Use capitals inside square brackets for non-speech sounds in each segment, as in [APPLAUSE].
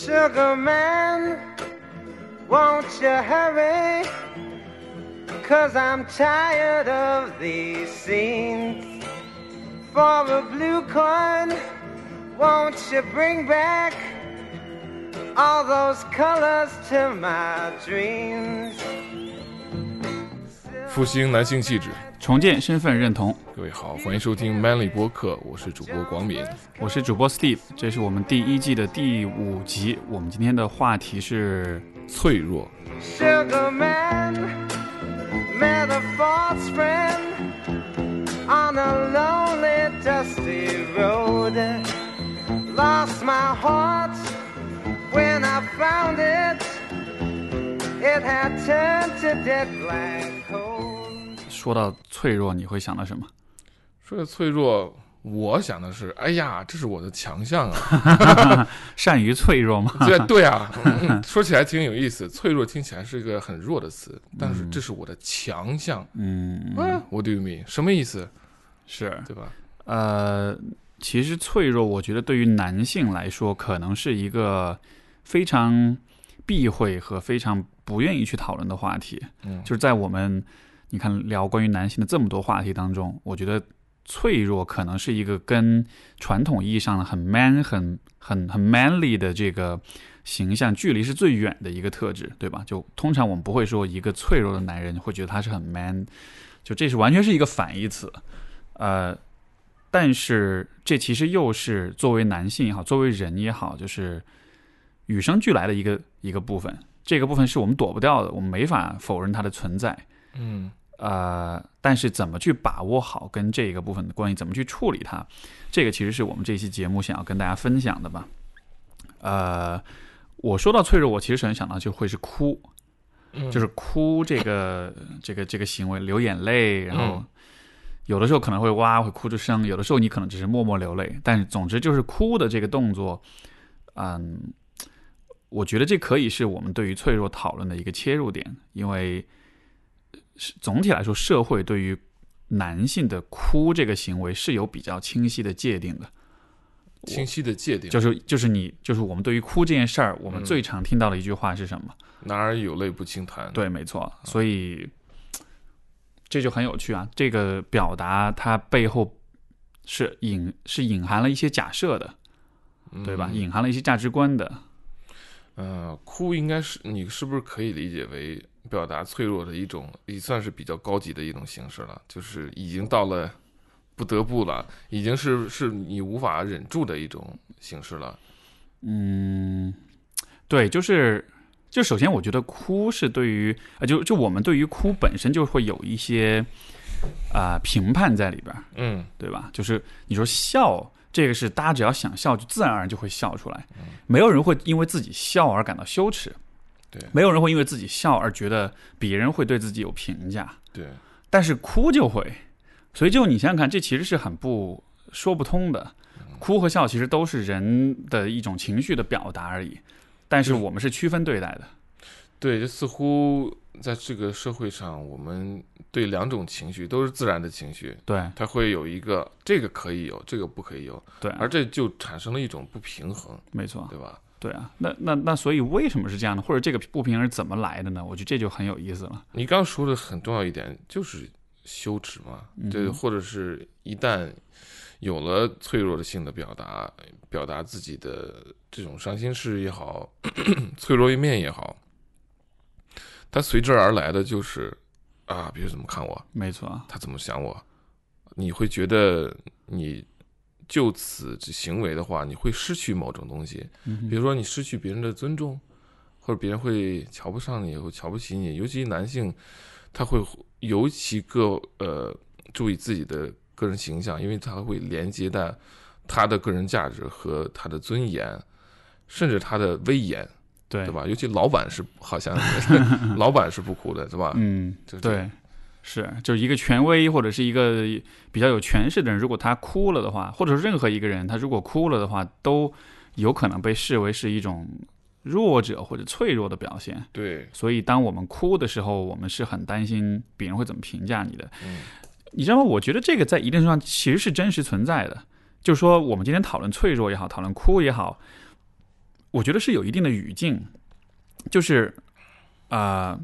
Sugar man, won't you hurry? Cause I'm tired of these scenes. For a blue coin, won't you bring back all those colors to my dreams? 复兴男性气质，重建身份认同。 各位好，欢迎收听 Manly 播客，我是主播广敏。我是主播 Steve，这是我们第一季的第五集。我们今天的话题是脆弱，Sugar man met a false friend on a lonely, dusty road. Lost my heart when I found it. It had turned to dead black coal. 说到脆弱，你会想到什么？说到脆弱，我想的是，哎呀，这是我的强项啊！[LAUGHS] 善于脆弱吗？对对啊、[LAUGHS] 嗯说起来挺有意思。脆弱听起来是一个很弱的词，但是这是我的强项。嗯，嗯，What do you mean？什么意思？是对吧？呃，其实脆弱，我觉得对于男性来说，可能是一个非常避讳和非常不愿意去讨论的话题。嗯就是在我们你看聊关于男性的这么多话题当中，我觉得脆弱可能是一个跟传统意义上的很 man、很很很 manly 的这个形象距离是最远的一个特质，对吧？就通常我们不会说一个脆弱的男人会觉得他是很 man，就这是完全是一个反义词，呃。但是这其实又是作为男性也好，作为人也好，就是与生俱来的一个一个部分。这个部分是我们躲不掉的，我们没法否认它的存在。嗯呃，但是怎么去把握好跟这个部分的关系，怎么去处理它，这个其实是我们这期节目想要跟大家分享的吧。呃，我说到脆弱，我其实首先想到就会是哭，嗯，就是哭这个这个这个行为，流眼泪，然后嗯有的时候可能会哇会哭出声，有的时候你可能只是默默流泪，但是总之就是哭的这个动作，嗯，我觉得这可以是我们对于脆弱讨论的一个切入点，因为是总体来说，社会对于男性的哭这个行为是有比较清晰的界定的。清晰的界定，就是就是你就是我们对于哭这件事儿，我们嗯最常听到的一句话是什么？男儿有泪不轻弹。对，没错，所以这就很有趣啊。这个表达它背后是隐是隐含了一些假设的，嗯对吧？隐含了一些价值观的。呃，哭应该是你是不是可以理解为表达脆弱的一种，也算是比较高级的一种形式了，就是已经到了不得不了，已经是是你无法忍住的一种形式了。嗯，对，就是就首先我觉得哭是对于啊，就就我们对于哭本身就会有一些啊、评判在里边儿，嗯对吧？就是你说笑，这个是大家只要想笑，就自然而然就会笑出来，没有人会因为自己笑而感到羞耻，对。没有人会因为自己笑而觉得别人会对自己有评价，对，但是哭就会，所以就你想想看，这其实是很不说不通的。哭和笑其实都是人的一种情绪的表达而已，但是我们是区分对待的。对，就似乎在这个社会上，我们对两种情绪都是自然的情绪，对。它会有一个这个可以有，这个不可以有，对，而这就产生了一种不平衡，没错，对吧？对啊。那那那所以为什么是这样的？或者这个不平衡是怎么来的呢？我觉得这就很有意思了。你刚刚说的很重要一点就是羞耻嘛，对，嗯或者是一旦有了脆弱的性的表达，表达自己的这种伤心事也好，[COUGHS] 脆弱一面也好，它随之而来的就是啊，别人怎么看我，没错，他怎么想我，你会觉得你就此这行为的话，你会失去某种东西，嗯比如说你失去别人的尊重，或者别人会瞧不上你，会瞧不起你，尤其男性，他会尤其个呃注意自己的个人形象，因为他会连接到他的个人价值和他的尊严，甚至他的威严，对对？吧？尤其老板是好像 [LAUGHS] 老板是不哭的，对吧？嗯，对，是，就是一个权威或者是一个比较有权势的人，如果他哭了的话，或者说任何一个人，他如果哭了的话，都有可能被视为是一种弱者或者脆弱的表现。对，所以，当我们哭的时候，我们是很担心别人会怎么评价你的。嗯你知道吗？我觉得这个在一定程度上其实是真实存在的。就是说，我们今天讨论脆弱也好，讨论哭也好，我觉得是有一定的语境，就是啊、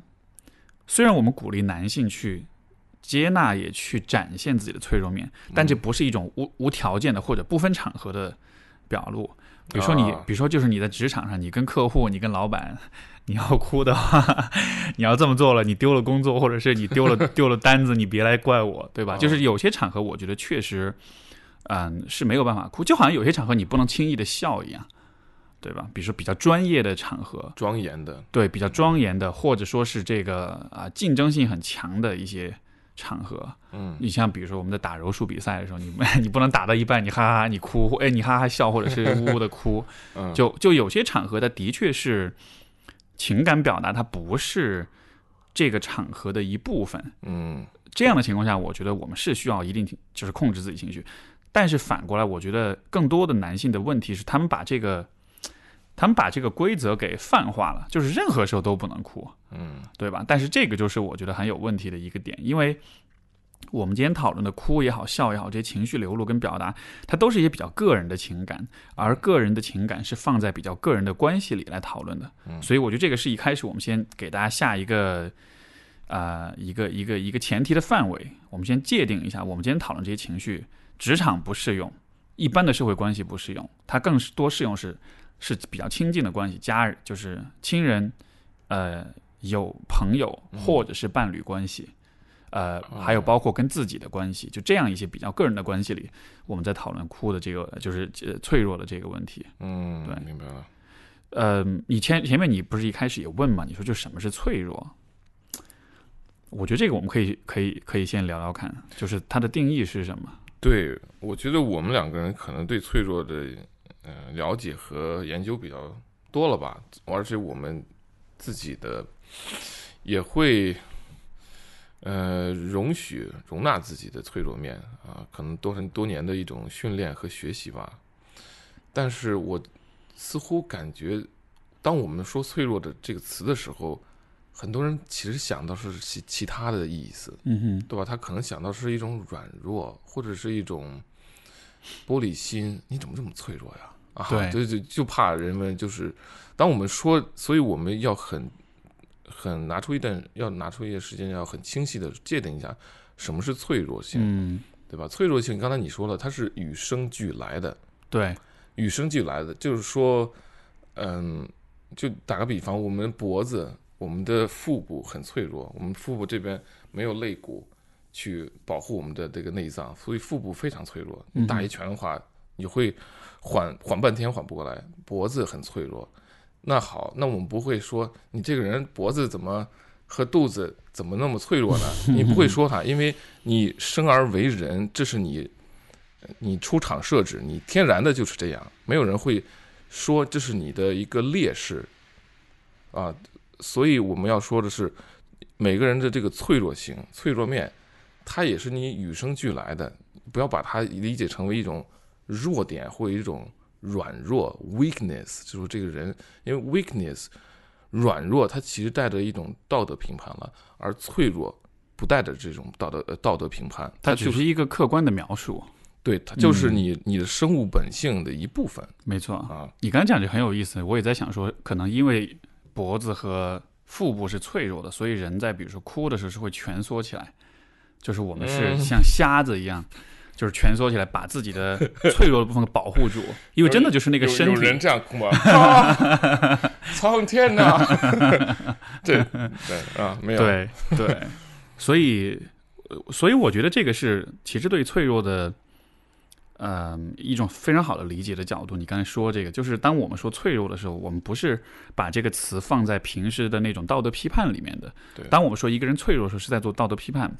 虽然我们鼓励男性去接纳也去展现自己的脆弱面，但这不是一种无无条件的或者不分场合的表露。比如说你，啊比如说就是你在职场上，你跟客户，你跟老板，你要哭的话，[LAUGHS] 你要这么做了，你丢了工作，或者是你丢了丢了单子，你别来怪我，对吧？哦就是有些场合，我觉得确实，嗯，是没有办法哭，就好像有些场合你不能轻易的笑一样，对吧？比如说比较专业的场合，庄严的，对比较庄严的，或者说是这个啊竞争性很强的一些场合，嗯。你像比如说我们在打柔术比赛的时候，你 [LAUGHS] 你不能打到一半你哈哈你哭，哎你哈哈笑，或者是呜呜的哭，[LAUGHS] 嗯，就就有些场合它的确是情感表达，它不是这个场合的一部分。嗯。这样的情况下，我觉得我们是需要一定就是控制自己情绪，但是反过来，我觉得更多的男性的问题是，他们把这个他们把这个规则给泛化了，就是任何时候都不能哭，嗯对吧？但是这个就是我觉得很有问题的一个点，因为我们今天讨论的哭也好、笑也好，这些情绪流露跟表达，它都是一些比较个人的情感，而个人的情感是放在比较个人的关系里来讨论的。嗯所以我觉得这个是一开始我们先给大家下一个。啊、一个一个一个前提的范围，我们先界定一下。我们今天讨论这些情绪，职场不适用，一般的社会关系不适用，它更多适用是是比较亲近的关系，家人就是亲人，呃，有朋友或者是伴侣关系，呃，还有包括跟自己的关系，就这样一些比较个人的关系里，我们在讨论哭的这个就是呃脆弱的这个问题。嗯，对明白了。呃，你前前面你不是一开始也问嘛？你说就什么是脆弱？我觉得这个我们可以可以可以先聊聊看，就是它的定义是什么？对，我觉得我们两个人可能对脆弱的呃了解和研究比较多了吧，而且我们自己的也会呃容许容纳自己的脆弱面啊，可能多很多年的一种训练和学习吧。但是我似乎感觉，当我们说脆弱的这个词的时候，很多人其实想到是其其他的意思，嗯哼，对吧？他可能想到是一种软弱，或者是一种玻璃心。你怎么这么脆弱呀？啊，对就就就怕人们就是，当我们说，所以我们要很很拿出一段，要拿出一些时间，要很清晰的界定一下什么是脆弱性，嗯，对吧？脆弱性，刚才你说了，它是与生俱来的，对，与生俱来的，就是说，嗯，就打个比方，我们脖子、我们的腹部很脆弱，我们腹部这边没有肋骨去保护我们的这个内脏，所以腹部非常脆弱。你打一拳的话，你会缓缓半天缓不过来，脖子很脆弱。那好，那我们不会说你这个人脖子怎么和肚子怎么那么脆弱呢？你不会说他，因为你生而为人，这是你你出厂设置，你天然的就是这样，没有人会说这是你的一个劣势啊。所以我们要说的是，每个人的这个脆弱性、脆弱面，它也是你与生俱来的，不要把它理解成为一种弱点会有一种软弱 （weakness），就是这个人，因为 weakness 软弱，它其实带着一种道德评判了，而脆弱不带着这种道德呃道德评判，它只是一个客观的描述。对，它就是嗯你、你的生物本性的一部分没错，啊。你刚才讲就很有意思，我也在想说，可能因为脖子和腹部是脆弱的，所以人在比如说哭的时候是会蜷缩起来，就是我们是嗯像瞎子一样，就是蜷缩起来把自己的脆弱的部分给保护住，[LAUGHS] 因为真的就是那个有身有人体，这样哭吗？[LAUGHS] 啊，苍天呐！[LAUGHS] 对对啊，没有对对，所以呃所以我觉得这个是其实对脆弱的。呃，一种非常好的理解的角度，你刚才说这个，就是当我们说脆弱的时候，我们不是把这个词放在平时的那种道德批判里面的。对当我们说一个人脆弱的时候，是在做道德批判，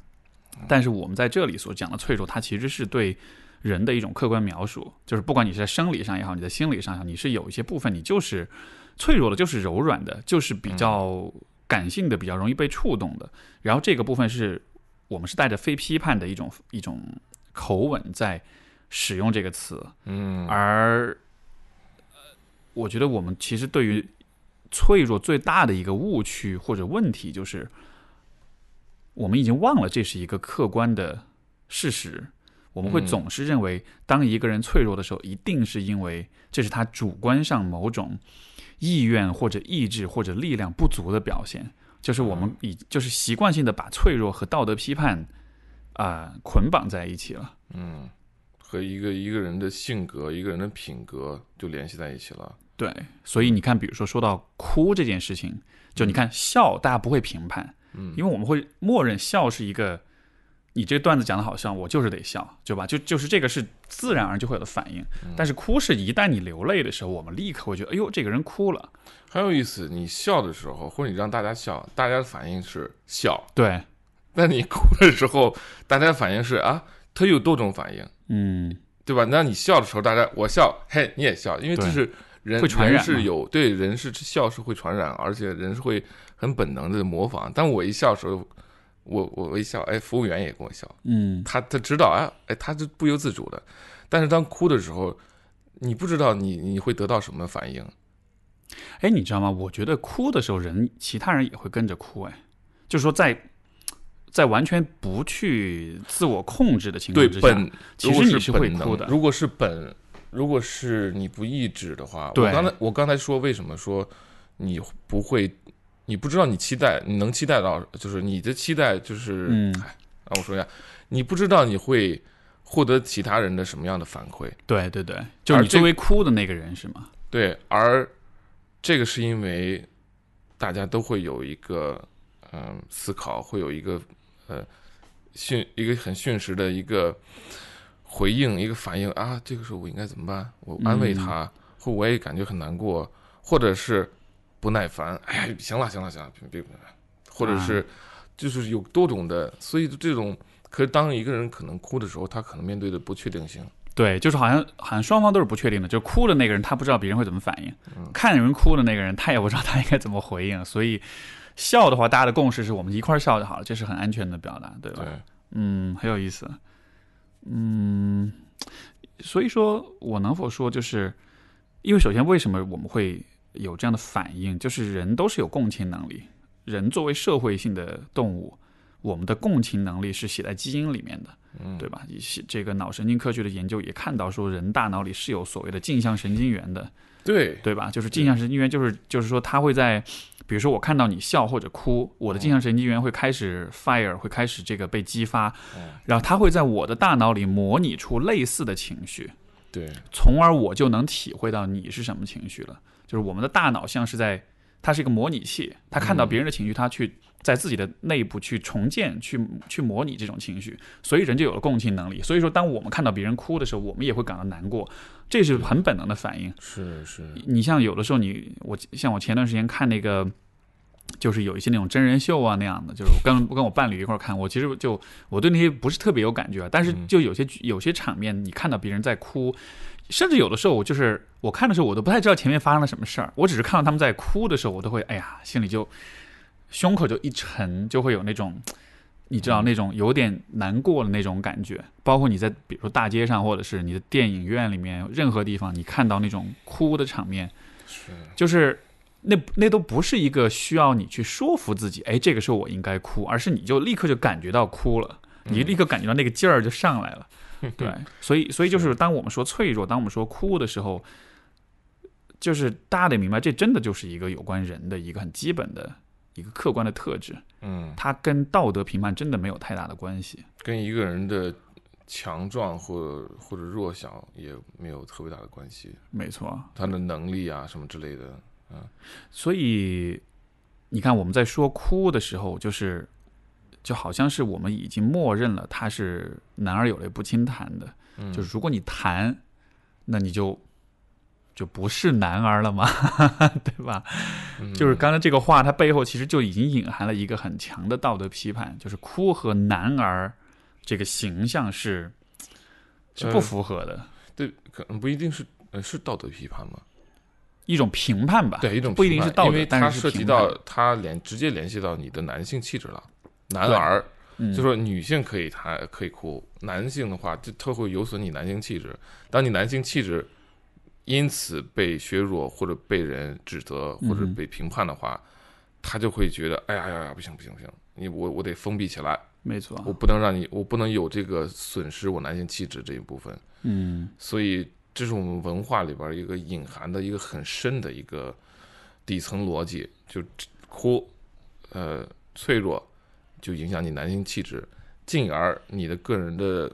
但是我们在这里所讲的脆弱，它其实是对人的一种客观描述，就是不管你是在生理上也好，你在心理上也好，你是有一些部分你就是脆弱的，就是柔软的，就是比较感性的，比较容易被触动的。然后这个部分是我们是带着非批判的一种一种口吻在使用这个词，嗯。而呃我觉得我们其实对于脆弱最大的一个误区或者问题，就是我们已经忘了这是一个客观的事实，我们会嗯总是认为，当一个人脆弱的时候，一定是因为这是他主观上某种意愿或者意志或者力量不足的表现，就是我们以就是习惯性的把脆弱和道德批判啊、捆绑在一起了。嗯，和一个一个人的性格、一个人的品格就联系在一起了。对，所以你看，比如说说到哭这件事情，就你看笑，大家不会评判，嗯因为我们会默认笑是一个，你这个段子讲的好笑，我就是得笑，对吧？就就是这个是自然而然就会有的反应。但是哭是一旦你流泪的时候，我们立刻会觉得，哎呦，这个人哭了。很有意思，你笑的时候，或者你让大家笑，大家的反应是笑；对，那你哭的时候，大家的反应是啊，他有多种反应，嗯，对吧？那你笑的时候，大家我笑，嘿，你也笑，因为这是人会传染人是有对人是笑是会传染，而且人是会很本能的模仿。但我一笑的时候，我我一笑，哎，服务员也跟我笑，嗯，他他知道啊，哎，他是不由自主的。但是当哭的时候，你不知道你你会得到什么反应。哎，你知道吗？我觉得哭的时候，人其他人也会跟着哭。哎，就是说在在完全不去自我控制的情对况之下，本，其实你是会哭的。如果是本，如果是你不抑制的话，我刚才我刚才说为什么说你不会，你不知道你期待，你能期待到，就是你的期待就是，嗯，让我说一下，你不知道你会获得其他人的什么样的反馈，对对对，就是你作为哭的那个人是吗？对，而这个是因为大家都会有一个嗯、思考，会有一个呃迅一个很迅时的一个回应，一个反应啊，这个时候我应该怎么办？我安慰他，或我也感觉很难过，或者是不耐烦，哎呀，行了行了行了，别别别，或者是就是有多种的，所以这种。可是当一个人可能哭的时候，他可能面对的不确定性，对，就是好像好像双方都是不确定的，就哭的那个人他不知道别人会怎么反应，嗯看人哭的那个人他也不知道他应该怎么回应，所以笑的话，大家的共识是我们一块儿笑就好了，这是很安全的表达，对吧？对，嗯，很有意思。嗯，所以说我能否说，就是因为首先，为什么我们会有这样的反应？就是人都是有共情能力，人作为社会性的动物，我们的共情能力是写在基因里面的，嗯，对吧？这个脑神经科学的研究也看到说，人大脑里是有所谓的镜像神经元的，对，对吧？就是镜像神经元，就是就是说，它会在，比如说我看到你笑或者哭，我的镜像神经元会开始 fire，会开始这个被激发，然后它会在我的大脑里模拟出类似的情绪，对，从而我就能体会到你是什么情绪了。就是我们的大脑像是在，它是一个模拟器，它看到别人的情绪，它去在自己的内部去重建、去去模拟这种情绪，所以人就有了共情能力。所以说，当我们看到别人哭的时候，我们也会感到难过，这是很本能的反应。是是，你像有的时候你我像我前段时间看那个，就是有一些那种真人秀啊那样的，就是我跟我跟我伴侣一块儿看，我其实就我对那些不是特别有感觉啊，但是就有些有些场面，你看到别人在哭，甚至有的时候我就是我看的时候，我都不太知道前面发生了什么事儿，我只是看到他们在哭的时候，我都会哎呀，心里就胸口就一沉，就会有那种。你知道那种有点难过的那种感觉，包括你在比如说大街上，或者是你的电影院里面，任何地方你看到那种哭的场面，是就是那那都不是一个需要你去说服自己，哎，这个时候我应该哭，而是你就立刻就感觉到哭了，你立刻感觉到那个劲儿就上来了。[LAUGHS] 对，所以所以就是当我们说脆弱，当我们说哭的时候，就是大家得明白，这真的就是一个有关人的一个很基本的一个客观的特质，嗯，它跟道德评判真的没有太大的关系。跟一个人的强壮或或者弱小也没有特别大的关系，没错，他的能力啊什么之类的，嗯。所以你看我们在说哭的时候，就是就好像是我们已经默认了它是男儿有泪不轻弹的，嗯，就是如果你弹，那你就就不是男儿了嘛，[LAUGHS] 对吧？嗯就是刚才这个话，它背后其实就已经隐含了一个很强的道德批判，就是哭和男儿这个形象是是不呃符合的，对，可能不一定是呃是道德批判吗？一种评判吧。对，一种不一定是道德，因为它涉及到它联直接联系到你的男性气质了。男儿嗯就说女性可以弹可以哭，男性的话就特会有损你男性气质。当你男性气质因此被削弱或者被人指责或者被评判的话，他就会觉得哎呀呀呀不行不行不行，你我我得封闭起来，没错，我不能让你，我不能有这个损失我男性气质这一部分。嗯所以这是我们文化里边一个隐含的一个很深的一个底层逻辑，就哭，呃，脆弱就影响你男性气质，进而你的个人的，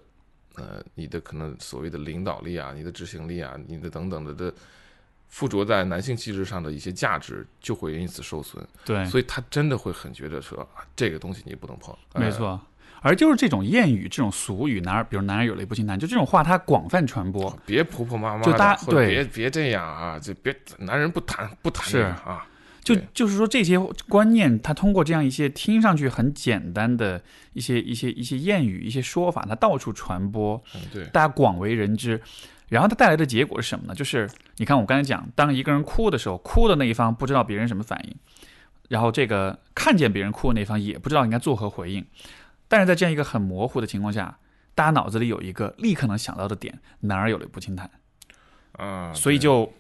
呃，你的可能所谓的领导力啊，你的执行力啊，你的等等的的附着在男性气质上的一些价值就会因此受损，对，所以他真的会很觉得说啊，这个东西你不能碰，呃没错。而就是这种谚语、这种俗语，男儿比如“男儿有泪不轻弹”，就这种话，它广泛传播。别婆婆妈妈，就大家对别别这样啊，就别男人不谈不谈是这个啊，就就是说，这些观念，它通过这样一些听上去很简单的一些一些一些谚语、一些说法，它到处传播，嗯对，大家广为人知。然后它带来的结果是什么呢？就是你看我刚才讲，当一个人哭的时候，哭的那一方不知道别人什么反应，然后这个看见别人哭的那一方也不知道应该作何回应。但是在这样一个很模糊的情况下，大家脑子里有一个立刻能想到的点：男儿有泪不轻弹。啊，所以就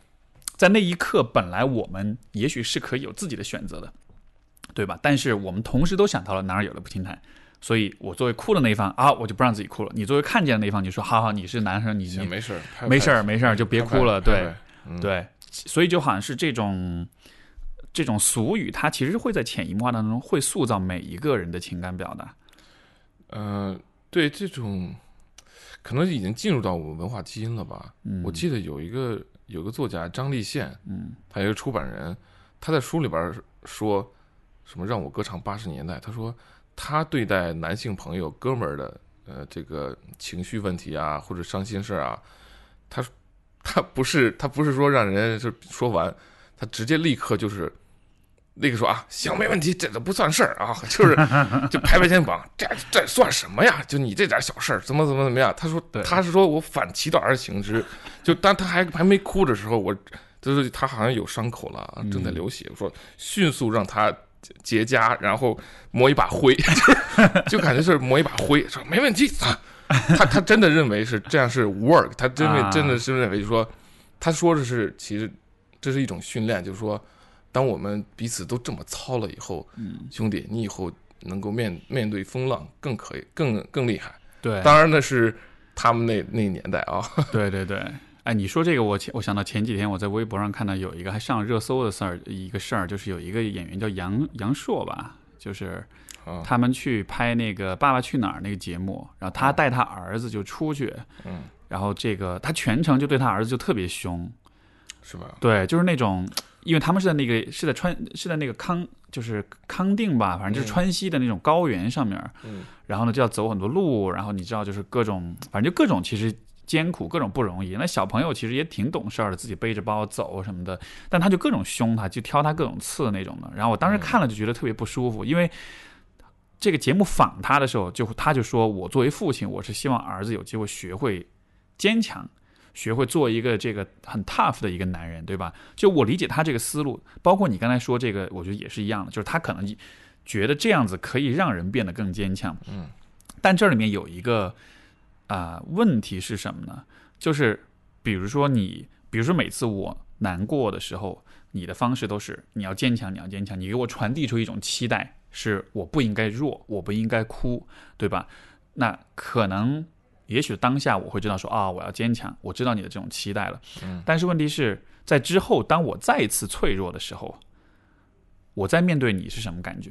在那一刻，本来我们也许是可以有自己的选择的，对吧？但是我们同时都想到了男儿有泪不轻弹，所以我作为哭的那一方啊，我就不让自己哭了。你作为看见的那一方，你说好好，你是男生，你没事儿，没事儿没事儿就别哭了，对对，所以就好像是这种。这种俗语，它其实会在潜移默化当中会塑造每一个人的情感表达。嗯，对这种可能已经进入到我们文化基因了吧。嗯，我记得有一个有个作家张立宪，嗯他有一个出版人，他在书里边说什么让我歌唱八十年代，他说他对待男性朋友哥们儿的呃这个情绪问题啊或者伤心事儿啊，他他不是他不是说让人就说完，他直接立刻就是。立刻说啊，行，没问题，这都不算事儿啊，就是就拍拍肩膀，这这算什么呀？就你这点小事儿，怎么怎么怎么样？他说他是说我反其道而行之，就当他还还没哭的时候，我就是他好像有伤口了，正在流血，我说迅速让他结痂，然后抹一把灰，[LAUGHS] 就是就感觉是抹一把灰，说没问题啊。他他真的认为是这样是 work，他真的啊真的是认为说，他说的是其实这是一种训练，就是说，当我们彼此都这么操了以后，嗯，兄弟，你以后能够面面对风浪更可以，更更厉害。对，当然那是他们那那年代啊，[LAUGHS] 对对对，哎，你说这个我前我想到前几天我在微博上看到有一个还上热搜的事儿，一个事儿就是有一个演员叫杨杨烁吧，就是啊。他们去拍那个《爸爸去哪儿》那个节目，然后他带他儿子就出去，嗯，然后这个他全程就对他儿子就特别凶，是吧？对，就是那种，因为他们是在那个是在川是在那个康就是康定吧，反正就是嗯川西的那种高原上面，嗯然后呢就要走很多路，然后你知道就是各种，反正就各种其实艰苦，各种不容易。那小朋友其实也挺懂事儿的，自己背着包走什么的，但他就各种凶他，就挑他各种刺那种的。然后我当时看了就觉得特别不舒服，因为这个节目访他的时候，就他就说我作为父亲，我是希望儿子有机会学会坚强。学会做一个这个很 tough 的一个男人，对吧？就我理解他这个思路，包括你刚才说这个，我觉得也是一样的，就是他可能觉得这样子可以让人变得更坚强。嗯，但这里面有一个啊、问题是什么呢？就是比如说你，比如说每次我难过的时候，你的方式都是你要坚强，你要坚强，你给我传递出一种期待，是我不应该弱，我不应该哭，对吧？那可能。也许当下我会知道说啊，我要坚强，我知道你的这种期待了。嗯，但是问题是在之后，当我再一次脆弱的时候，我在面对你是什么感觉？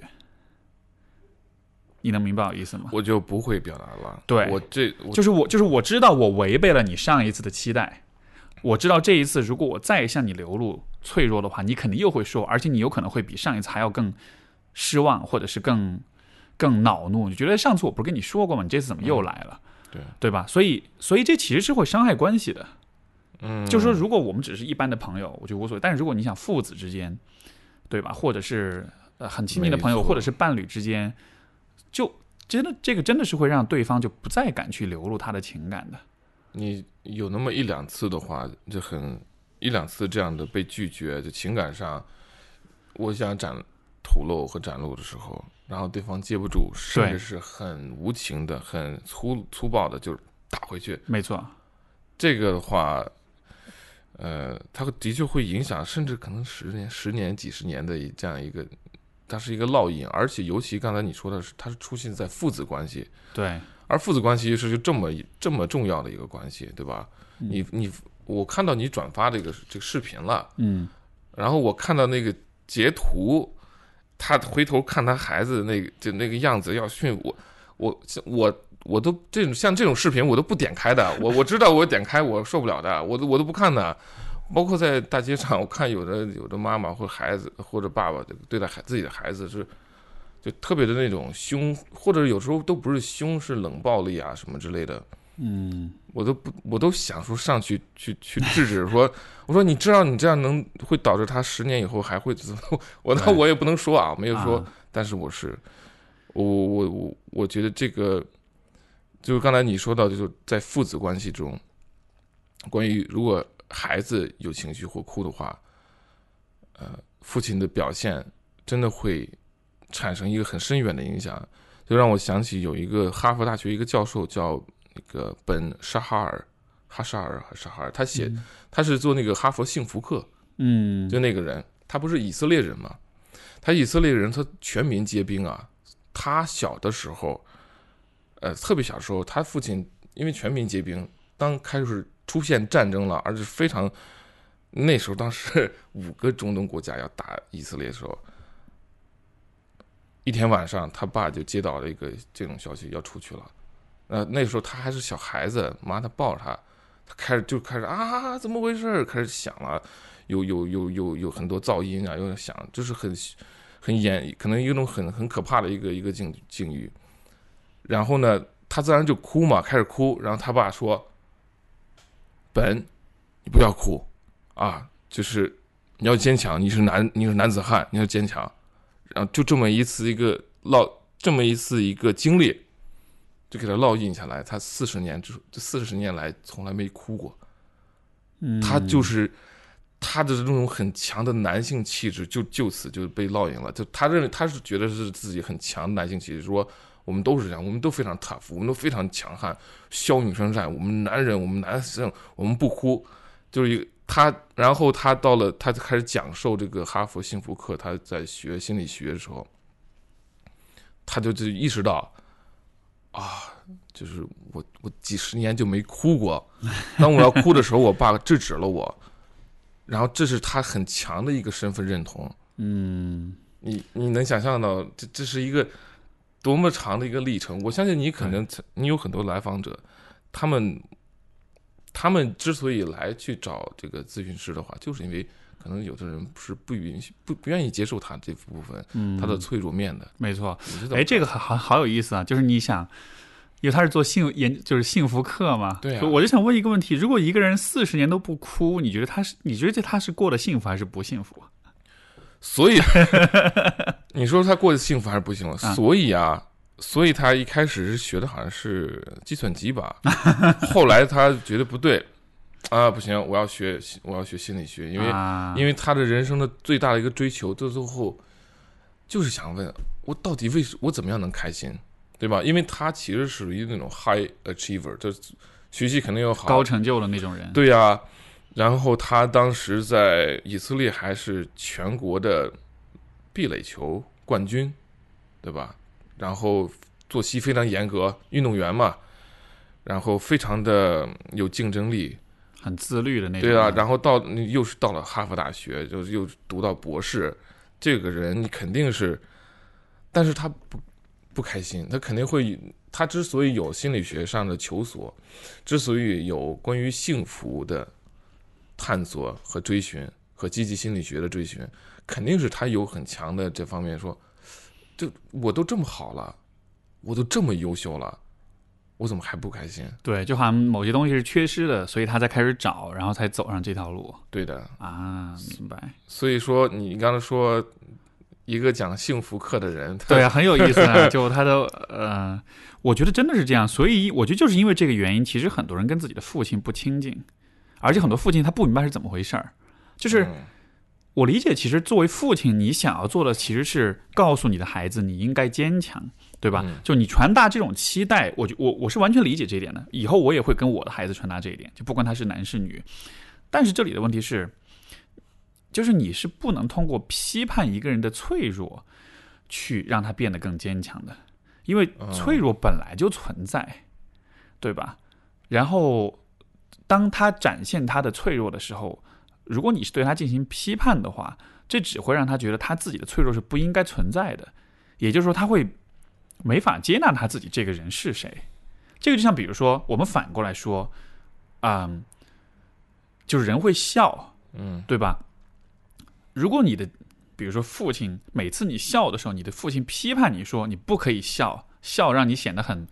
你能明白我意思吗？我就不会表达了。对我这我就是我，就是我知道我违背了你上一次的期待，我知道这一次如果我再向你流露脆弱的话，你肯定又会说，而且你有可能会比上一次还要更失望，或者是更更恼怒。你觉得上次我不是跟你说过吗？你这次怎么又来了？对对吧？所以，所以这其实是会伤害关系的。嗯，就是说，如果我们只是一般的朋友，我觉得无所谓。但是如果你想父子之间，对吧？或者是呃很亲密的朋友，或者是伴侣之间，就真的这个真的是会让对方就不再敢去流露他的情感的。你有那么一两次的话，就很一两次这样的被拒绝，就情感上，我想展吐露和展露的时候，然后对方接不住，甚至是很无情的、很粗粗暴的就打回去，没错，这个的话，呃，它的确会影响，甚至可能十年、十年、几十年的一这样一个它是一个烙印，而且尤其刚才你说的是，它是出现在父子关系，对，而父子关系是就这么这么重要的一个关系，对吧？你你我看到你转发这个这个视频了，嗯。然后我看到那个截图，他回头看他孩子那个就那个样子要训我，我我我都这种像这种视频我都不点开的，我我知道我点开我受不了的，我都我都不看的。包括在大街上，我看有的有的妈妈或孩子或者爸爸对待孩自己的孩子是，就特别的那种凶，或者有时候都不是凶，是冷暴力啊什么之类的。嗯，我都不，我都想说上去去去制止，说我说你知道你这样能会导致他十年以后还会怎么？[LAUGHS] 我那我也不能说啊，没有说，啊。但是我是我我我我觉得这个就是刚才你说到，就是在父子关系中，关于如果孩子有情绪或哭的话，呃，父亲的表现真的会产生一个很深远的影响，就让我想起有一个哈佛大学一个教授叫那个本沙哈尔，哈沙尔还是沙哈尔，他写、他是做那个哈佛幸福课，嗯，就那个人，他不是以色列人吗？他以色列人，他全民皆兵啊。他小的时候，呃，特别小的时候，他父亲因为全民皆兵，当开始出现战争了，而且非常那时候，当时五个中东国家要打以色列的时候，一天晚上，他爸就接到了一个这种消息，要出去了。呃，那时候他还是小孩子，妈的抱着他，他开始就开始啊，怎么回事？开始想了，有有有有有很多噪音啊，有点响，就是很很严，可能一种很很可怕的一个一个境境遇。然后呢，他自然就哭嘛，开始哭。然后他爸说：“本，你不要哭啊，就是你要坚强，你是男，你是男子汉，你要坚强。”然后就这么一次一个烙，这么一次一个经历，就给他烙印下来。他四十年之这四十年来从来没哭过。嗯他就是他的这种很强的男性气质，就就此就被烙印了。就他认为他是觉得是自己很强的男性气质，说我们都是这样，我们都非常 tough，我们都非常强悍，骁勇善战。我们男人，我们男性，我们不哭。就是一个他，然后他到了，他就开始讲授这个哈佛幸福课。他在学心理学的时候，他就就意识到啊，就是我我几十年就没哭过，当我要哭的时候，我爸制止了我，然后这是他很强的一个身份认同。嗯，你你能想象到这这是一个多么长的一个历程？我相信你可能你有很多来访者，他们他们之所以来去找这个咨询师的话，就是因为可能有的人是不允许不不愿意接受他这部分，嗯他的脆弱面的。没错。哎，这个好好好有意思啊！就是你想，因为他是做幸研，就是幸福课嘛。对啊我就想问一个问题：如果一个人四十年都不哭，你觉得他是你觉得他是过得幸福还是不幸福？[LAUGHS] 所以 [LAUGHS] 你说他过得幸福还是不幸福？啊所以啊，所以他一开始是学的好像是计算机吧，后来他觉得不对啊，不行，我要学我要学心理学，因为、啊、因为他的人生的最大的一个追求，到最后就是想问我到底为什我怎么样能开心，对吧？因为他其实属于那种 high achiever，就学习肯定要好，高成就的那种人。对呀、然后他当时在以色列还是全国的壁垒球冠军，对吧？然后作息非常严格，运动员嘛，然后非常的有竞争力，很自律的那种。对啊。然后到又是到了哈佛大学，就又读到博士，这个人你肯定是，但是他不不开心，他肯定会。他之所以有心理学上的求索，之所以有关于幸福的探索和追寻，和积极心理学的追寻，肯定是他有很强的这方面说，就我都这么好了，我都这么优秀了，我怎么还不开心？对，就好像某些东西是缺失的，所以他才开始找，然后才走上这条路对的，啊。明白？所以说你刚才说一个讲幸福课的人，对啊，很有意思啊。[LAUGHS] 就他的呃，我觉得真的是这样，所以我觉得就是因为这个原因，其实很多人跟自己的父亲不亲近，而且很多父亲他不明白是怎么回事儿。就是嗯我理解，其实作为父亲，你想要做的其实是告诉你的孩子，你应该坚强，对吧？嗯就你传达这种期待，我就我我是完全理解这一点的。以后我也会跟我的孩子传达这一点，就不管他是男是女。但是这里的问题是，就是你是不能通过批判一个人的脆弱，去让他变得更坚强的，因为哦脆弱本来就存在，对吧？然后当他展现他的脆弱的时候，如果你是对他进行批判的话，这只会让他觉得他自己的脆弱是不应该存在的，也就是说，他会没法接纳他自己这个人是谁。这个就像比如说，我们反过来说，嗯，就是人会笑，嗯对吧？如果你的，比如说父亲，每次你笑的时候，你的父亲批判你说你不可以笑，笑让你显得很、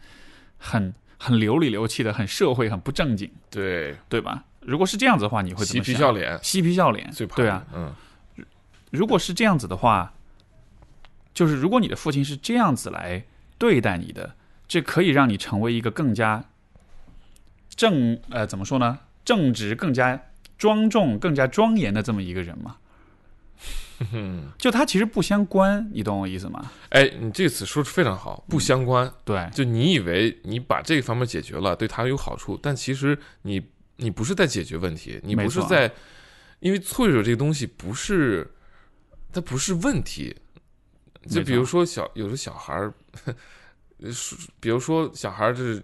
很、很流里流气的，很社会、很不正经，对，对吧？如果是这样子的话，你会怎嬉？皮笑脸嬉皮笑脸最，怕对啊。，嗯如果是这样子的话，就是如果你的父亲是这样子来对待你的，这可以让你成为一个更加正呃怎么说呢？正直、更加庄重、更加庄严的这么一个人嘛。嗯，就它其实不相关，你懂我意思吗？哎，你这个词说的非常好，不相关。对，就你以为你把这个方面解决了，对他有好处，但其实你你不是在解决问题，你不是在，因为脆弱这个东西不是，它不是问题。就比如说小有的小孩 [LAUGHS] 比如说小孩儿就是，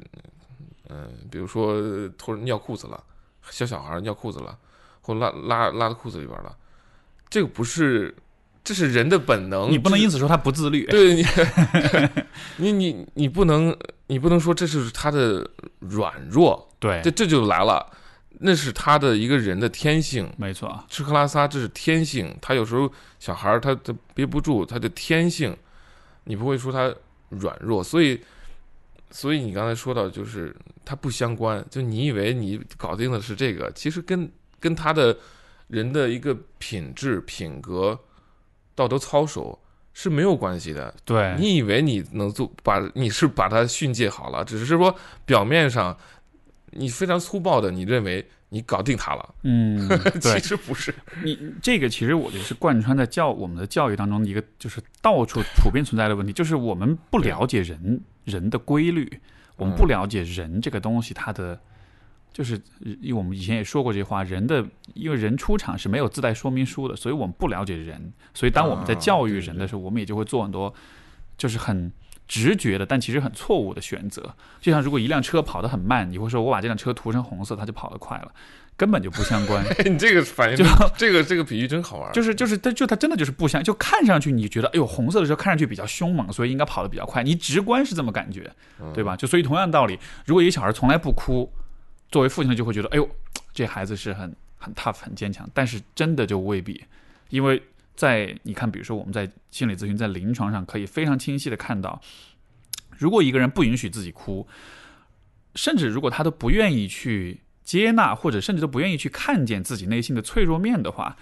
嗯、比如说突然尿裤子了，小小孩儿尿裤子了，或拉拉拉到裤子里边了，这个不是，这是人的本能，你不能因此说他不自律。对 [LAUGHS] 你，你你你不能，你不能说这是他的软弱，对这这就来了，那是他的一个人的天性，没错，吃喝拉撒这是天性，他有时候小孩儿他他憋不住，他的天性，你不会说他软弱，所以所以你刚才说到就是它不相关，就你以为你搞定的是这个，其实跟跟他的人的一个品质、品格、道德操守是没有关系的。对，你以为你能做把你是把他训诫好了，只是说表面上你非常粗暴的，你认为你搞定他了，嗯，[LAUGHS] 对。其，实不是。你这个其实我觉得是贯穿在教我们的教育当中的一个，就是到处普遍存在的问题，就是我们不了解人人的规律，我们不了解人这个东西它的。就是，因为我们以前也说过这句话，人的因为人出场是没有自带说明书的，所以我们不了解人，所以当我们在啊教育人的时候，我们也就会做很多就是很直觉的，但其实很错误的选择。就像如果一辆车跑得很慢，你会说我把这辆车涂成红色，它就跑得快了，根本就不相关。[LAUGHS] 你这个反应就 [LAUGHS] 这个这个比喻真好玩。就是就是它就它真的就是不相，就看上去你觉得哎呦红色的时候看上去比较凶猛，所以应该跑得比较快，你直观是这么感觉，对吧？就所以同样道理，如果一个小孩从来不哭，作为父亲的就会觉得哎呦这孩子是很很 tough 很坚强，但是真的就未必，因为在你看，比如说我们在心理咨询在临床上可以非常清晰的看到，如果一个人不允许自己哭，甚至如果他都不愿意去接纳，或者甚至都不愿意去看见自己内心的脆弱面的话，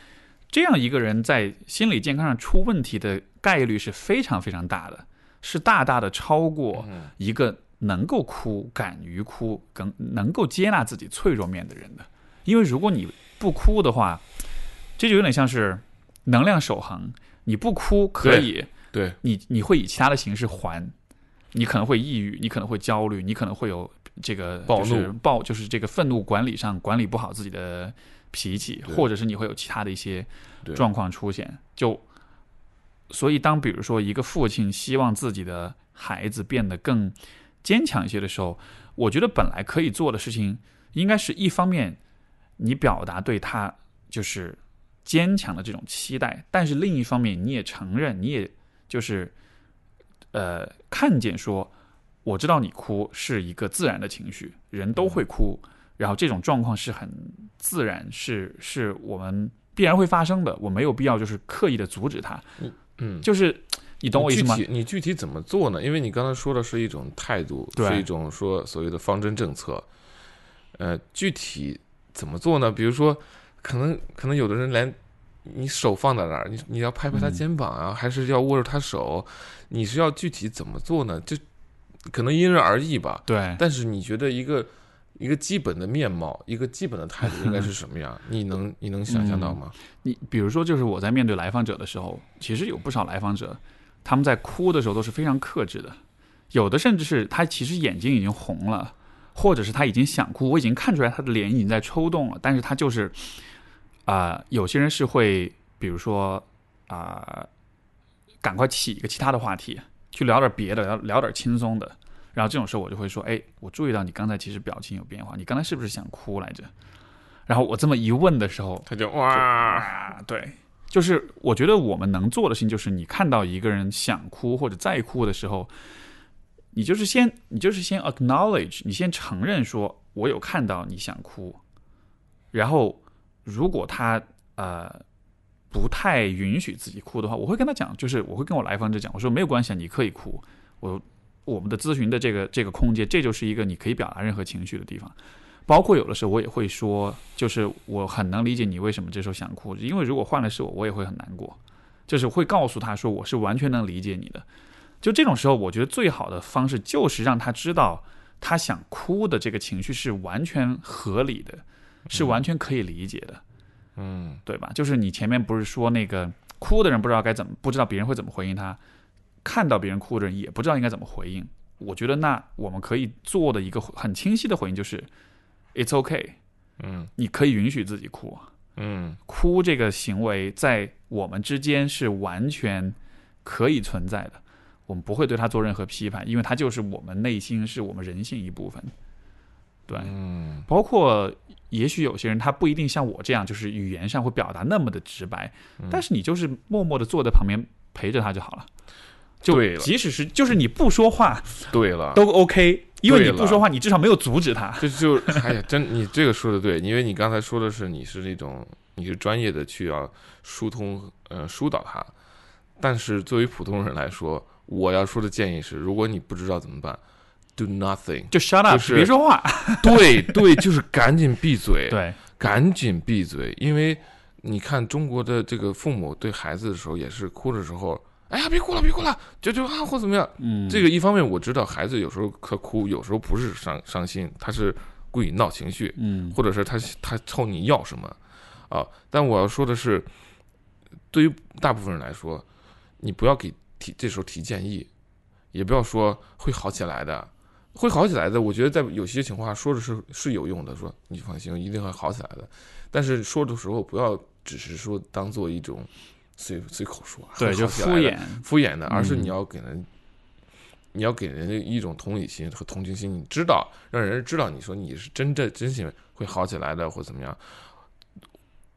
这样一个人在心理健康上出问题的概率是非常非常大的，是大大的超过嗯一个能够哭、敢于哭、更能够接纳自己脆弱面的人的。因为如果你不哭的话，这就有点像是能量守恒，你不哭可以，对，你你会以其他的形式还，你可能会抑郁，你可能会焦虑，你可能会有这个暴怒。暴就是这个愤怒管理上管理不好自己的脾气，或者是你会有其他的一些状况出现。就所以，当比如说一个父亲希望自己的孩子变得更坚强一些的时候，我觉得本来可以做的事情，应该是一方面你表达对他就是坚强的这种期待，但是另一方面你也承认，你也就是呃看见说，我知道你哭是一个自然的情绪，人都会哭，然后这种状况是很自然，是是我们必然会发生的，我没有必要就是刻意的阻止它，嗯，就是你懂我意思吗你具体怎么做呢？因为你刚才说的是一种态度，对是一种说所谓的方针政策。呃，具体怎么做呢？比如说，可能可能有的人连你手放在哪儿，你你要拍拍他嗯肩膀啊，还是要握着他手？你是要具体怎么做呢？就可能因人而异吧。对，但是你觉得一个一个基本的面貌，一个基本的态度应该是什么样？[LAUGHS] 你能你能想象到吗？你比如说，就是我在面对来访者的时候，其实有不少来访者，他们在哭的时候都是非常克制的，有的甚至是他其实眼睛已经红了，或者是他已经想哭，我已经看出来他的脸已经在抽动了，但是他就是啊、有些人是会，比如说啊、赶快起一个其他的话题，去聊点别的，聊聊点轻松的。然后这种时候我就会说，哎，我注意到你刚才其实表情有变化，你刚才是不是想哭来着？然后我这么一问的时候，他就哇，啊，对，就是我觉得我们能做的事情，就是你看到一个人想哭或者在哭的时候，你就是先你就是先 acknowledge，你先承认说我有看到你想哭，然后如果他呃不太允许自己哭的话，我会跟他讲，就是我会跟我来访者讲，我说没有关系，啊，你可以哭，我我们的咨询的这个这个空间，这就是一个你可以表达任何情绪的地方。包括有的时候我也会说，就是我很能理解你为什么这时候想哭，因为如果换了是我，我也会很难过。就是会告诉他说，我是完全能理解你的。就这种时候，我觉得最好的方式就是让他知道，他想哭的这个情绪是完全合理的，是完全可以理解的，嗯对吧？就是你前面不是说那个哭的人不知道该怎么，不知道别人会怎么回应他，看到别人哭的人也不知道应该怎么回应。我觉得那我们可以做的一个很清晰的回应就是，It's okay，[LAUGHS] 嗯你可以允许自己哭。嗯哭这个行为在我们之间是完全可以存在的，我们不会对他做任何批判，因为他就是我们内心是我们人性一部分。对，嗯包括也许有些人他不一定像我这样，就是语言上会表达那么的直白，嗯。但是你就是默默的坐在旁边陪着他就好了。就即使是就是你不说话对了，都 OK，因为你不说话，你至少没有阻止他。这就哎呀，真你这个说的对，因为你刚才说的是你是那种你是专业的去要疏通呃疏导他，但是作为普通人来说，我要说的建议是，如果你不知道怎么办，do nothing，就 shut up，、就是别说话。[LAUGHS] 对对，就是赶紧闭嘴，[LAUGHS] 对，赶紧闭嘴，因为你看中国的这个父母对孩子的时候也是哭的时候，哎呀别哭了别哭了，就就啊或怎么样，嗯，这个一方面我知道孩子有时候他哭，有时候不是伤伤心，他是故意闹情绪，嗯或者是他他冲你要什么啊？但我要说的是，对于大部分人来说，你不要给提这时候提建议，也不要说会好起来的，会好起来的。我觉得在有些情况下说的是是有用的，说你放心，一定会好起来的。但是说的时候不要只是说当做一种随随口说，对，就敷衍。敷衍的，而是嗯你要给人，你要给人家一种同理心和同情心，你知道，让人知道你说你是真正真心会好起来的，或怎么样，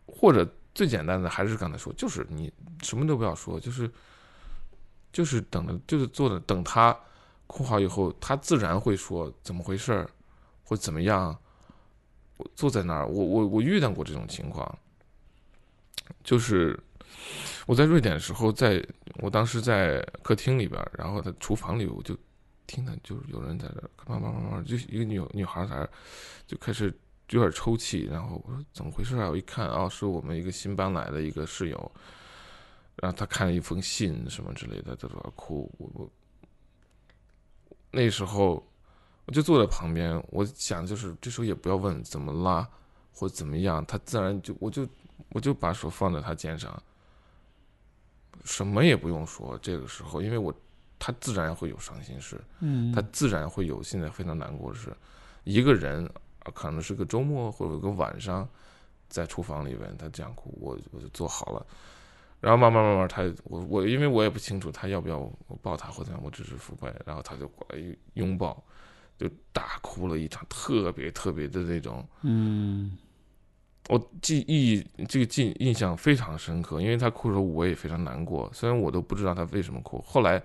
或者最简单的还是刚才说，就是你什么都不要说，就是就是等着，就是坐着等他哭好以后，他自然会说怎么回事儿，或怎么样。我坐在那儿，我我我遇到过这种情况，就是我在瑞典的时候，在我当时在客厅里边，然后在厨房里，我就听到就是有人在这儿慢慢慢慢，就一个女女孩在那就开始有点抽泣，然后我说怎么回事啊？我一看，哦，是我们一个新搬来的一个室友，然后他看了一封信什么之类的，在这哭。我我那时候我就坐在旁边，我想就是这时候也不要问怎么拉或怎么样，他自然就我就我就把手放在他肩上，什么也不用说。这个时候，因为我他自然会有伤心事，嗯他自然会有现在非常难过的事。一个人啊可能是个周末或者有个晚上，在厨房里边他这样哭，我我就做好了。然后慢慢慢慢他，我我因为我也不清楚他要不要我抱他或怎样，我只是抚慰，然后他就过来拥抱，就大哭了一场，特别特别的那种。嗯我记忆这个记印象非常深刻，因为他哭的时候我也非常难过，虽然我都不知道他为什么哭。后来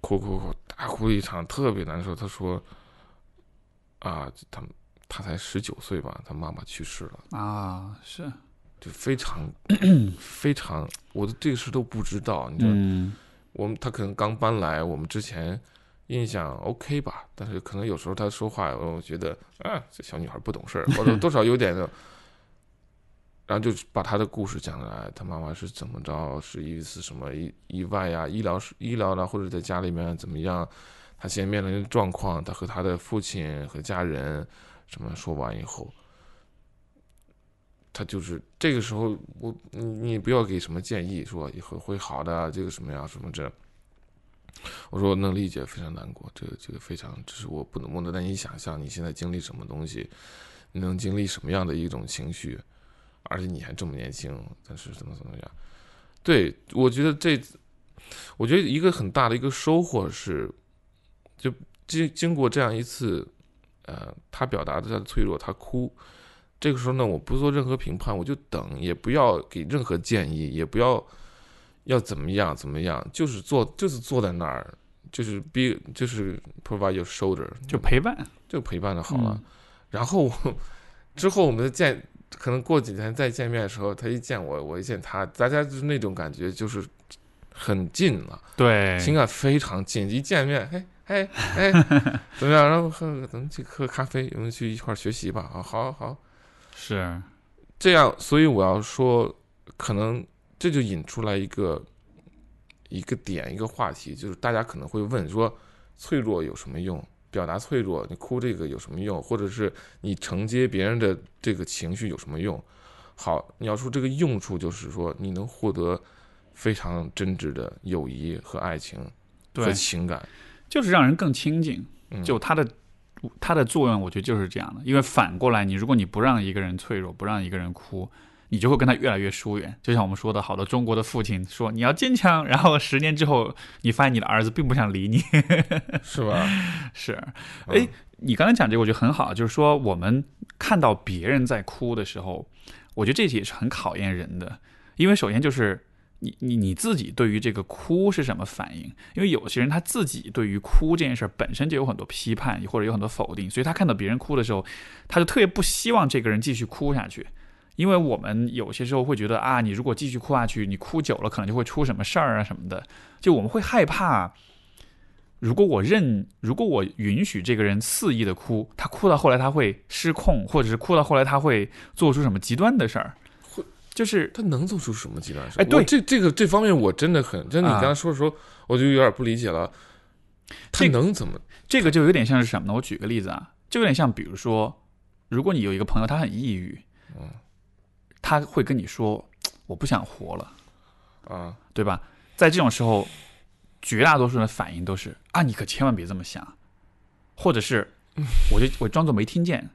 哭哭哭大哭一场，特别难受。他说：“啊，他他才十九岁吧，他妈妈去世了，啊是就非常 [CLEARS THROAT] 非常，我的这个事都不知道。你知道，嗯我们他可能刚搬来，我们之前印象 OK 吧，但是可能有时候他说话，我觉得啊，这小女孩不懂事儿，或者多少有点的。然后就把他的故事讲来，他妈妈是怎么着，是一次什么意意外呀、医疗医疗啦，或者在家里面怎么样，他现在面临的状况，他和他的父亲和家人什么说完以后，他就是这个时候，我你你不要给什么建议，说以后会好的，这个什么呀什么这。我说我能理解，非常难过，这个这个非常，只是我不能不能难以想象你现在经历什么东西，你能经历什么样的一种情绪，而且你还这么年轻，但是怎么怎么样？对我觉得这我觉得一个很大的一个收获是，就经经过这样一次，呃，他表达的他的脆弱，他哭，这个时候呢，我不做任何评判，我就等，也不要给任何建议，也不要要怎么样怎么样，就是坐就是坐在那儿，就是 be 就是 provide your shoulder，就陪伴。就陪伴就好了。嗯 [LAUGHS] 然后之后我们再见，可能过几天再见面的时候，他一见我，我一见他，大家就是那种感觉，就是很近了，对，情感非常近。一见面，嘿，嘿，哎，[LAUGHS] 怎么样？然后喝，咱们去喝咖啡，我们去一块儿学习吧。啊，好好，是，这样。所以我要说，可能这就引出来一个一个点，一个话题，就是大家可能会问说，脆弱有什么用？表达脆弱，你哭这个有什么用？或者是你承接别人的这个情绪有什么用？好，你要说这个用处，就是说你能获得非常真挚的友谊和爱情和，情感。就是让人更亲近。嗯，就他的它的作用，我觉得就是这样的。因为反过来，你如果你不让一个人脆弱，不让一个人哭，你就会跟他越来越疏远。就像我们说的，好多中国的父亲说你要坚强，然后十年之后，你发现你的儿子并不想理你。[LAUGHS] 是吧？是，嗯哎，你刚才讲这个，我觉得很好，就是说我们看到别人在哭的时候，我觉得这也是很考验人的，因为首先就是你你你自己对于这个哭是什么反应？因为有些人他自己对于哭这件事本身就有很多批判或者有很多否定，所以他看到别人哭的时候，他就特别不希望这个人继续哭下去。因为我们有些时候会觉得啊，你如果继续哭下去，你哭久了可能就会出什么事儿啊什么的，就我们会害怕。如果我认，如果我允许这个人肆意的哭，他哭到后来他会失控，或者是哭到后来他会做出什么极端的事儿，就是他能做出什么极端事？哎对这这个这方面我真的很，真的你啊刚才说的时候，我就有点不理解了。他能怎么？这个就有点像是什么呢？我举个例子啊，就有点像，比如说，如果你有一个朋友他很抑郁，嗯他会跟你说我不想活了，啊，对吧？在这种时候，绝大多数人的反应都是啊，你可千万别这么想，或者是 [LAUGHS] 我就我装作没听见，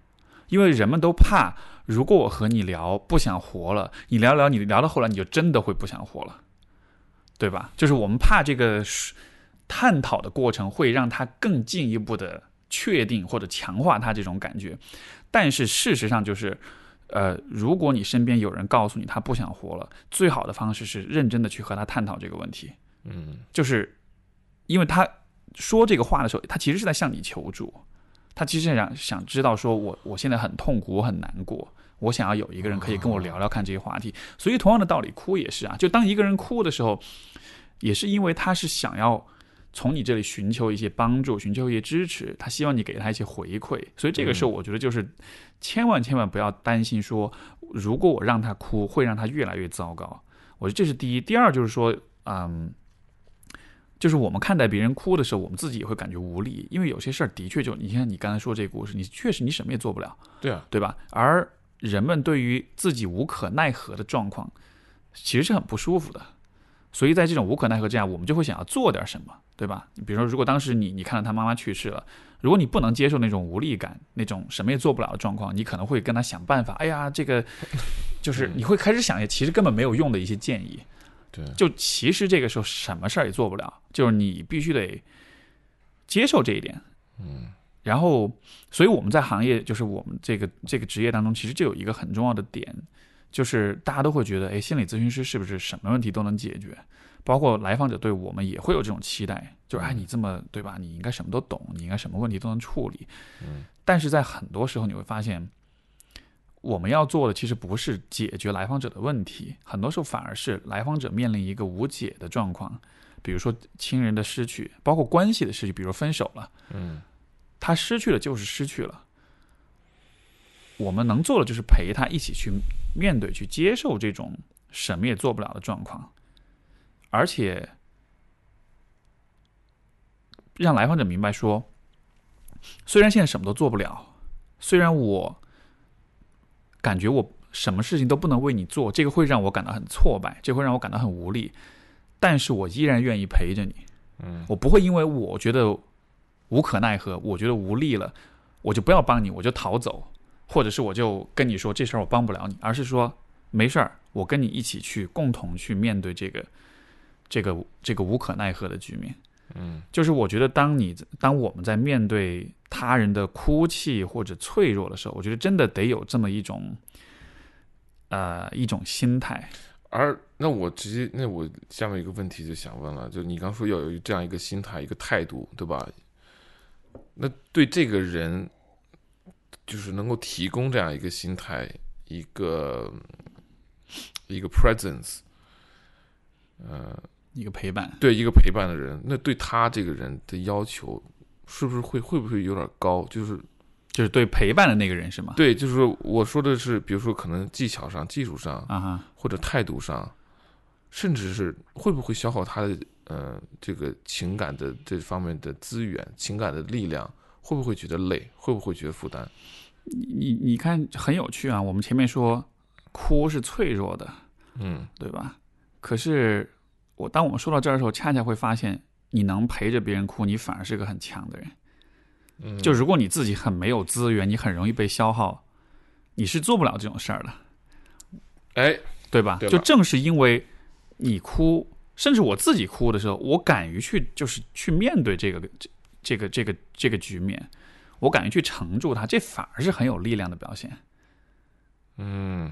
因为人们都怕，如果我和你聊不想活了，你聊聊你聊到后来你就真的会不想活了，对吧？就是我们怕这个是探讨的过程会让他更进一步的确定或者强化他这种感觉，但是事实上就是。呃，如果你身边有人告诉你他不想活了，最好的方式是认真的去和他探讨这个问题。嗯就是因为他说这个话的时候，他其实是在向你求助，他其实想想知道说我我现在很痛苦，我很难过，我想要有一个人可以跟我聊聊看这些话题。所以同样的道理，哭也是啊，就当一个人哭的时候，也是因为他是想要。从你这里寻求一些帮助，寻求一些支持，他希望你给他一些回馈，所以这个时候我觉得就是千万千万不要担心说，如果我让他哭，会让他越来越糟糕。我觉得这是第一，第二就是说，嗯，就是我们看待别人哭的时候，我们自己也会感觉无力，因为有些事儿的确就，你像你刚才说这个故事，你确实你什么也做不了，对啊，对吧？而人们对于自己无可奈何的状况，其实是很不舒服的。所以在这种无可奈何之下，我们就会想要做点什么，对吧？比如说，如果当时你你看到他妈妈去世了，如果你不能接受那种无力感，那种什么也做不了的状况，你可能会跟他想办法。哎呀，这个 [LAUGHS] 就是你会开始想一些其实根本没有用的一些建议。对，就其实这个时候什么事儿也做不了，就是你必须得接受这一点。嗯然后，所以我们在行业，就是我们这个这个职业当中，其实就有一个很重要的点，就是大家都会觉得，哎，心理咨询师是不是什么问题都能解决？包括来访者对我们也会有这种期待，就是哎，你这么对吧？你应该什么都懂，你应该什么问题都能处理。嗯，但是在很多时候你会发现，我们要做的其实不是解决来访者的问题，很多时候反而是来访者面临一个无解的状况，比如说亲人的失去，包括关系的失去，比如分手了。嗯他失去了就是失去了。我们能做的就是陪他一起去面对、去接受这种什么也做不了的状况，而且让来访者明白说，虽然现在什么都做不了，虽然我感觉我什么事情都不能为你做，这个会让我感到很挫败，这会让我感到很无力，但是我依然愿意陪着你。嗯我不会因为我觉得无可奈何，我觉得无力了，我就不要帮你，我就逃走，或者是我就跟你说这事儿我帮不了你，而是说没事儿，我跟你一起去共同去面对这个这个这个无可奈何的局面。嗯就是我觉得，当你当我们在面对他人的哭泣或者脆弱的时候，我觉得真的得有这么一种，呃，一种心态。而那我直接，那我下面一个问题就想问了，就你刚说要有这样一个心态、一个态度，对吧？那对这个人，就是能够提供这样一个心态、一个一个 presence，呃，一个陪伴，对一个陪伴的人，那对他这个人的要求是不是会会不会有点高？就是就是对陪伴的那个人是吗？对，就是说我说的是，比如说可能技巧上、技术上，啊哈，或者态度上，甚至是会不会消耗他的呃这个情感的这方面的资源、情感的力量，会不会觉得累？会不会觉得负担？你你看很有趣啊。我们前面说哭是脆弱的，嗯对吧？可是我当我们说到这儿的时候，恰恰会发现，你能陪着别人哭，你反而是个很强的人。嗯，就如果你自己很没有资源，你很容易被消耗，你是做不了这种事儿的，哎，对吧？对吧就正是因为你哭，甚至我自己哭的时候，我敢于去就是去面对这个这这个这个这个局面，我敢于去承住它，这反而是很有力量的表现。嗯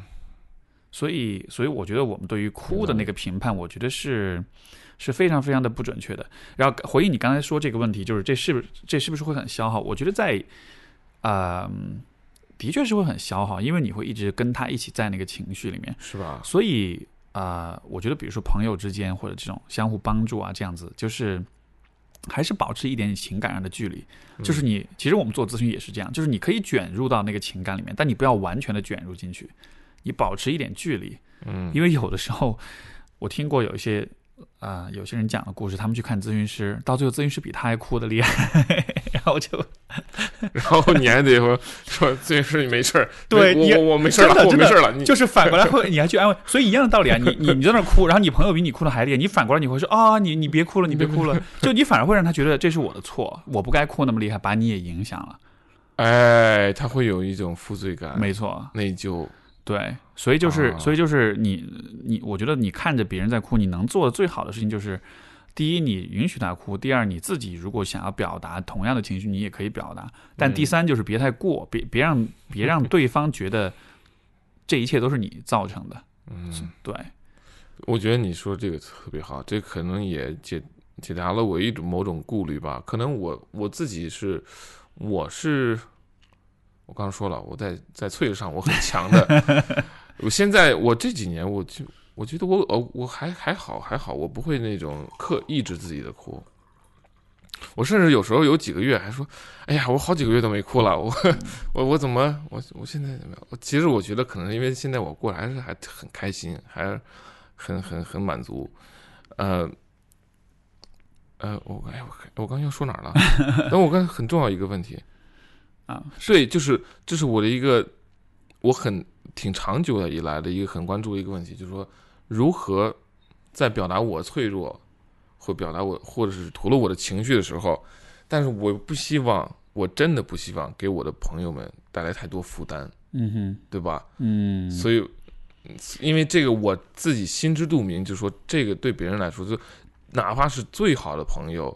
所以，所以我觉得我们对于哭的那个评判，我觉得是是非常非常的不准确的。然后回应你刚才说这个问题，就是这是不是这是不是会很消耗？我觉得在，呃，的确是会很消耗，因为你会一直跟他一起在那个情绪里面。是吧？所以啊、呃我觉得比如说朋友之间或者这种相互帮助啊，这样子就是还是保持一点情感上的距离。就是你其实我们做咨询也是这样，就是你可以卷入到那个情感里面，但你不要完全的卷入进去，你保持一点距离。嗯因为有的时候我听过有一些。啊、有些人讲的故事，他们去看咨询师，到最后咨询师比他还哭的厉害，然后就 [LAUGHS] 然后你还得说说咨询师你没事儿，对你我没事儿了，我没事儿了，你就是反过来会，你还去安慰，所以一样的道理啊，你你你在那儿哭，然后你朋友比你哭的还厉害，你反过来你会说啊，你你别哭了，你别哭了，[LAUGHS] 就你反而会让他觉得这是我的错，我不该哭那么厉害，把你也影响了，哎，他会有一种负罪感、没错，内疚。对，所以就是啊所以就是你你，我觉得你看着别人在哭，你能做的最好的事情就是。第一，你允许他哭；第二，你自己如果想要表达同样的情绪，你也可以表达。但第三就是别太过，别别让别让对方觉得这一切都是你造成的。[LAUGHS] 嗯，对，我觉得你说这个特别好，这可能也解解答了我一种某种顾虑吧。可能我我自己是，我是，我刚刚说了，我在在脆上我很强的。[LAUGHS] 我现在我这几年，我就我觉得我我我还还好还好，我不会那种刻抑制自己的哭。我甚至有时候有几个月还说，哎呀，我好几个月都没哭了，我我我怎么我我现在怎么样？其实我觉得可能因为现在我过得还是还很开心，还很很很满足，呃呃，我哎我我刚要说哪儿了？[LAUGHS] 但我刚才很重要一个问题啊，对，就是这是我的一个我很挺长久的以来的一个很关注的一个问题，就是说如何在表达我脆弱或表达我或者是吐露我的情绪的时候，但是我不希望，我真的不希望给我的朋友们带来太多负担，嗯哼，对吧？嗯，所以，因为这个我自己心知肚明，就是说这个对别人来说，就哪怕是最好的朋友，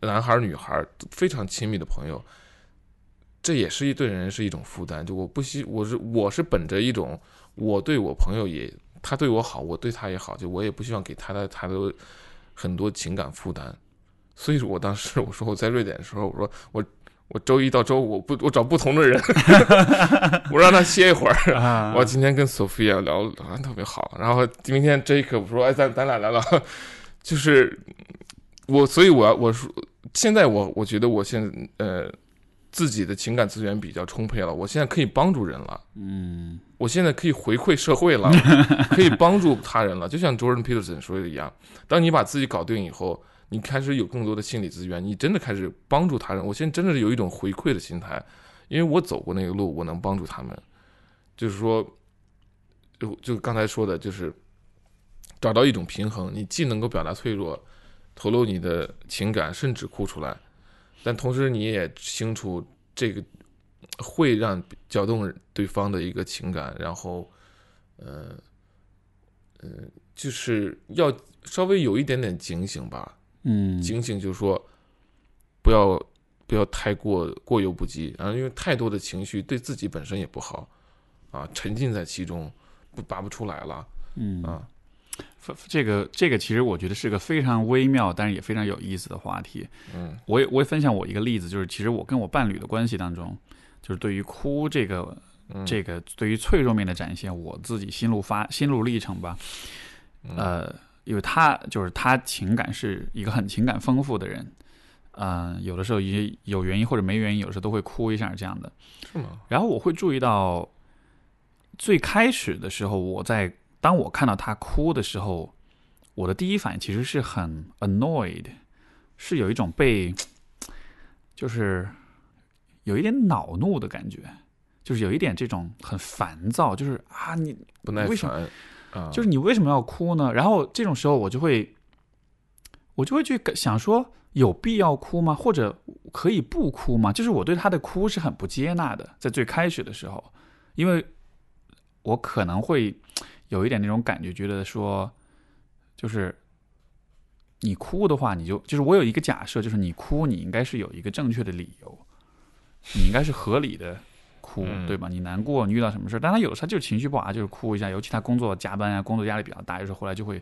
男孩儿女孩儿非常亲密的朋友，这也是一对人是一种负担。就我不希，我是我是本着一种，我对我朋友也，他对我好，我对他也好，就我也不希望给他的他的很多情感负担。所以说我当时我说我在瑞典的时候，我说我我周一到周五我不我找不同的人 [LAUGHS] [LAUGHS] 我让他歇一会儿。啊，我今天跟 Sophia 聊聊得特别好，然后明天 Jacob 说，哎，咱咱俩聊聊，[LAUGHS] 就是我，所以我要我说，现在我我觉得我现在呃自己的情感资源比较充沛了，我现在可以帮助人了，嗯我现在可以回馈社会了，[LAUGHS] 可以帮助他人了，就像 Jordan Peterson 说的一样，当你把自己搞定以后。你开始有更多的心理资源，你真的开始帮助他人。我现在真的是有一种回馈的心态，因为我走过那个路，我能帮助他们。就是说，就就刚才说的，就是找到一种平衡，你既能够表达脆弱，透露你的情感，甚至哭出来，但同时你也清楚这个会让搅动对方的一个情感，然后，呃，就是要稍微有一点点警醒吧，嗯，警醒就是说，不要不要太过过犹不及，然后因为太多的情绪对自己本身也不好，啊，沉浸在其中不拔不出来了，嗯。啊，这个这个其实我觉得是个非常微妙，但是也非常有意思的话题。嗯我也我也分享我一个例子，就是其实我跟我伴侣的关系当中，就是对于哭这个嗯这个对于脆弱面的展现，我自己心路发心路历程吧。嗯呃，因为他就是他情感是一个很情感丰富的人，嗯、有的时候也有原因或者没原因，有时候都会哭一下这样的。是吗？然后我会注意到，最开始的时候，我在当我看到他哭的时候，我的第一反应其实是很 annoyed，是有一种被，[TSK] 就是有一点恼怒的感觉，就是有一点这种很烦躁，就是啊，你不耐为什么烦啊，就是你为什么要哭呢？然后这种时候我就会，我就会去想说，有必要哭吗？或者可以不哭吗？就是我对他的哭是很不接纳的，在最开始的时候，因为我可能会有一点那种感觉，觉得说，就是你哭的话，你就就是我有一个假设，就是你哭，你应该是有一个正确的理由，你应该是合理的。哭嗯对吧？你难过，你遇到什么事儿？但他有的时候他就是情绪不好，就是哭一下。尤其他工作加班啊，工作压力比较大，有时候回来就会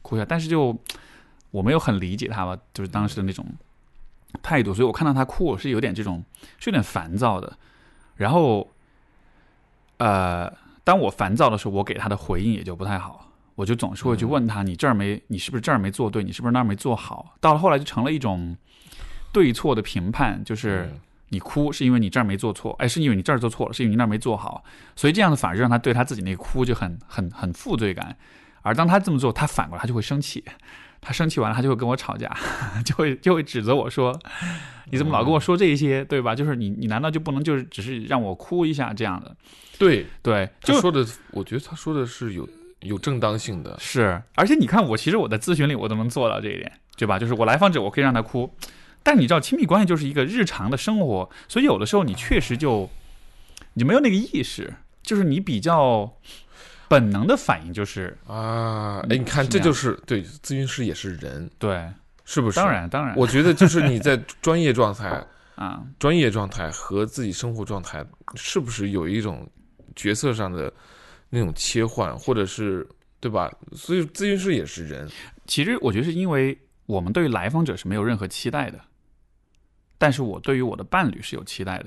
哭一下。但是就我没有很理解他吧，就是当时的那种态度，所以我看到他哭，我是有点这种是有点烦躁的。然后，呃，当我烦躁的时候，我给他的回应也就不太好，我就总是会去问他：你这儿没，你是不是这儿没做对？你是不是那儿没做好？到了后来就成了一种对错的评判，就是。嗯你哭是因为你这儿没做错，哎，是因为你这儿做错了，是因为你那儿没做好，所以这样的反而让他对他自己那哭就很很很负罪感，而当他这么做，他反过来他就会生气，他生气完了他就会跟我吵架，[LAUGHS] 就会就会指责我说，你怎么老跟我说这些，对吧？就是你你难道就不能就是只是让我哭一下这样的？对，对，就他说的，我觉得他说的是有有正当性的，是，而且你看我其实我在咨询里我都能做到这一点，对吧？就是我来访者我可以让他哭。但你知道，亲密关系就是一个日常的生活，所以有的时候你确实就你没有那个意识，就是你比较本能的反应就是啊，哎，你看，这就是对咨询师也是人，对，是不是？当，然当然，我觉得就是你在专业状态、[LAUGHS] 啊，专业状态和自己生活状态，是不是有一种角色上的那种切换，或者是对吧？所以咨询师也是人，其实我觉得是因为我们对于来访者是没有任何期待的，但是我对于我的伴侣是有期待的。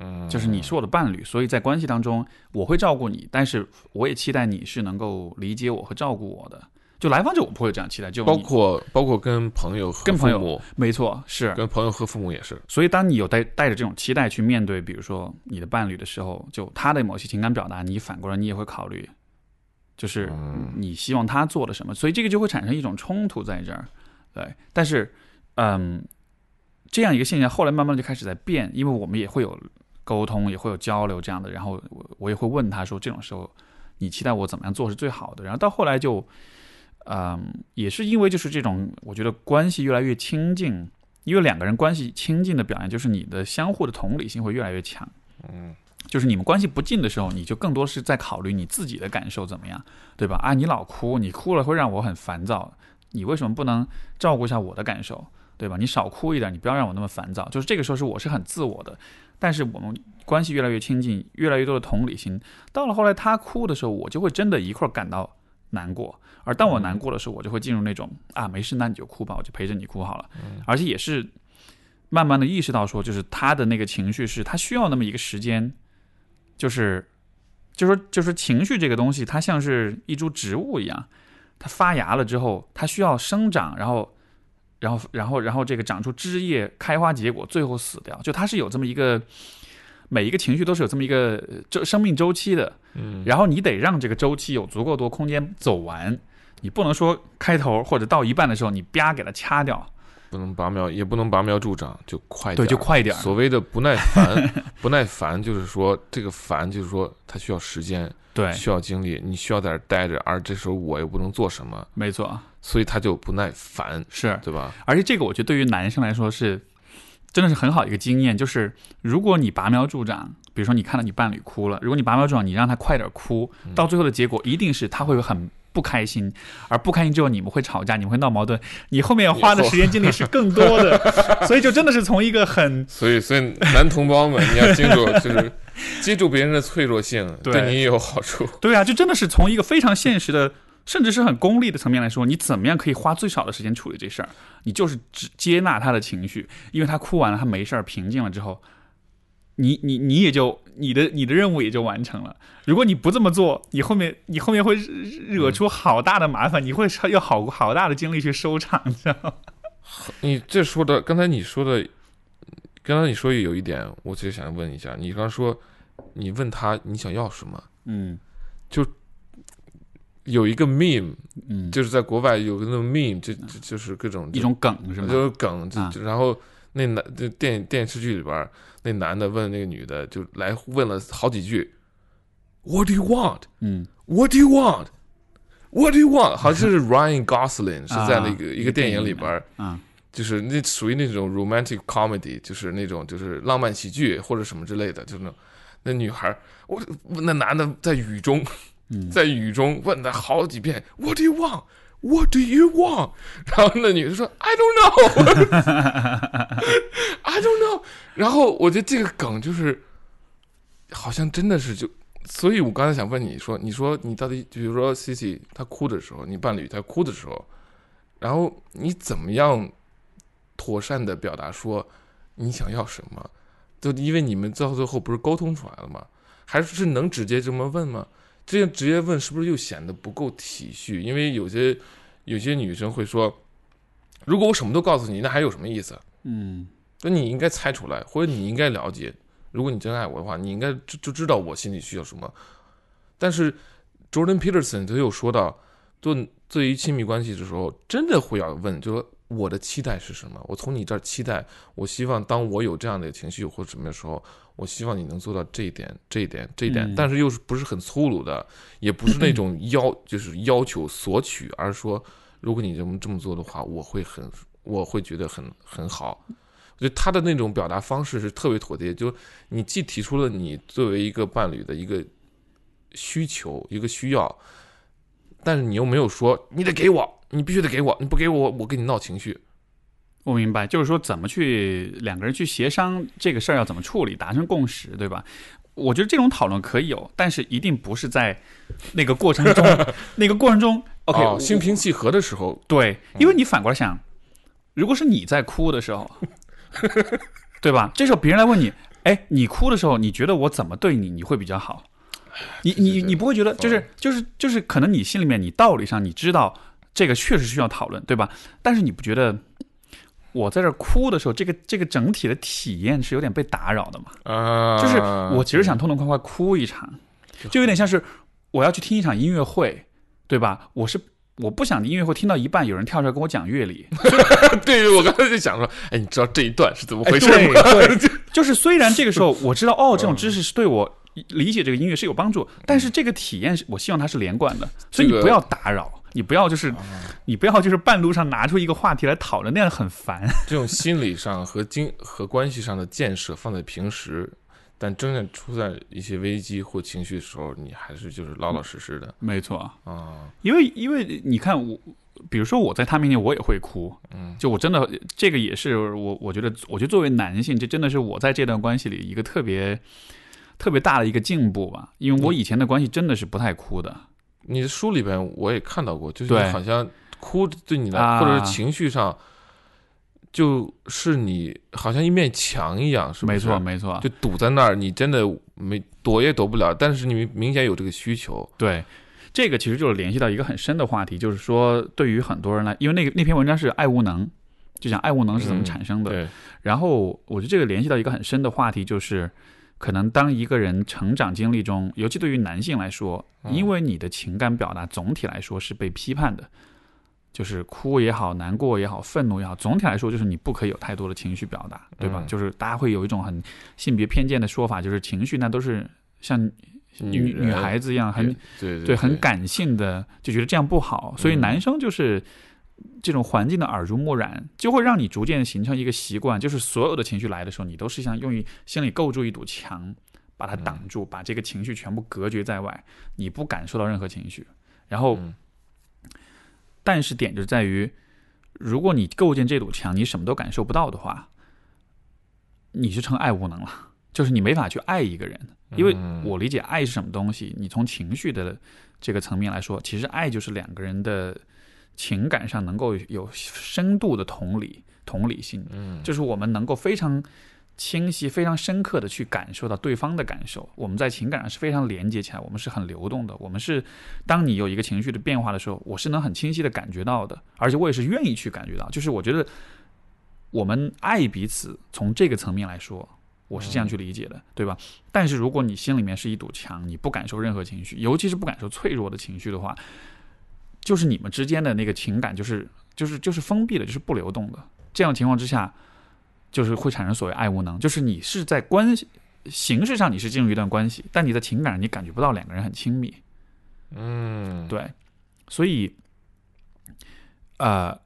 嗯，就是你是我的伴侣，所以在关系当中我会照顾你，但是我也期待你是能够理解我和照顾我的。就来访者我不会有这样期待，就包括包括跟朋友和跟朋友父母没错是。跟朋友和父母也是，所以当你有带带着这种期待去面对，比如说你的伴侣的时候，就他的某些情感表达，你反过来你也会考虑，就是嗯你希望他做了什么，所以这个就会产生一种冲突在这儿。对，但是嗯，这样一个现象后来慢慢就开始在变，因为我们也会有沟通，也会有交流这样的，然后我我也会问他说，这种时候你期待我怎么样做是最好的，然后到后来就，嗯，也是因为就是这种，我觉得关系越来越亲近，因为两个人关系亲近的表现就是你的相互的同理心会越来越强。嗯，就是你们关系不近的时候，你就更多是在考虑你自己的感受怎么样，对吧？啊，你老哭，你哭了会让我很烦躁，你为什么不能照顾一下我的感受，对吧？你少哭一点，你不要让我那么烦躁。就是这个时候是我是很自我的，但是我们关系越来越亲近，越来越多的同理心，到了后来他哭的时候，我就会真的一块儿感到难过。而当我难过的时候，我就会进入那种啊，没事，那你就哭吧，我就陪着你哭好了。而且也是慢慢的意识到说，就是他的那个情绪是他需要那么一个时间，就是，就说就是情绪这个东西，它像是一株植物一样，它发芽了之后，它需要生长，然后，然后，然后，然后这个长出枝叶、开花结果，最后死掉。就它是有这么一个，每一个情绪都是有这么一个呃周生命周期的。嗯，然后你得让这个周期有足够多空间走完，你不能说开头或者到一半的时候你啪给它掐掉，不能拔苗，也不能拔苗助长，就快对，点对就快一点儿。所谓的不耐烦，不耐烦就是说这个烦就是说它需要时间，对，需要精力，你需要在这儿待着，而这时候我又不能做什么，没错，所以他就不耐烦，是。对吧？而且这个我觉得对于男生来说是真的是很好一个经验，就是如果你拔苗助长，比如说你看到你伴侣哭了，如果你拔苗助长，你让他快点哭，到最后的结果一定是他会很不开心，而不开心之后你们会吵架，你们会闹矛盾，你后面花的时间精力是更多的，[LAUGHS] 所以就真的是从一个很所以，所以男同胞们，你要记住，就是 [LAUGHS] 记住别人的脆弱性，对对你也有好处。对啊，就真的是从一个非常现实的，甚至是很功利的层面来说，你怎么样可以花最少的时间处理这事儿？你就是只接纳他的情绪，因为他哭完了，他没事儿，平静了之后，你你你也就你的你的任务也就完成了。如果你不这么做，你后面你后面会惹出好大的麻烦，你会要好好大的精力去收场，你知道吗？你 [LAUGHS] 这说的，刚才你说的，刚才你说有一点，我其实想问一下，你刚说你问他你想要什么，嗯有一个 meme，嗯，就是在国外有个那种 meme，就就就是各种一种梗是吗？就是梗，就啊就然后那男就电电视剧里边，那男的问那个女的，就来问了好几句，What do you want? 嗯 What do you want? What do you want? 好像是 [LAUGHS] Ryan Gosling 是在那个啊一个电影里边儿，啊就是那属于那种 romantic comedy，就是那种就是浪漫喜剧或者什么之类的，就是那种那女孩，我那男的在雨中，嗯在雨中问他好几遍，What do you want? What do you want? 然后那女的说 I don't know, [LAUGHS] I don't know。[LAUGHS] 然后我觉得这个梗就是好像真的是就，所以我刚才想问你说，你说你到底，比如说 C C 她哭的时候，你伴侣在哭的时候，然后你怎么样妥善的表达说你想要什么？就因为你们到最后不是沟通出来了吗？还是能直接这么问吗？这样直接问是不是又显得不够体恤？因为有些有些女生会说，如果我什么都告诉你，那还有什么意思？嗯那你应该猜出来，或者你应该了解。如果你真爱我的话，你应该就就知道我心里需要什么。但是 Jordan Peterson 他又说到，做对于亲密关系的时候，真的会要问，就说我的期待是什么？我从你这儿期待，我希望当我有这样的情绪或者什么的时候，我希望你能做到这一点、这一点、这一点，嗯但是又是不是很粗鲁的，也不是那种 [CLEARS THROAT] 要就是要求索取，而是说，如果你这么这么做的话，我会很我会觉得很很好。我觉得他的那种表达方式是特别妥帖，就你既提出了你作为一个伴侣的一个需求、一个需要，但是你又没有说你得给我，你必须得给我，你不给我，我跟你闹情绪。我明白，就是说怎么去两个人去协商这个事儿要怎么处理，达成共识，对吧？我觉得这种讨论可以有，但是一定不是在那个过程中，[LAUGHS] 那个过程中，OK，、哦心平气和的时候，对，因为你反过来想，如果是你在哭的时候，[LAUGHS] 对吧？这时候别人来问你，哎，你哭的时候，你觉得我怎么对你，你会比较好？你你你不会觉得，就是就是就是，可能你心里面你道理上你知道这个确实需要讨论，对吧？但是你不觉得我在这儿哭的时候，这个这个整体的体验是有点被打扰的嘛？啊，就是我其实想痛痛快快哭一场，就有点像是我要去听一场音乐会，对吧？我是我不想音乐会听到一半有人跳出来跟我讲乐理，[LAUGHS] 对我刚才就想说，哎，你知道这一段是怎么哎回事吗？对对，[LAUGHS] 就是虽然这个时候我知道哦，这种知识是对我理解这个音乐是有帮助，但是这个体验是我希望它是连贯的，所以你不要打扰。你不要就是，你不要就是半路上拿出一个话题来讨论，那样很烦。[LAUGHS] 这种心理上和经和关系上的建设放在平时，但真正出在一些危机或情绪的时候，你还是就是老老实实的。没错，啊。因为因为你看我，比如说我在他面前我也会哭，嗯，就我真的这个也是我我觉得我觉得作为男性，这真的是我在这段关系里一个特别特别大的一个进步吧，因为我以前的关系真的是不太哭的。你的书里边我也看到过，就是你好像哭对你来，啊或者是情绪上，就是你好像一面墙一样，是不是？没错，没错，就堵在那儿，你真的没躲也躲不了，但是你明显有这个需求。对。这个其实就是联系到一个很深的话题，就是说，对于很多人来，因为那个那篇文章是爱无能，就讲爱无能是怎么嗯产生的。对，然后我觉得这个联系到一个很深的话题，就是可能当一个人成长经历中，尤其对于男性来说，嗯因为你的情感表达总体来说是被批判的，就是哭也好、难过也好、愤怒也好，总体来说就是你不可以有太多的情绪表达，对吧？嗯就是大家会有一种很性别偏见的说法，就是情绪那都是像女女孩子一样很对对对，很感性的，就觉得这样不好，所以嗯男生就是这种环境的耳濡目染，就会让你逐渐形成一个习惯，就是所有的情绪来的时候，你都是想用于心里构筑一堵墙，把它挡住，把这个情绪全部隔绝在外，你不感受到任何情绪。然后嗯但是点就在于，如果你构建这堵墙，你什么都感受不到的话，你就成爱无能了，就是你没法去爱一个人。因为嗯我理解爱是什么东西，你从情绪的这个层面来说，其实爱就是两个人的情感上能够有深度的同理、同理心，嗯，就是我们能够非常清晰、非常深刻的去感受到对方的感受。我们在情感上是非常连接起来，我们是很流动的。我们是当你有一个情绪的变化的时候，我是能很清晰的感觉到的，而且我也是愿意去感觉到。就是我觉得我们爱彼此，从这个层面来说。我是这样去理解的，对吧？但是如果你心里面是一堵墙，你不感受任何情绪，尤其是不感受脆弱的情绪的话，就是你们之间的那个情感就是就是就是封闭的，就是不流动的。这样情况之下，就是会产生所谓爱无能，就是你是在关系形式上你是进入一段关系，但你在情感上你感觉不到两个人很亲密，嗯，对，所以，呃，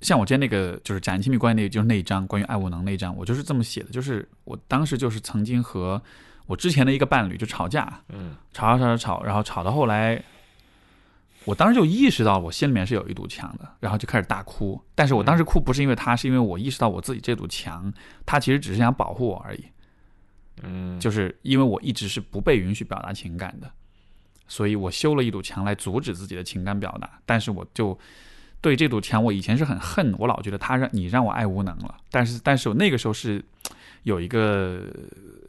像我之前那个就是讲亲密关系那，就是那一章关于爱无能那一章，我就是这么写的，就是我当时就是曾经和我之前的一个伴侣就吵架，嗯吵吵吵吵吵，然后吵到后来，我当时就意识到我心里面是有一堵墙的，然后就开始大哭。但是我当时哭不是因为他，是因为我意识到我自己这堵墙，他其实只是想保护我而已。嗯，就是因为我一直是不被允许表达情感的，所以我修了一堵墙来阻止自己的情感表达。但是我就对这堵墙，我以前是很恨，我老觉得他让你让我爱无能了。但是，但是我那个时候是有一个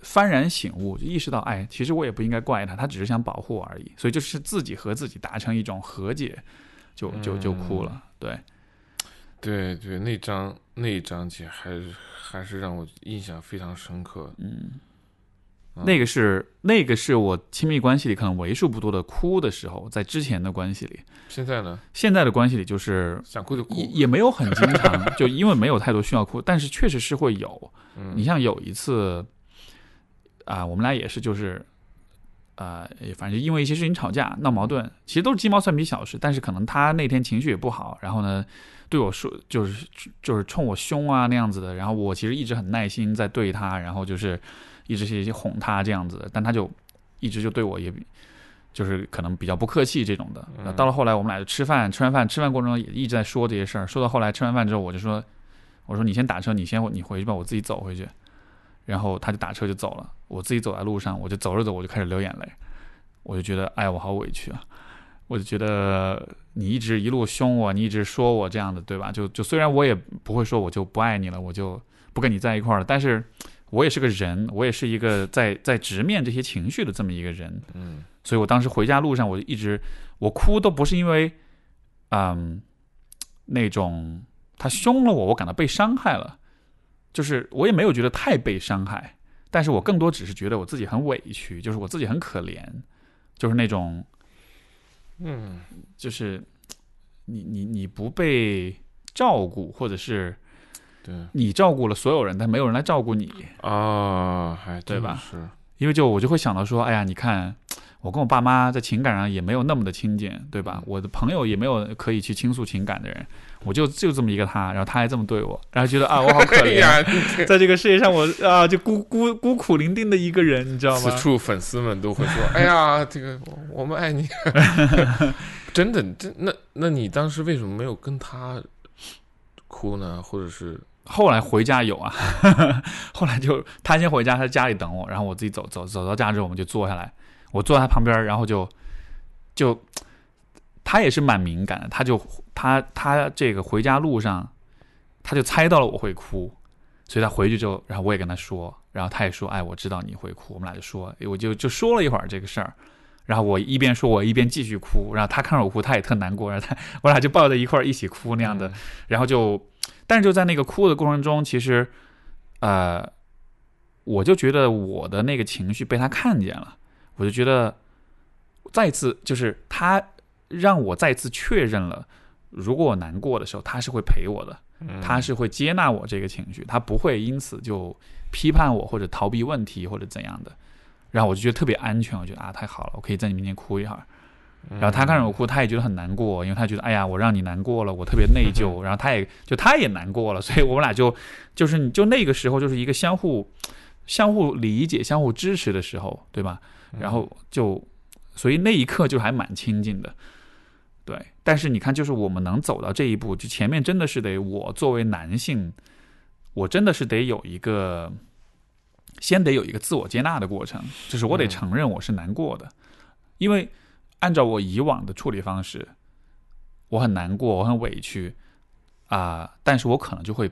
幡然醒悟，就意识到，哎，其实我也不应该怪他，他只是想保护我而已。所以就是自己和自己达成一种和解，就就就哭了。对，对对，那张那一章节还是还是让我印象非常深刻。嗯。嗯那个是那个是我亲密关系里可能为数不多的哭的时候，在之前的关系里，现在呢，现在的关系里就是想哭就哭也。也没有很经常，就因为没有太多需要哭，但是确实是会有。嗯你像有一次，啊、我们俩也是就是，呃、反正因为一些事情吵架闹矛盾，其实都是鸡毛蒜皮小事，但是可能他那天情绪也不好，然后呢，对我说就是就是冲我凶啊那样子的，然后我其实一直很耐心在对他，然后就是一直是哄他这样子的，但他就一直就对我也。就是可能比较不客气这种的，那嗯到了后来我们俩就吃饭，吃完饭吃饭过程中也一直在说这些事儿，说到后来吃完饭之后，我就说，我说你先打车，你先你回去吧，我自己走回去。然后他就打车就走了，我自己走在路上，我就走着走，我就开始流眼泪，我就觉得，哎，我好委屈啊！我就觉得你一直一路凶我，你一直说我这样的，对吧？就就虽然我也不会说我就不爱你了，我就不跟你在一块儿了，但是我也是个人，我也是一个在在直面这些情绪的这么一个人，嗯所以我当时回家路上，我就一直我哭都不是因为，嗯，那种他凶了我，我感到被伤害了，就是我也没有觉得太被伤害，但是我更多只是觉得我自己很委屈，就是我自己很可怜，就是那种嗯就是你你你不被照顾，或者是对你照顾了所有人，但没有人来照顾你，啊，还对吧是因为就我就会想到说，哎呀，你看我跟我爸妈在情感上也没有那么的亲近，对吧？嗯我的朋友也没有可以去倾诉情感的人，我就就这么一个他，然后他还这么对我，然后觉得啊，我好可哎怜，[LAUGHS] 在这个世界上我啊就孤孤孤苦伶仃的一个人，你知道吗此？处粉丝们都会说：“哎呀，这个我我们爱你。[LAUGHS] ” [LAUGHS] 真的，真那那你当时为什么没有跟他哭呢？或者是后来回家有啊，后来就他先回家，他在家里等我，然后我自己走走走到家之后，我们就坐下来，我坐在他旁边，然后就就他也是蛮敏感的，他就他他这个回家路上，他就猜到了我会哭，所以他回去之后，然后我也跟他说，然后他也说，哎，我知道你会哭，我们俩就说，我就就说了一会儿这个事儿。然后我一边说，我一边继续哭，然后他看着我哭，他也特难过，然后他我俩就抱在一块儿一起哭那样的，嗯然后就，但是就在那个哭的过程中，其实，呃，我就觉得我的那个情绪被他看见了，我就觉得再次就是他让我再次确认了，如果我难过的时候，他是会陪我的，嗯他是会接纳我这个情绪，他不会因此就批判我或者逃避问题或者怎样的。然后我就觉得特别安全，我觉得啊太好了，我可以在你面前哭一会儿。然后他看着我哭，他也觉得很难过，因为他觉得哎呀，我让你难过了，我特别内疚。[LAUGHS] 然后他也就他也难过了，所以我们俩就就是你就那个时候就是一个相互相互理解、相互支持的时候，对吧？然后就所以那一刻就还蛮亲近的。对，但是你看，就是我们能走到这一步，就前面真的是得我作为男性，我真的是得有一个，先得有一个自我接纳的过程，就是我得嗯承认我是难过的，因为按照我以往的处理方式，我很难过，我很委屈啊、但是我可能就会，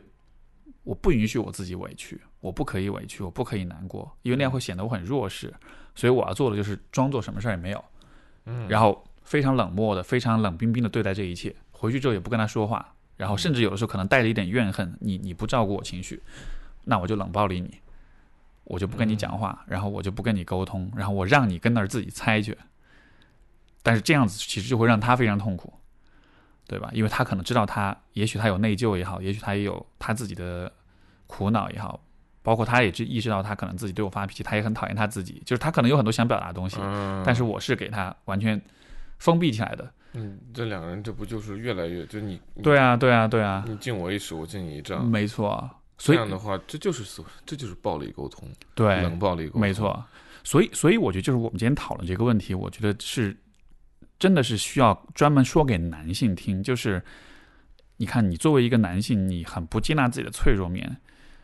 我不允许我自己委屈，我不可以委屈，我不可以难过，因为那样会显得我很弱势，所以我要做的就是装作什么事儿也没有。嗯，然后非常冷漠的、非常冷冰冰的对待这一切，回去之后也不跟他说话，然后甚至有的时候可能带着一点怨恨，你你不照顾我情绪，那我就冷暴力你，我就不跟你讲话，然后我就不跟你沟通，然后我让你跟那儿自己猜去。但是这样子其实就会让他非常痛苦，对吧？因为他可能知道他，也许他有内疚也好，也许他也有他自己的苦恼也好，包括他也知意识到他可能自己对我发脾气，他也很讨厌他自己，就是他可能有很多想表达的东西，嗯，但是我是给他完全封闭起来的。嗯，这两个人这不就是越来越，就你对啊，对啊，对啊，你敬我一尺，我敬你一丈，没错。所以这样的话，这就是所，这就是暴力沟通，对，冷暴力沟通，没错。所以，所以我觉得就是我们今天讨论这个问题，我觉得是真的是需要专门说给男性听。就是你看，你作为一个男性，你很不接纳自己的脆弱面。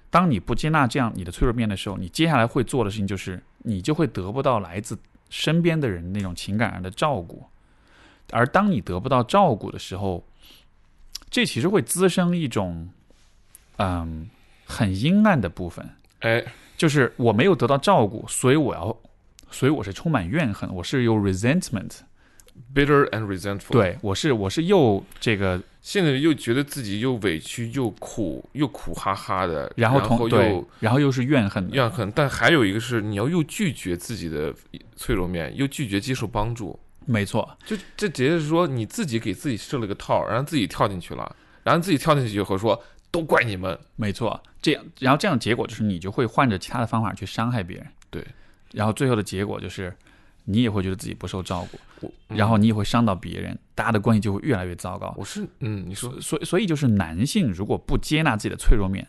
当你不接纳这样你的脆弱面的时候，你接下来会做的事情就是，你就会得不到来自身边的人那种情感上的照顾。而当你得不到照顾的时候，这其实会滋生一种，嗯，很阴暗的部分。哎，就是我没有得到照顾，所以我要，所以我是充满怨恨，我是有 resentment，bitter and resentful。，对我是我是又这个，现在又觉得自己又委屈又苦又苦哈哈的，然后后同对又，然后又是怨恨的，怨恨，但还有一个是你要又拒绝自己的脆弱面，又拒绝接受帮助，没错，就这直接是说你自己给自己设了个套，然后自己跳进去了，然后自己跳进去以后说都怪你们，没错，这样，然后这样结果就是你就会换着其他的方法去伤害别人，对，然后最后的结果就是你也会觉得自己不受照顾，我然后你也会伤到别人，大家的关系就会越来越糟糕。我是嗯，你说。所以所以就是男性如果不接纳自己的脆弱面，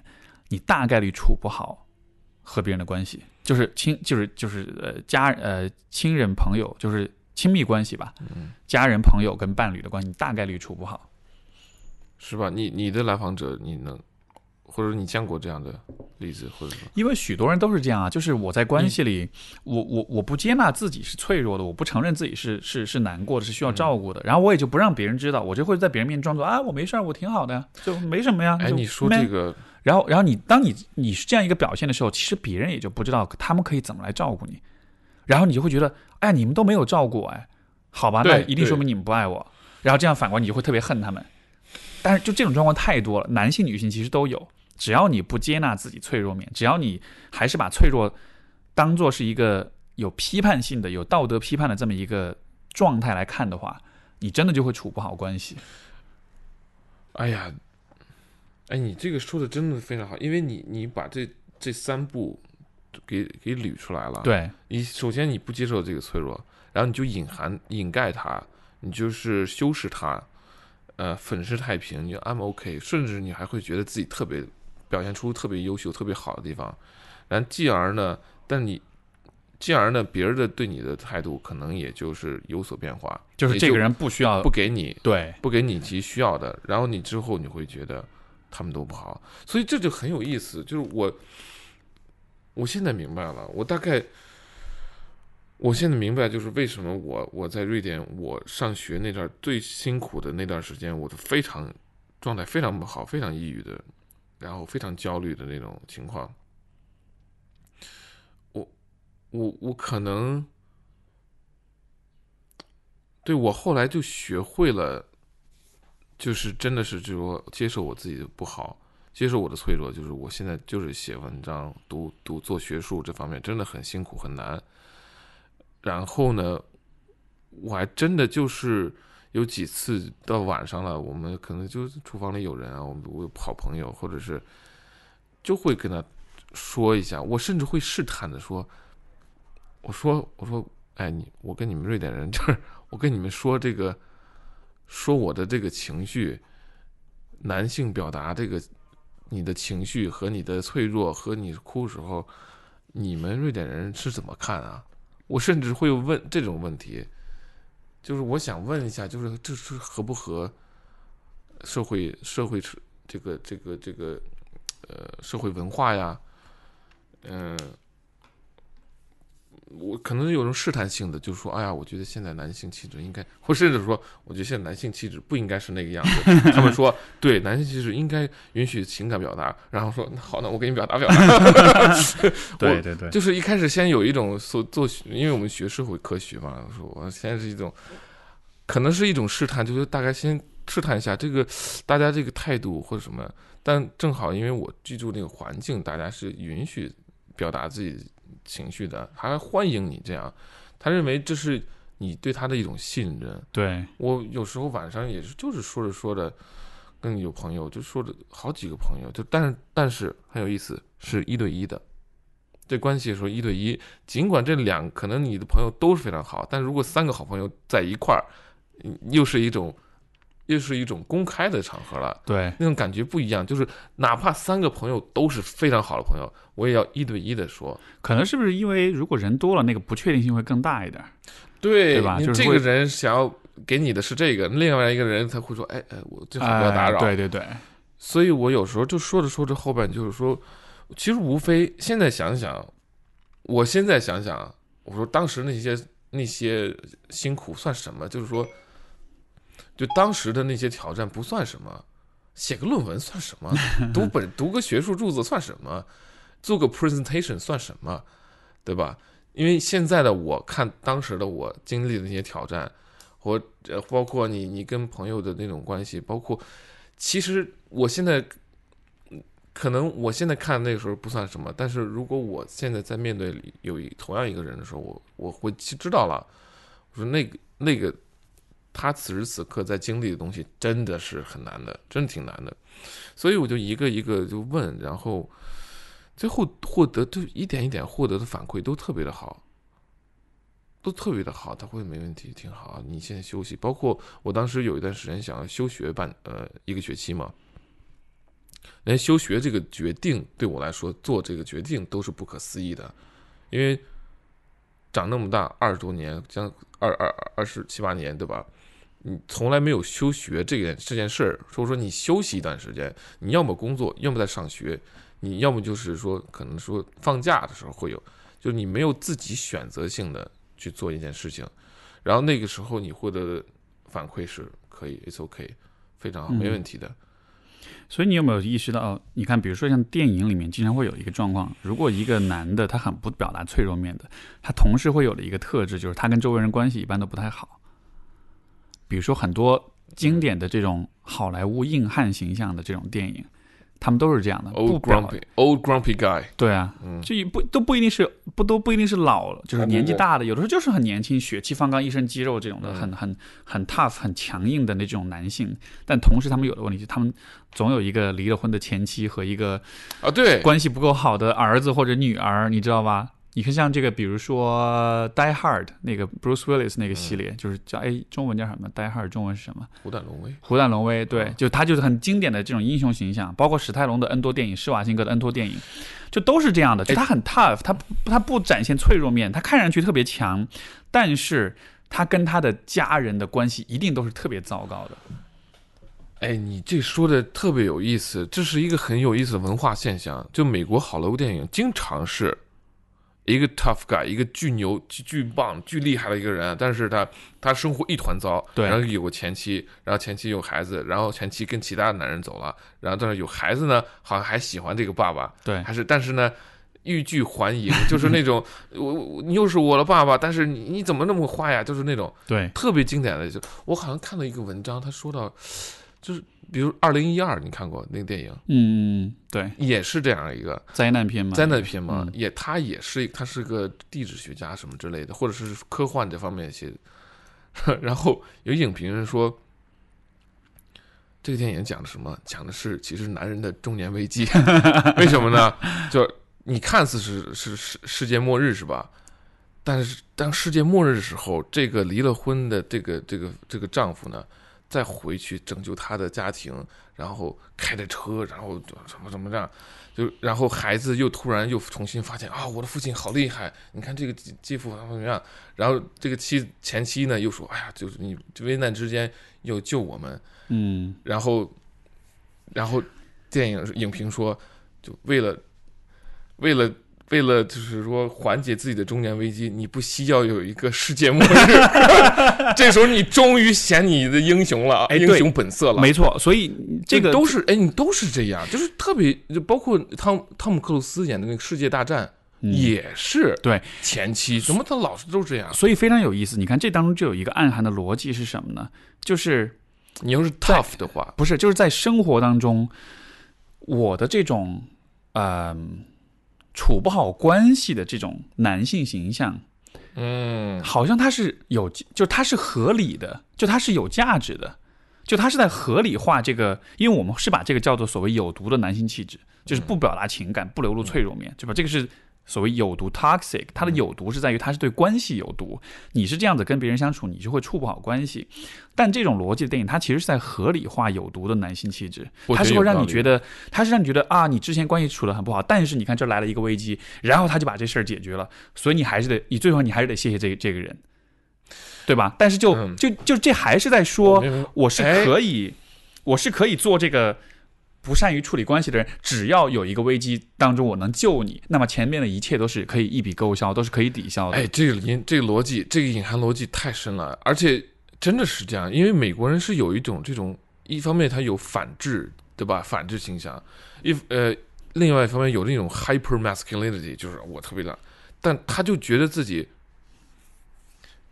你大概率处不好和别人的关系，就是亲就是就是呃家呃亲人朋友就是亲密关系吧，嗯家人朋友跟伴侣的关系，你大概率处不好。是吧？你你的来访者你能，或者你见过这样的例子，或者说因为许多人都是这样啊，就是我在关系里，我我我不接纳自己是脆弱的，我不承认自己是是是难过的，是需要照顾的，然后我也就不让别人知道，我就会在别人面前装作啊我没事儿，我挺好的呀，就没什么呀。哎，你说这个然后，然后你当你你是这样一个表现的时候，其实别人也就不知道他们可以怎么来照顾你，然后你就会觉得，哎呀，你们都没有照顾我，哎，好吧，那一定说明你们不爱我。然后这样反过来，你就会特别恨他们。但是就这种状况太多了，男性、女性其实都有。只要你不接纳自己脆弱面，只要你还是把脆弱当做是一个有批判性的、有道德批判的这么一个状态来看的话，你真的就会处不好关系。哎呀，哎，你这个说的真的非常好，因为你你把这这三步给给捋出来了。，对，你首先你不接受这个脆弱，然后你就隐含掩盖它，你就是修饰它，呃，粉饰太平，你就 I'm OK，甚至你还会觉得自己特别表现出特别优秀、特别好的地方，然后继而呢，但你。继而呢，别人的对你的态度可能也就是有所变化，就是这个人不需要不给你对不给你其需要的，然后你之后你会觉得他们都不好，所以这就很有意思。就是我，我现在明白了，我大概，我现在明白，就是为什么我我在瑞典，我上学那段最辛苦的那段时间，我都非常状态非常不好，非常抑郁的，然后非常焦虑的那种情况。我我我可能。对我后来就学会了，就是真的是就是说接受我自己的不好，接受我的脆弱。就是我现在就是写文章、读读做学术这方面真的很辛苦很难。然后呢，我还真的就是有几次到晚上了，我们可能就厨房里有人啊，我们我好朋友，或者是就会跟他说一下，我甚至会试探的说，我说我说，哎，你我跟你们瑞典人就是。我跟你们说这个，说我的这个情绪，男性表达这个你的情绪和你的脆弱和你哭时候，你们瑞典人是怎么看啊？我甚至会问这种问题，就是我想问一下，就是这是合不合社会社会这个这个这个呃社会文化呀？嗯、我可能有种试探性的，就是说，哎呀，我觉得现在男性气质应该，或甚至说，我觉得现在男性气质不应该是那个样子。他们说，对，男性气质应该允许情感表达。然后说，那好，那我给你表达表达。[LAUGHS] 对对对，就是一开始先有一种所做，因为我们学社会科学嘛，说我现在是一种，可能是一种试探，就是大概先试探一下这个大家这个态度或者什么。但正好因为我居住那个环境，大家是允许表达自己情绪的，还欢迎你这样。他认为这是你对他的一种信任。对，我有时候晚上也是，就是说着说着，跟有朋友就说着好几个朋友，就但是但是很有意思，是一对一的。这关系说一对一，尽管这两可能你的朋友都是非常好，但如果三个好朋友在一块儿，嗯又是一种又是一种公开的场合了。对，那种感觉不一样，就是哪怕三个朋友都是非常好的朋友，我也要一对一的说，可能是不是因为如果人多了，那个不确定性会更大一点？对对吧就是这个人想要给你的是这个，另外一个人才会说，哎哎，我最好不要打扰。哎对对对，所以我有时候就说着说着后边就是说，其实无非现在想想，我现在想想，我说当时那些那些辛苦算什么？就是说，就当时的那些挑战不算什么，写个论文算什么？读本读个学术著作算什么？做个 presentation 算什么？对吧？因为现在的我看当时的我经历的那些挑战，或呃包括你你跟朋友的那种关系，包括其实我现在可能我现在看那个时候不算什么，但是如果我现在在面对有一同样一个人的时候，我我会知道了，我说那个那个他此时此刻在经历的东西真的是很难的，真的挺难的，所以我就一个一个就问，然后最后获得就一点一点获得的反馈都特别的好。都特别的好，他会没问题，挺好。你现在休息，包括我当时有一段时间想要休学半呃一个学期嘛，连休学这个决定对我来说做这个决定都是不可思议的，因为长那么大二十多年，将二二二十七八年，对吧？你从来没有休学这件这件事儿，说说你休息一段时间，你要么工作，要么在上学，你要么就是说可能说放假的时候会有，就你没有自己选择性的去做一件事情，然后那个时候你获得的反馈是可以，it's OK，非常好，没问题的。所以你有没有意识到？你看，比如说像电影里面经常会有一个状况，如果一个男的他很不表达脆弱面的，他同时会有的一个特质就是他跟周围人关系一般都不太好。比如说很多经典的这种好莱坞硬汉形象的这种电影，他们都是这样的，Old grumpy, old grumpy guy，对啊，嗯就也不都不一定是不都不一定是老了，就是年纪大的，有的时候就是很年轻，血气方刚，一身肌肉这种的，嗯很很很 tough、很强硬的那种男性。但同时，他们有的问题是，他们总有一个离了婚的前妻和一个啊，对，关系不够好的儿子或者女儿，你知道吧？你看像这个，比如说《Die Hard》那个 Bruce Willis 那个系列，就是叫哎，中文叫什么？《Die Hard》中文是什么？虎胆龙威，虎胆龙威，对嗯，就他就是很经典的这种英雄形象，包括史泰龙的 N 多电影，施瓦辛格的 N 多电影，就都是这样的。就他很 tough，他不他不展现脆弱面，他看上去特别强，但是他跟他的家人的关系一定都是特别糟糕的。哎，你这说的特别有意思，这是一个很有意思的文化现象。就美国好莱坞电影经常是一个 tough guy，一个巨牛、巨巨棒、巨厉害的一个人，但是他他生活一团糟，对然后有个前妻，然后前妻有孩子，然后前妻跟其他男人走了，然后但是有孩子呢，好像还喜欢这个爸爸，对还是但是呢。欲拒还迎，就是那种 [LAUGHS] 我我你又是我的爸爸，但是你你怎么那么坏呀？就是那种对，特别经典的，就我好像看到一个文章，他说到，就是比如二零一二，你看过那个电影，嗯，对，也是这样一个灾难片嘛，灾难片嘛，嗯也他也是他是个地质学家什么之类的，或者是科幻这方面写。[LAUGHS] 然后有影评人说，这个电影讲的什么？讲的是其实男人的中年危机。[LAUGHS] 为什么呢？就你看似是是世世界末日是吧？但是当世界末日的时候，这个离了婚的这个这个这个丈夫呢，再回去拯救他的家庭，然后开着车，然后怎么怎么这样，就然后孩子又突然又重新发现啊，我的父亲好厉害，你看这个继继父怎么怎么样，然后这个妻前妻呢又说，哎呀，就是你危难之间又救我们，嗯然后然后电影影评说，就为了为了。为了就是说缓解自己的中年危机，你不惜要有一个世界末日，[LAUGHS] 这时候你终于显你的英雄了，哎英雄本色了。没错，所以这个都是哎，你都是这样，就是特别，就包括汤汤姆克鲁斯演的那个《世界大战》嗯也是对，前期，怎么他老是都这样？所以非常有意思。你看这当中就有一个暗含的逻辑是什么呢？就是你要是 tough 的话，不是就是在生活当中，我的这种嗯、处不好关系的这种男性形象，嗯，好像他是有，就他是合理的，就他是有价值的，就他是在合理化这个，因为我们是把这个叫做所谓有毒的男性气质，就是不表达情感，不流露脆弱面，对吧？这个是所谓有毒 toxic，它的有毒是在于它是对关系有毒，你是这样子跟别人相处，你就会处不好关系。但这种逻辑的电影，它其实是在合理化有毒的男性气质，它是会让你觉得，它是让你觉得啊，你之前关系处得很不好，但是你看这来了一个危机，然后他就把这事儿解决了，所以你还是得，你最后你还是得谢谢这这个人，对吧？但是就、嗯。就就这还是在说，我是哎。可以，我是可以做这个不善于处理关系的人，只要有一个危机当中我能救你，那么前面的一切都是可以一笔勾销，都是可以抵消的。哎，这个隐这个逻辑，这个隐含逻辑太深了，而且真的是这样，因为美国人是有一种这种，一方面他有反制，对吧？反制倾向，一呃，另外一方面有那种 hyper masculinity，就是我特别的，但他就觉得自己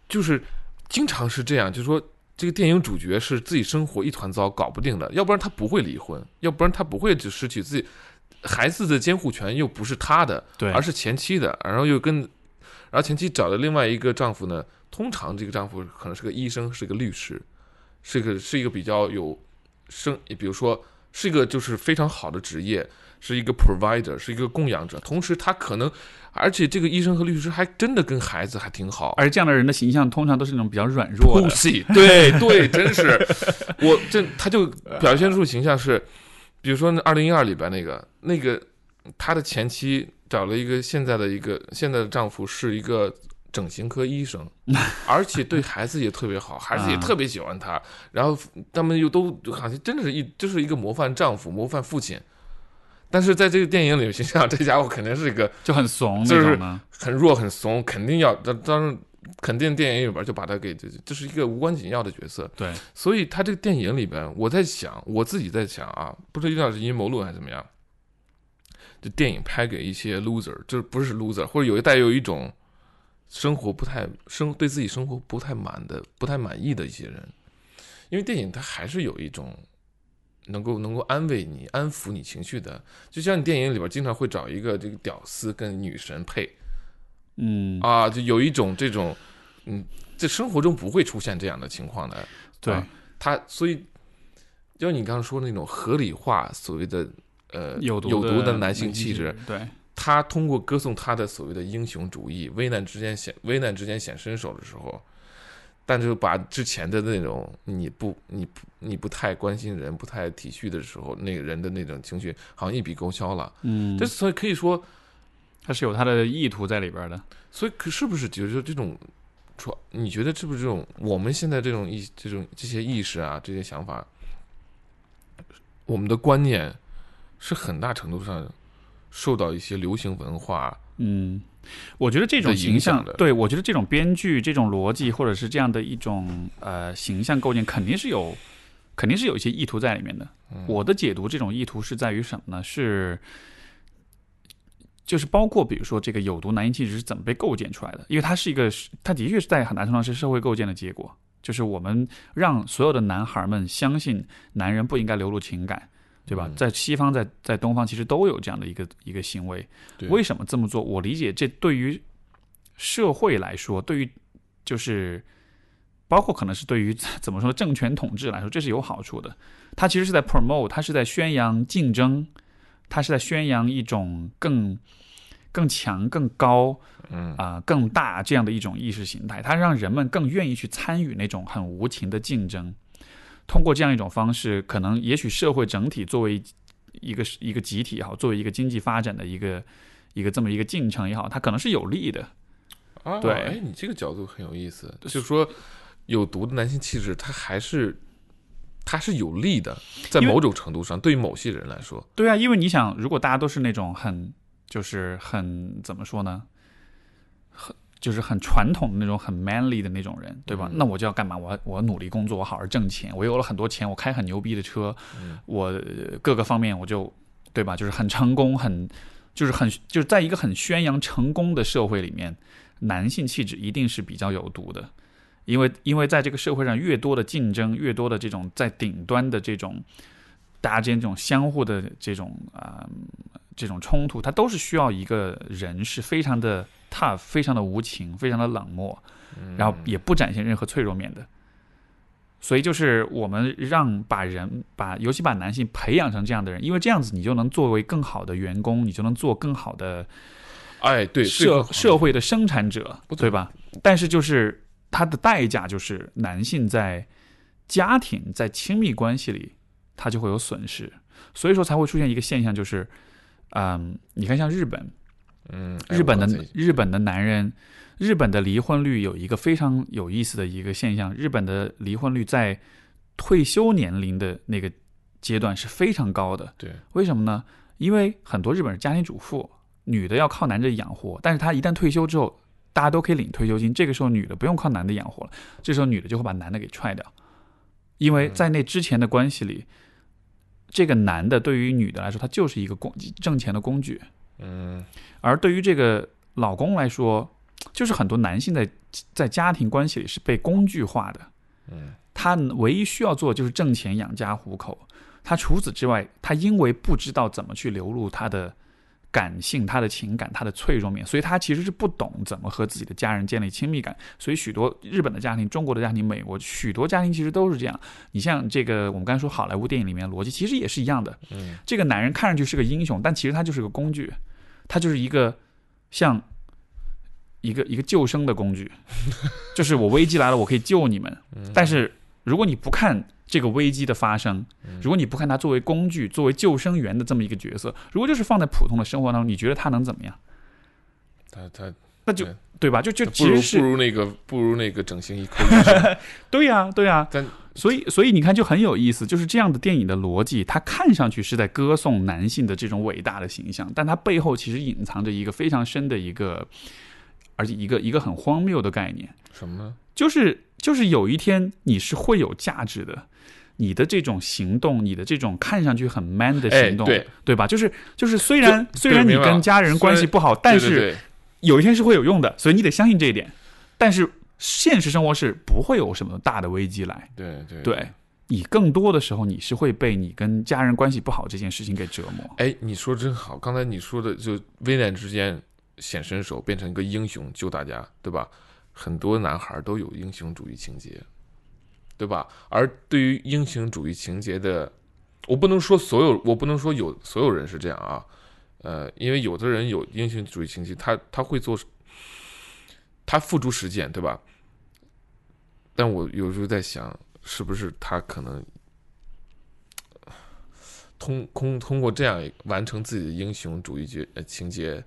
就是经常是这样，就是说这个电影主角是自己生活一团糟，搞不定的，要不然他不会离婚，要不然他不会就失去自己孩子的监护权，又不是他的，对，而是前妻的，然后又跟，然后前妻找的另外一个丈夫呢，通常这个丈夫可能是个医生，是个律师，是个是一个比较有生，比如说是一个就是非常好的职业，是一个 provider，是一个供养者，同时他可能，而且这个医生和律师还真的跟孩子还挺好，而这样的人的形象通常都是那种比较软弱的，pussy，对对，真是，[LAUGHS] 我这他就表现出形象是，比如说那二零一二里边那个那个他的前妻找了一个现在的一个现在的丈夫是一个整形科医生，[LAUGHS] 而且对孩子也特别好，孩子也啊。特别喜欢他，然后他们又都好像真的是一就是一个模范丈夫、模范父亲。但是在这个电影里形象，这家伙肯定是一个就很怂就是那种呢。很弱很怂，肯定要当当然肯定电影里边就把他给这这是一个无关紧要的角色，对，所以他这个电影里边，我在想，我自己在想啊，不知道是阴谋论还是怎么样，就电影拍给一些 loser，就是不是 loser，或者有一带有一种生活不太生对自己生活不太满的、不太满意的一些人，因为电影它还是有一种。能够能够安慰你、安抚你情绪的，就像你电影里边经常会找一个这个屌丝跟女神配，嗯，啊，就有一种这种，嗯，在生活中不会出现这样的情况的。对。啊，他所以，就你刚刚说的那种合理化所谓的呃有毒毒的男性气质，，对，他通过歌颂他的所谓的英雄主义，危难之间显危难之间显身手的时候，但是把之前的那种你不你不你不太关心人、不太体恤的时候，那个人的那种情绪，好像一笔勾销了。嗯，这所以可以说，他是有他的意图在里边的。所以可是不是觉得这种说，你觉得是不是这种我们现在这种意这种这些意识啊，这些想法，我们的观念是很大程度上受到一些流行文化嗯，我觉得这种形影响的，象对我觉得这种编剧、这种逻辑，或者是这样的一种呃形象构建，肯定是有，肯定是有一些意图在里面的。嗯我的解读，这种意图是在于什么呢？是就是包括比如说这个有毒男性气质是怎么被构建出来的？因为它是一个，它的确是在很大程度上是社会构建的结果，就是我们让所有的男孩们相信男人不应该流露情感。对吧？嗯在西方，在在东方，其实都有这样的一个一个行为。为什么这么做？我理解，这对于社会来说，对于就是包括可能是对于 [LAUGHS] 怎么说呢政权统治来说，这是有好处的。它其实是在 promote，它是在宣扬竞争，它是在宣扬一种更更强、更高嗯啊、更大这样的一种意识形态，它让人们更愿意去参与那种很无情的竞争。通过这样一种方式，可能也许社会整体作为一个一个集体也好，作为一个经济发展的一个一个这么一个进程也好，它可能是有利的。啊，对。哎，你这个角度很有意思，就是说有毒的男性气质，它还是它是有利的，在某种程度上，对于某些人来说，对啊，因为你想，如果大家都是那种很就是很怎么说呢，很就是很传统的那种很 manly 的那种人，对吧？嗯那我就要干嘛？我我要努力工作，我好好挣钱，我有了很多钱，我开很牛逼的车，嗯我呃各个方面我就对吧？就是很成功，很就是很就是在一个很宣扬成功的社会里面，男性气质一定是比较有毒的。因为因为在这个社会上，越多的竞争，越多的这种在顶端的这种大家之间这种相互的这种啊、这种冲突，它都是需要一个人是非常的 tough、非常的无情、非常的冷漠，嗯然后也不展现任何脆弱面的。所以就是我们让把人把尤其把男性培养成这样的人，因为这样子你就能作为更好的员工，你就能做更好的哎，对社社会会的生产者对吧？但是就是他的代价就是男性在家庭在亲密关系里，他就会有损失，所以说才会出现一个现象，就是，嗯，你看像日本，嗯，哎日本的日本的男人，日本的离婚率有一个非常有意思的一个现象，日本的离婚率在退休年龄的那个阶段是非常高的。对，为什么呢？因为很多日本是家庭主妇，女的要靠男的养活，但是她一旦退休之后，大家都可以领退休金，这个时候女的不用靠男的养活了，这时候女的就会把男的给踹掉，因为在那之前的关系里，这个男的对于女的来说，他就是一个工挣钱的工具，嗯而对于这个老公来说，就是很多男性在在家庭关系里是被工具化的，嗯他唯一需要做的就是挣钱养家糊口。他除此之外，他因为不知道怎么去流露他的感性、他的情感、他的脆弱面，所以他其实是不懂怎么和自己的家人建立亲密感。所以许多日本的家庭、中国的家庭、美国许多家庭其实都是这样。你像这个，我们刚才说好莱坞电影里面逻辑其实也是一样的。嗯这个男人看上去是个英雄，但其实他就是个工具，他就是一个像一个一个救生的工具，就是我危机来了，我可以救你们。嗯但是如果你不看这个危机的发生，如果你不看它作为工具、作为救生员的这么一个角色，如果就是放在普通的生活当中，你觉得他能怎么样？他他那就对对吧？就就其实是如那个不如那个整形医科 [LAUGHS] 对呀、对呀、[LAUGHS] 但所以，所以你看就很有意思，就是这样的电影的逻辑，它看上去是在歌颂男性的这种伟大的形象，但它背后其实隐藏着一个非常深的一个，而且一个一个很荒谬的概念，什么呢？就是就是有一天你是会有价值的。你的这种行动，你的这种看上去很 man 的哎行动，对吧？就是就是，虽然虽然你跟家人关系不好，但是对对对有一天是会有用的，所以你得相信这一点。但是现实生活是不会有什么大的危机来，对对对，你更多的时候你是会被你跟家人关系不好这件事情给折磨。哎，你说真好，刚才你说的就危难之间显身手，变成一个英雄救大家，对吧？很多男孩都有英雄主义情节，对吧？而对于英雄主义情节的，我不能说所有，我不能说有所有人是这样啊，呃，因为有的人有英雄主义情节，他他会做，他付诸实践，对吧？但我有时候在想，是不是他可能通通通过这样完成自己的英雄主义节呃情节，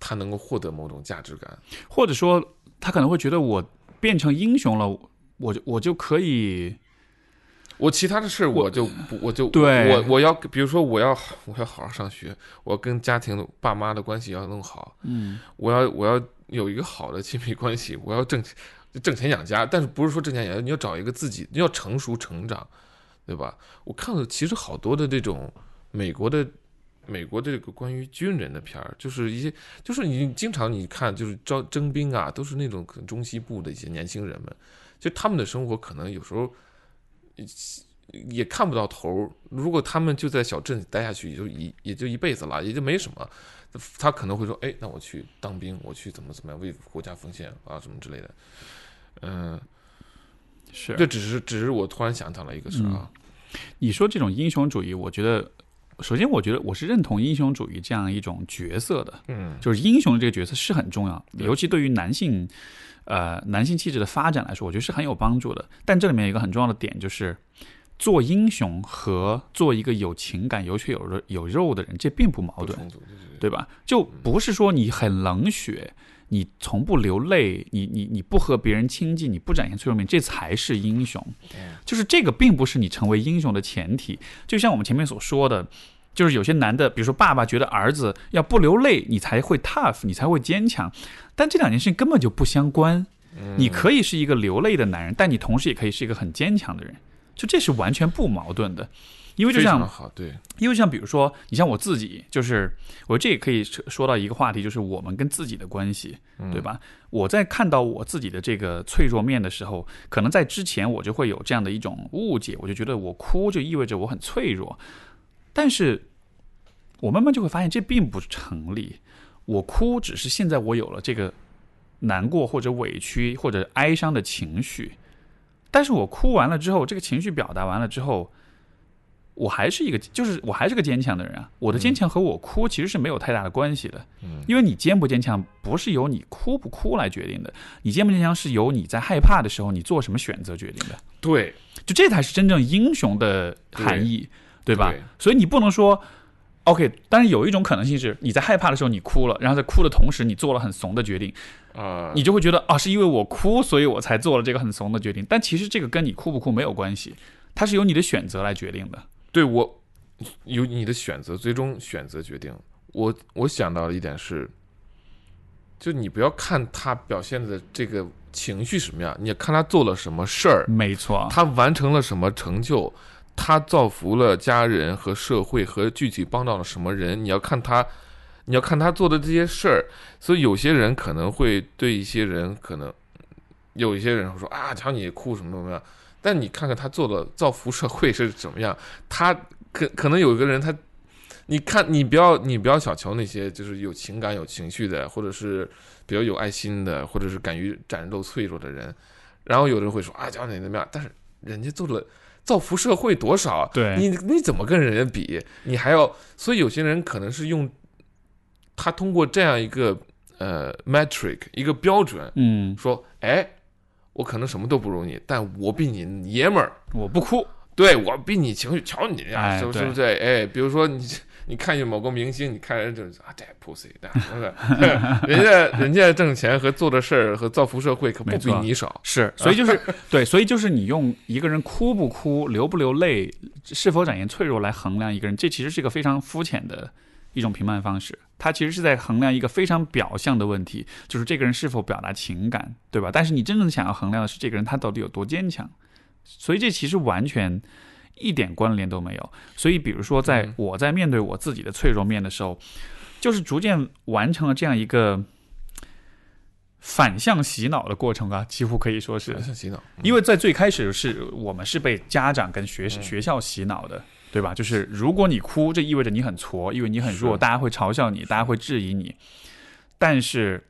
他能够获得某种价值感。或者说，他可能会觉得我变成英雄了，我就我就可以，我其他的事我就不我就对我我要比如说我要我要好好上学，我要跟家庭爸妈的关系要弄好，嗯，我要我要有一个好的亲密关系，我要挣挣钱养家，但是不是说挣钱养家，你要找一个自己，你要成熟成长，对吧？我看了其实好多的这种美国的美国这个关于军人的片儿，就是一些就是你经常你看就是招征兵啊，都是那种可能中西部的一些年轻人们，就他们的生活可能有时候也看不到头儿。如果他们就在小镇待下去，也就一也就一辈子了，也就没什么。他可能会说：“哎，那我去当兵，我去怎么怎么样为国家奉献啊，什么之类的。”嗯，是这只是只是我突然想到了一个事儿啊。你说这种英雄主义，我觉得首先我觉得我是认同英雄主义这样一种角色的，嗯，就是英雄这个角色是很重要，对尤其对于男性，呃，男性气质的发展来说，我觉得是很有帮助的。但这里面有一个很重要的点，就是做英雄和做一个有情感、有血有肉、有肉的人，这并不矛盾，对吧？就不是说你很冷血，你从不流泪，你你你不和别人亲近，你不展现脆弱面，这才是英雄。就是这个并不是你成为英雄的前提。就像我们前面所说的，就是有些男的，比如说爸爸觉得儿子要不流泪，你才会 tough，你才会坚强，但这两件事情根本就不相关。嗯你可以是一个流泪的男人，但你同时也可以是一个很坚强的人，就这是完全不矛盾的。因为就像好，对，因为像比如说，你像我自己，就是我这也可以说说到一个话题，就是我们跟自己的关系，对吧？我在看到我自己的这个脆弱面的时候，可能在之前我就会有这样的一种误解，我就觉得我哭就意味着我很脆弱，但是我慢慢就会发现这并不成立。我哭只是现在我有了这个难过或者委屈或者哀伤的情绪，但是我哭完了之后，这个情绪表达完了之后。我还是一个，就是我还是个坚强的人啊。我的坚强和我哭其实是没有太大的关系的，嗯因为你坚不坚强不是由你哭不哭来决定的，你坚不坚强是由你在害怕的时候你做什么选择决定的。对，就这才是真正英雄的含义，对吧？对所以你不能说，OK，但是有一种可能性是你在害怕的时候你哭了，然后在哭的同时你做了很怂的决定，啊，你就会觉得啊，是因为我哭，所以我才做了这个很怂的决定。但其实这个跟你哭不哭没有关系，它是由你的选择来决定的。对我由你的选择，最终选择决定。我我想到了一点是，就你不要看他表现的这个情绪什么样，你要看他做了什么事儿，没错，他完成了什么成就，他造福了家人和社会，和具体帮到了什么人。你要看他，你要看他做的这些事儿。所以有些人可能会对一些人可能有一些人会说啊，瞧你哭什么怎么样。但你看看他做的造福社会是怎么样，他可可能有一个人他。你看，你不要，你不要小瞧那些就是有情感、有情绪的，或者是比较有爱心的，或者是敢于展露脆弱的人。然后有的人会说啊，讲你怎么样？但是人家做了造福社会多少？对你你怎么跟人家比？你还要，所以有些人可能是用他通过这样一个呃 metric 一个标准，嗯，说，哎，我可能什么都不如你，但我比你爷们儿，我不哭，对我比你情绪，瞧你呀，哎对是不是？哎，比如说你。你看见某个明星，你看人就是啊，这 pussy 的，是不是？人家人家挣钱和做的事儿和造福社会可不比你少。是，所以就是 [LAUGHS] 对，所以就是你用一个人哭不哭、流不流泪、是否展现脆弱来衡量一个人，这其实是一个非常肤浅的一种评判方式。他其实是在衡量一个非常表象的问题，就是这个人是否表达情感，对吧？但是你真正想要衡量的是这个人他到底有多坚强。所以这其实完全一点关联都没有。所以，比如说，在我在面对我自己的脆弱面的时候，就是逐渐完成了这样一个反向洗脑的过程啊，几乎可以说是。像洗脑，因为在最开始是我们是被家长跟学学校洗脑的，对吧？就是如果你哭，这意味着你很挫，因为你很弱，大家会嘲笑你，大家会质疑你。但是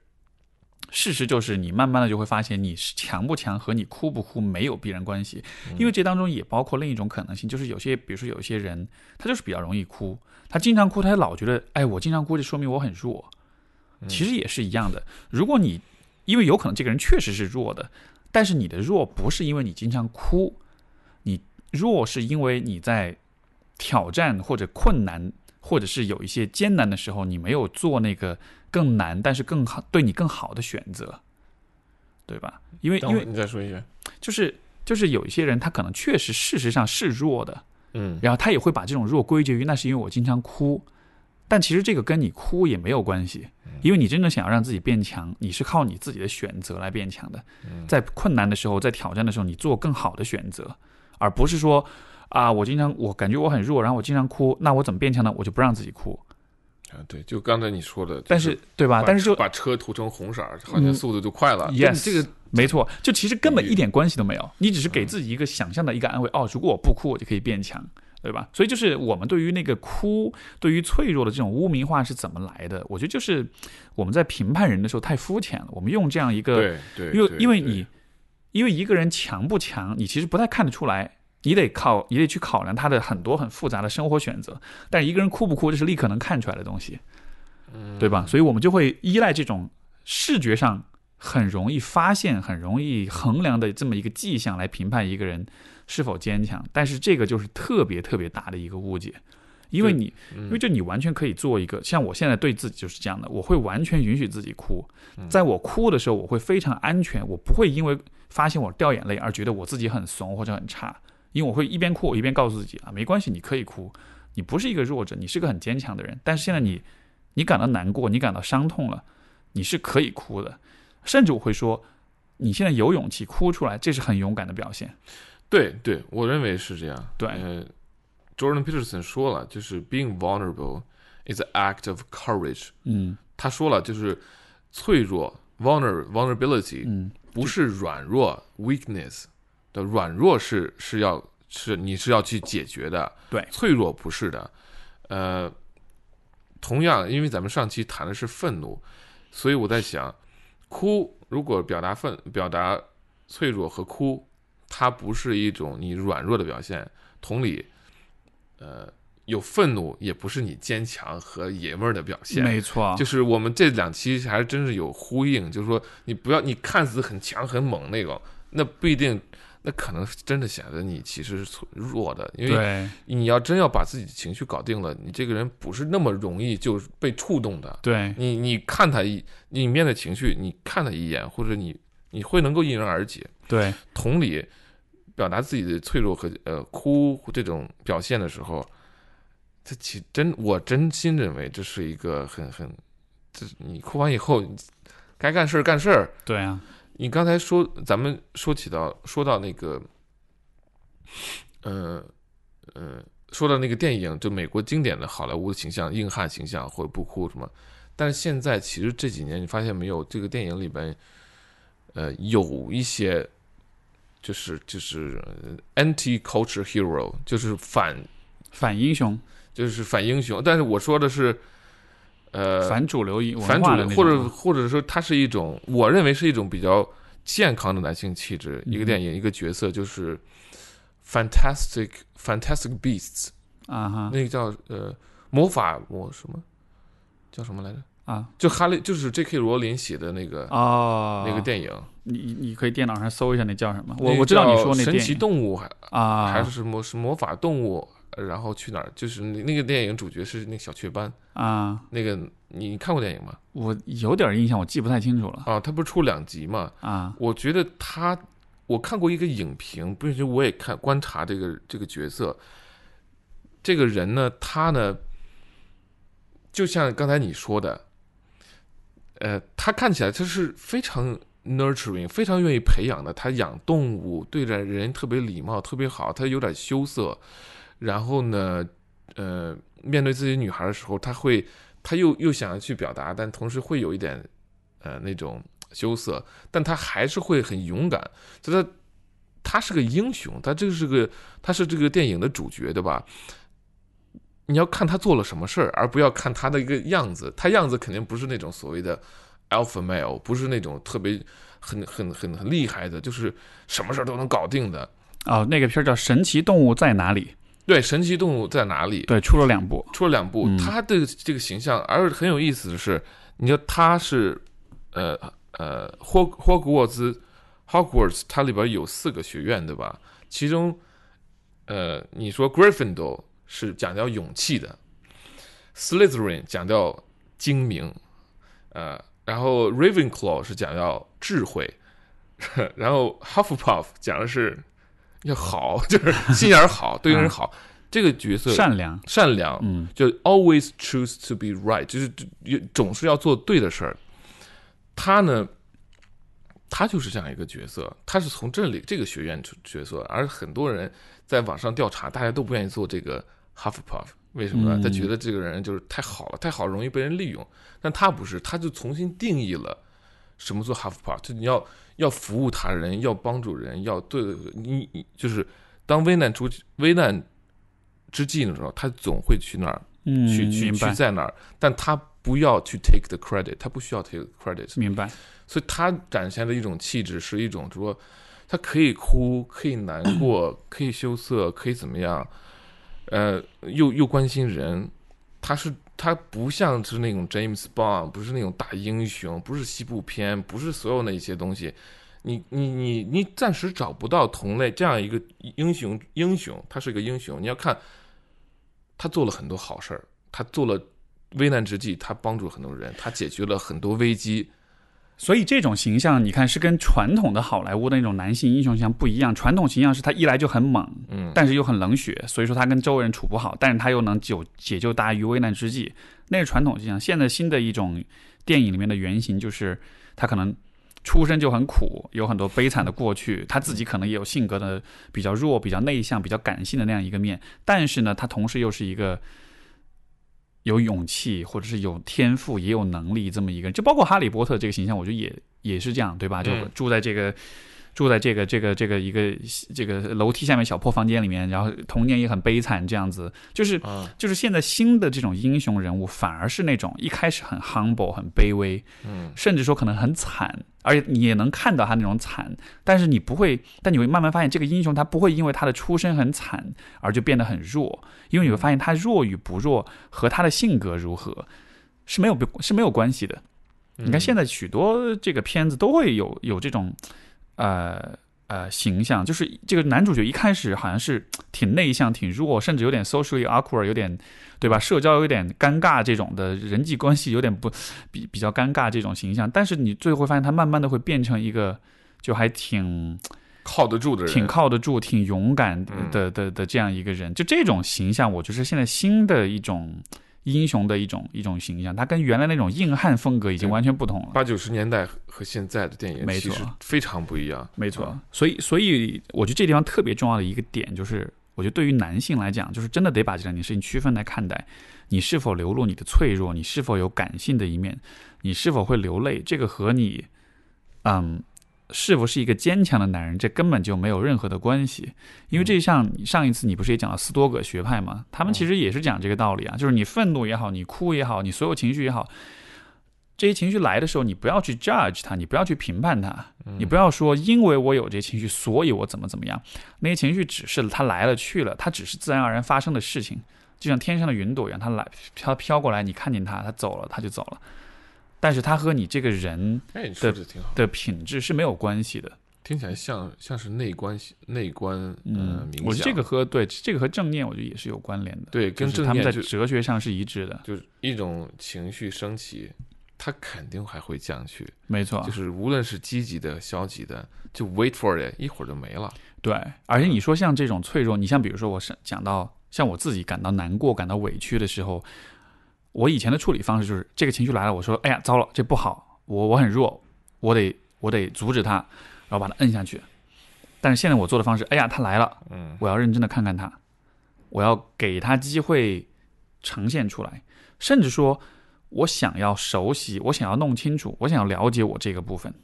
事实就是，你慢慢的就会发现，你是强不强和你哭不哭没有必然关系，因为这当中也包括另一种可能性，就是有些，比如说有些人，他就是比较容易哭，他经常哭，他老觉得，哎，我经常哭，就说明我很弱。其实也是一样的，如果你因为有可能这个人确实是弱的，但是你的弱不是因为你经常哭，你弱是因为你在挑战或者困难，或者是有一些艰难的时候，你没有做那个更难但是更好对你更好的选择，对吧？因为因为你再说一遍，就是就是有一些人他可能确实事实上是弱的，嗯，然后他也会把这种弱归结于那是因为我经常哭，但其实这个跟你哭也没有关系，因为你真正想要让自己变强，你是靠你自己的选择来变强的。在困难的时候，在挑战的时候，你做更好的选择，而不是说啊，我经常我感觉我很弱，然后我经常哭，那我怎么变强呢？我就不让自己哭。啊，对，就刚才你说的，但是对吧？但是就把车涂成红色儿，好像嗯速度就快了。yes，这个没错，就其实根本一点关系都没有，你只是给自己一个想象的一个安慰。哦，如果我不哭，我就可以变强，对吧？所以就是我们对于那个哭，对于脆弱的这种污名化是怎么来的？我觉得就是我们在评判人的时候太肤浅了，我们用这样一个，对对，因为因为你因为一个人强不强，你其实不太看得出来。你得靠，你得去考量他的很多很复杂的生活选择。但是一个人哭不哭，这是立刻能看出来的东西，对吧？所以我们就会依赖这种视觉上很容易发现、很容易衡量的这么一个迹象来评判一个人是否坚强。但是这个就是特别特别大的一个误解，因为你，因为就你完全可以做一个，像我现在对自己就是这样的，我会完全允许自己哭，在我哭的时候，我会非常安全，我不会因为发现我掉眼泪而觉得我自己很怂或者很差。因为我会一边哭，我一边告诉自己啊，没关系，你可以哭，你不是一个弱者，你是个很坚强的人。但是现在你，你感到难过，你感到伤痛了，你是可以哭的，甚至我会说，你现在有勇气哭出来，这是很勇敢的表现。对对，我认为是这样。对，呃，Jordan Peterson 说了，就是 being vulnerable is an act of courage。嗯，他说了，就是脆弱 vulner vulnerability，嗯，不是软弱 weakness。的软弱是是要是你是要去解决的，对，脆弱不是的，呃，同样，因为咱们上期谈的是愤怒，所以我在想，哭如果表达愤表达脆弱和哭，它不是一种你软弱的表现，同理，呃，有愤怒也不是你坚强和爷们儿的表现，没错，就是我们这两期还是真是有呼应，就是说你不要你看似很强很猛那种，那不一定。那可能真的显得你其实是弱的，因为你要真要把自己的情绪搞定了，你这个人不是那么容易就被触动的。对你，你看他一，你面对情绪，你看他一眼，或者你你会能够迎刃而解。对，同理，表达自己的脆弱和呃哭这种表现的时候，这其真我真心认为这是一个很很，这你哭完以后，该干事儿干事儿。对啊。你刚才说，咱们说起到说到那个，呃呃，说到那个电影，就美国经典的好莱坞的形象，硬汉形象或者不哭什么。但是现在其实这几年，你发现没有，这个电影里边，呃，有一些就是就是 anti culture hero，就是反反英雄，就是反英雄。但是我说的是。呃，反主流反主流，或者或者说，它是一种，我认为是一种比较健康的男性气质。一个电影，一个角色，就是《Fantastic Fantastic Beasts》啊哈，那个叫呃魔法魔什么，叫什么来着？啊，就哈利，就是 J.K. 罗琳写的那个哦，那个电影。你你可以电脑上搜一下，那叫什么？我我知道你说那神奇动物还啊，还是什么是魔法动物？然后去哪儿？就是那个电影主角是那个小雀斑啊。那个你看过电影吗？我有点印象，我记不太清楚了。啊，他不是出两集吗？啊，我觉得他，我看过一个影评，并且我也看观察这个这个角色，这个人呢，他呢，就像刚才你说的，呃，他看起来他是非常 nurturing，非常愿意培养的。他养动物，对待人特别礼貌，特别好。他有点羞涩。然后呢，呃，面对自己女孩的时候，他会，他又又想要去表达，但同时会有一点，呃，那种羞涩，但他还是会很勇敢。就他，他是个英雄，他这个是个，他是这个电影的主角，对吧？你要看他做了什么事儿，而不要看他的一个样子。他样子肯定不是那种所谓的 alpha male，不是那种特别很很很很厉害的，就是什么事儿都能搞定的。哦，那个片儿叫《神奇动物在哪里》。对，神奇动物在哪里？对，出了两部，出了两部。他的这个形象，而很有意思的是，你说他是，呃呃，霍霍格沃兹，Hogwarts，它里边有四个学院，对吧？其中，呃，你说 Gryffindor 是讲究勇气的，Slytherin 讲究精明，呃，然后 Ravenclaw 是讲究智慧，[LAUGHS] 然后 Hufflepuff 讲的是。要好，[LAUGHS] 就是心眼好，对人好。这个角色善良，善良，嗯，就 always choose to be right，就是总是要做对的事儿。他呢，他就是这样一个角色。他是从这里这个学院角色，而很多人在网上调查，大家都不愿意做这个 Hufflepuff，为什么呢？他觉得这个人就是太好了，太好容易被人利用。但他不是，他就重新定义了什么做 Hufflepuff，就你要。要服务他人，要帮助人，要对你，你就是当危难出危难之际的时候，他总会去那儿，去去去在那儿，但他不要去 take the credit，他不需要 take credit，明白。所以他展现的一种气质是一种说，他可以哭，可以难过，可以羞涩，可以怎么样？呃，又又关心人，他是他不像是那种 James Bond，不是那种大英雄，不是西部片，不是所有那些东西。你你你你暂时找不到同类这样一个英雄英雄，他是个英雄。你要看他做了很多好事儿，他做了危难之际，他帮助很多人，他解决了很多危机。所以这种形象，你看是跟传统的好莱坞的那种男性英雄形象不一样。传统形象是他一来就很猛，嗯，但是又很冷血，所以说他跟周围人处不好，但是他又能解解救大家于危难之际，那是传统形象。现在新的一种电影里面的原型就是他可能出身就很苦，有很多悲惨的过去，他自己可能也有性格的比较弱、比较内向、比较感性的那样一个面，但是呢，他同时又是一个。有勇气，或者是有天赋，也有能力，这么一个人，就包括哈利波特这个形象，我觉得也也是这样，对吧？就住在这个，住在这个这个这个一个这个楼梯下面小破房间里面，然后童年也很悲惨，这样子，就是就是现在新的这种英雄人物，反而是那种一开始很 humble 很卑微，嗯，甚至说可能很惨。而且你也能看到他那种惨，但是你不会，但你会慢慢发现，这个英雄他不会因为他的出身很惨而就变得很弱，因为你会发现他弱与不弱和他的性格如何是没有是没有关系的。你看现在许多这个片子都会有有这种，呃。呃，形象就是这个男主角一开始好像是挺内向、挺弱，甚至有点 socially awkward，有点对吧？社交有点尴尬，这种的人际关系有点不比比较尴尬这种形象。但是你最后会发现，他慢慢的会变成一个就还挺靠得住的人，挺靠得住、挺勇敢的的的这样一个人。就这种形象，我就是现在新的一种。英雄的一种一种形象，他跟原来那种硬汉风格已经完全不同了。八九十年代和现在的电影没错非常不一样，没错。所以，所以我觉得这地方特别重要的一个点就是，我觉得对于男性来讲，就是真的得把这两件事情区分来看待。你是否流露你的脆弱？你是否有感性的一面？你是否会流泪？这个和你，嗯。是不是一个坚强的男人，这根本就没有任何的关系，因为这像上一次你不是也讲了斯多葛学派吗？他们其实也是讲这个道理啊，就是你愤怒也好，你哭也好，你所有情绪也好，这些情绪来的时候，你不要去 judge 他，你不要去评判他，你不要说因为我有这些情绪，所以我怎么怎么样，那些情绪只是他来了去了，它只是自然而然发生的事情，就像天上的云朵一样，它来飘飘过来，你看见它，它走了，它就走了。但是它和你这个人的的品质是没有关系的，听起来像像是内观内观嗯，我觉得这个和对这个和正念我觉得也是有关联的，对，跟正念他们在哲学上是一致的，就是一种情绪升起，它肯定还会降去，没错，就是无论是积极的消极的，就 wait for it，一会儿就没了，对，而且你说像这种脆弱，你像比如说我是讲到像我自己感到难过、感到委屈的时候。我以前的处理方式就是，这个情绪来了，我说：“哎呀，糟了，这不好，我我很弱，我得我得阻止他，然后把他摁下去。”但是现在我做的方式，哎呀，他来了，嗯，我要认真的看看他，我要给他机会呈现出来，甚至说，我想要熟悉，我想要弄清楚，我想要了解我这个部分，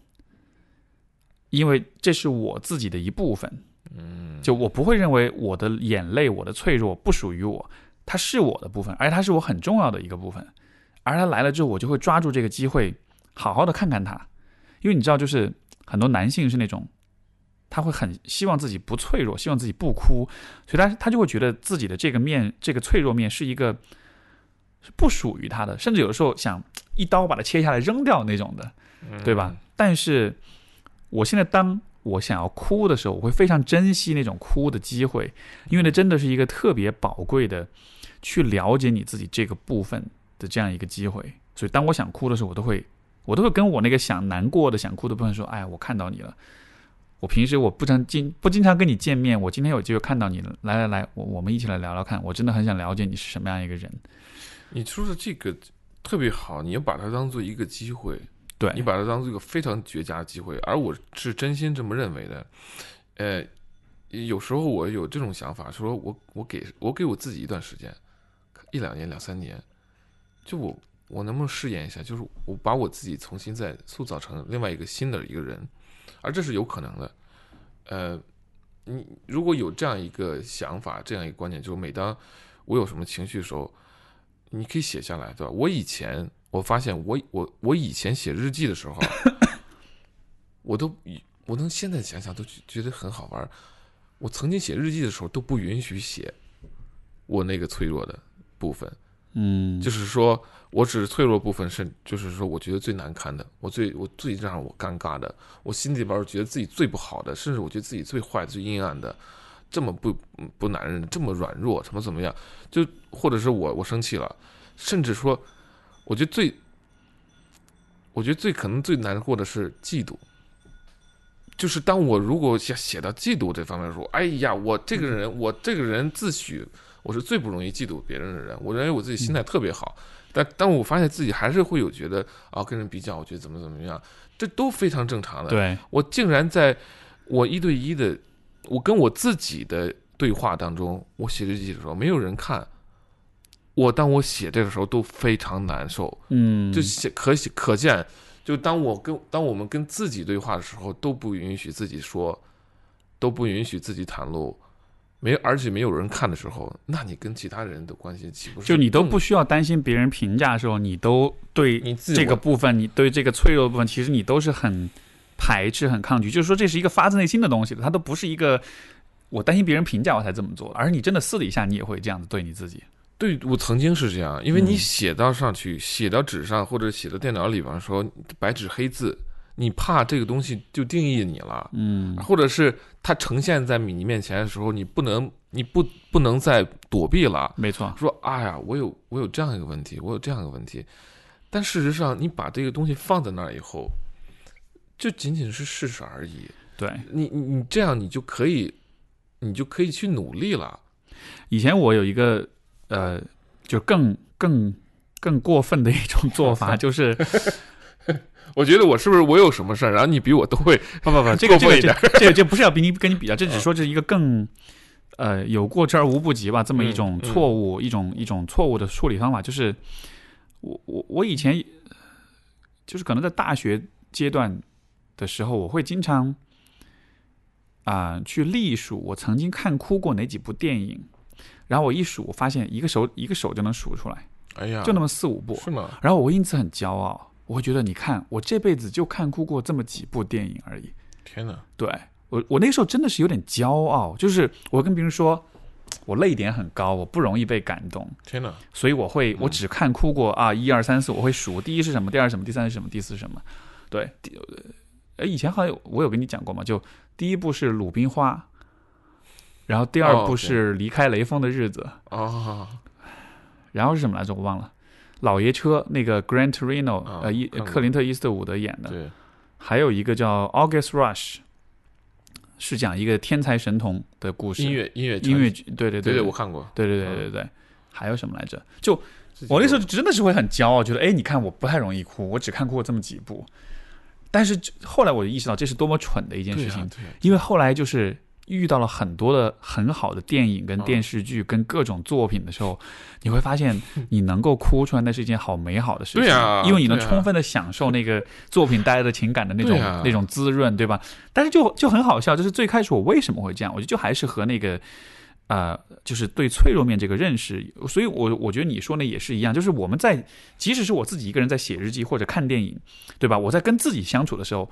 因为这是我自己的一部分，嗯，就我不会认为我的眼泪、我的脆弱不属于我。它是我的部分，而且它是我很重要的一个部分，而他来了之后，我就会抓住这个机会，好好的看看他，因为你知道，就是很多男性是那种，他会很希望自己不脆弱，希望自己不哭，所以他他就会觉得自己的这个面，这个脆弱面是一个是不属于他的，甚至有的时候想一刀把它切下来扔掉那种的，对吧？但是我现在当。我想要哭的时候，我会非常珍惜那种哭的机会，因为那真的是一个特别宝贵的去了解你自己这个部分的这样一个机会。所以，当我想哭的时候，我都会，我都会跟我那个想难过的、想哭的部分说：“哎，我看到你了。我平时我不常经不经常跟你见面，我今天有机会看到你了。来来来，我我们一起来聊聊看。我真的很想了解你是什么样一个人。”你说的这个特别好，你要把它当做一个机会。对你把它当做一个非常绝佳的机会，而我是真心这么认为的。呃，有时候我有这种想法，说我我给我给我自己一段时间，一两年、两三年，就我我能不能试验一下，就是我把我自己重新再塑造成另外一个新的一个人，而这是有可能的。呃，你如果有这样一个想法，这样一个观念，就是每当我有什么情绪的时候，你可以写下来，对吧？我以前。我发现，我我我以前写日记的时候，[LAUGHS] 我都我能现在想想都觉觉得很好玩。我曾经写日记的时候都不允许写我那个脆弱的部分，嗯，就是说我只是脆弱部分是，就是说我觉得最难堪的，我最我最让我尴尬的，我心里边儿觉得自己最不好的，甚至我觉得自己最坏、最阴暗的，这么不不男人，这么软弱，怎么怎么样，就或者是我我生气了，甚至说，我觉得最，我觉得最可能最难过的是嫉妒。就是当我如果写写到嫉妒这方面的时候，哎呀，我这个人，我这个人自诩我是最不容易嫉妒别人的人，我认为我自己心态特别好，但但我发现自己还是会有觉得啊，跟人比较，我觉得怎么怎么样，这都非常正常的。对，我竟然在我一对一的，我跟我自己的对话当中，我写日记的时候，没有人看。我当我写这个时候都非常难受，嗯，就写可可见，就当我跟当我们跟自己对话的时候，都不允许自己说，都不允许自己袒露，没而且没有人看的时候，那你跟其他人的关系岂不是就你都不需要担心别人评价的时候，你都对你自这个部分，你对这个脆弱的部分，其实你都是很排斥、很抗拒。就是说，这是一个发自内心的东西的，它都不是一个我担心别人评价我才这么做，而你真的私底下你也会这样子对你自己。对，我曾经是这样，因为你嗯写到上去，写到纸上或者写到电脑里边的时候，白纸黑字，你怕这个东西就定义你了，嗯或者是它呈现在你面前的时候，你不能，你不不能再躲避了。没错，说，哎呀，我有我有这样一个问题，我有这样一个问题，但事实上，你把这个东西放在那儿以后，就仅仅是事实而已。对。你你你这样，你就可以，你就可以去努力了。以前我有一个呃，就更更更过分的一种做 [LAUGHS] 法，就是 [LAUGHS] 我觉得我是不是我有什么事儿，然后你比我都会不不不，这个这个过分一点这这个这不是要比你跟你比较，这只是说这是一个更呃有过之而无不及吧，这么一种错误，一种一种错误的处理方法，就是我我我以前就是可能在大学阶段的时候，我会经常啊、去历数我曾经看哭过哪几部电影，然后我一数，我发现一个手一个手就能数出来，哎呀，就那么四五部，是吗？然后我因此很骄傲，我会觉得你看我这辈子就看哭过这么几部电影而已。天哪！对我，我那个时候真的是有点骄傲，就是我跟别人说，我泪点很高，我不容易被感动，天哪！所以我会我只看哭过啊，一二三四，我会数第一是什么，第二是什么，第三是什么，第四是什么。对，第呃以前好像有我有跟你讲过嘛，就第一部是《鲁冰花》，然后第二哦部是《离开雷锋的日子》，啊，然后是什么来着？我忘了。老爷车那个 Gran Torino，、啊呃，伊克林特·伊斯特伍德演的，对，还有一个叫 August Rush，是讲一个天才神童的故事。音乐音乐音乐剧，对对对对我看过。对对对对对对，还有什么来着？就我那时候真的是会很骄傲，觉得哎，你看我不太容易哭，我只看过这么几部。但是后来我就意识到这是多么蠢的一件事情，对因为后来就是遇到了很多的很好的电影跟嗯电视剧跟各种作品的时候，你会发现 [LAUGHS] 你能够哭出来，那是一件好美好的事情。对呀因为你能充分的享受那个作品带来的情感的那种、那种滋润，对吧？但是就就很好笑，就是最开始我为什么会这样，我觉得就还是和那个。呃，就是对脆弱面这个认识，所以我我觉得你说呢也是一样，就是我们在即使是我自己一个人在写日记或者看电影，对吧？我在跟自己相处的时候，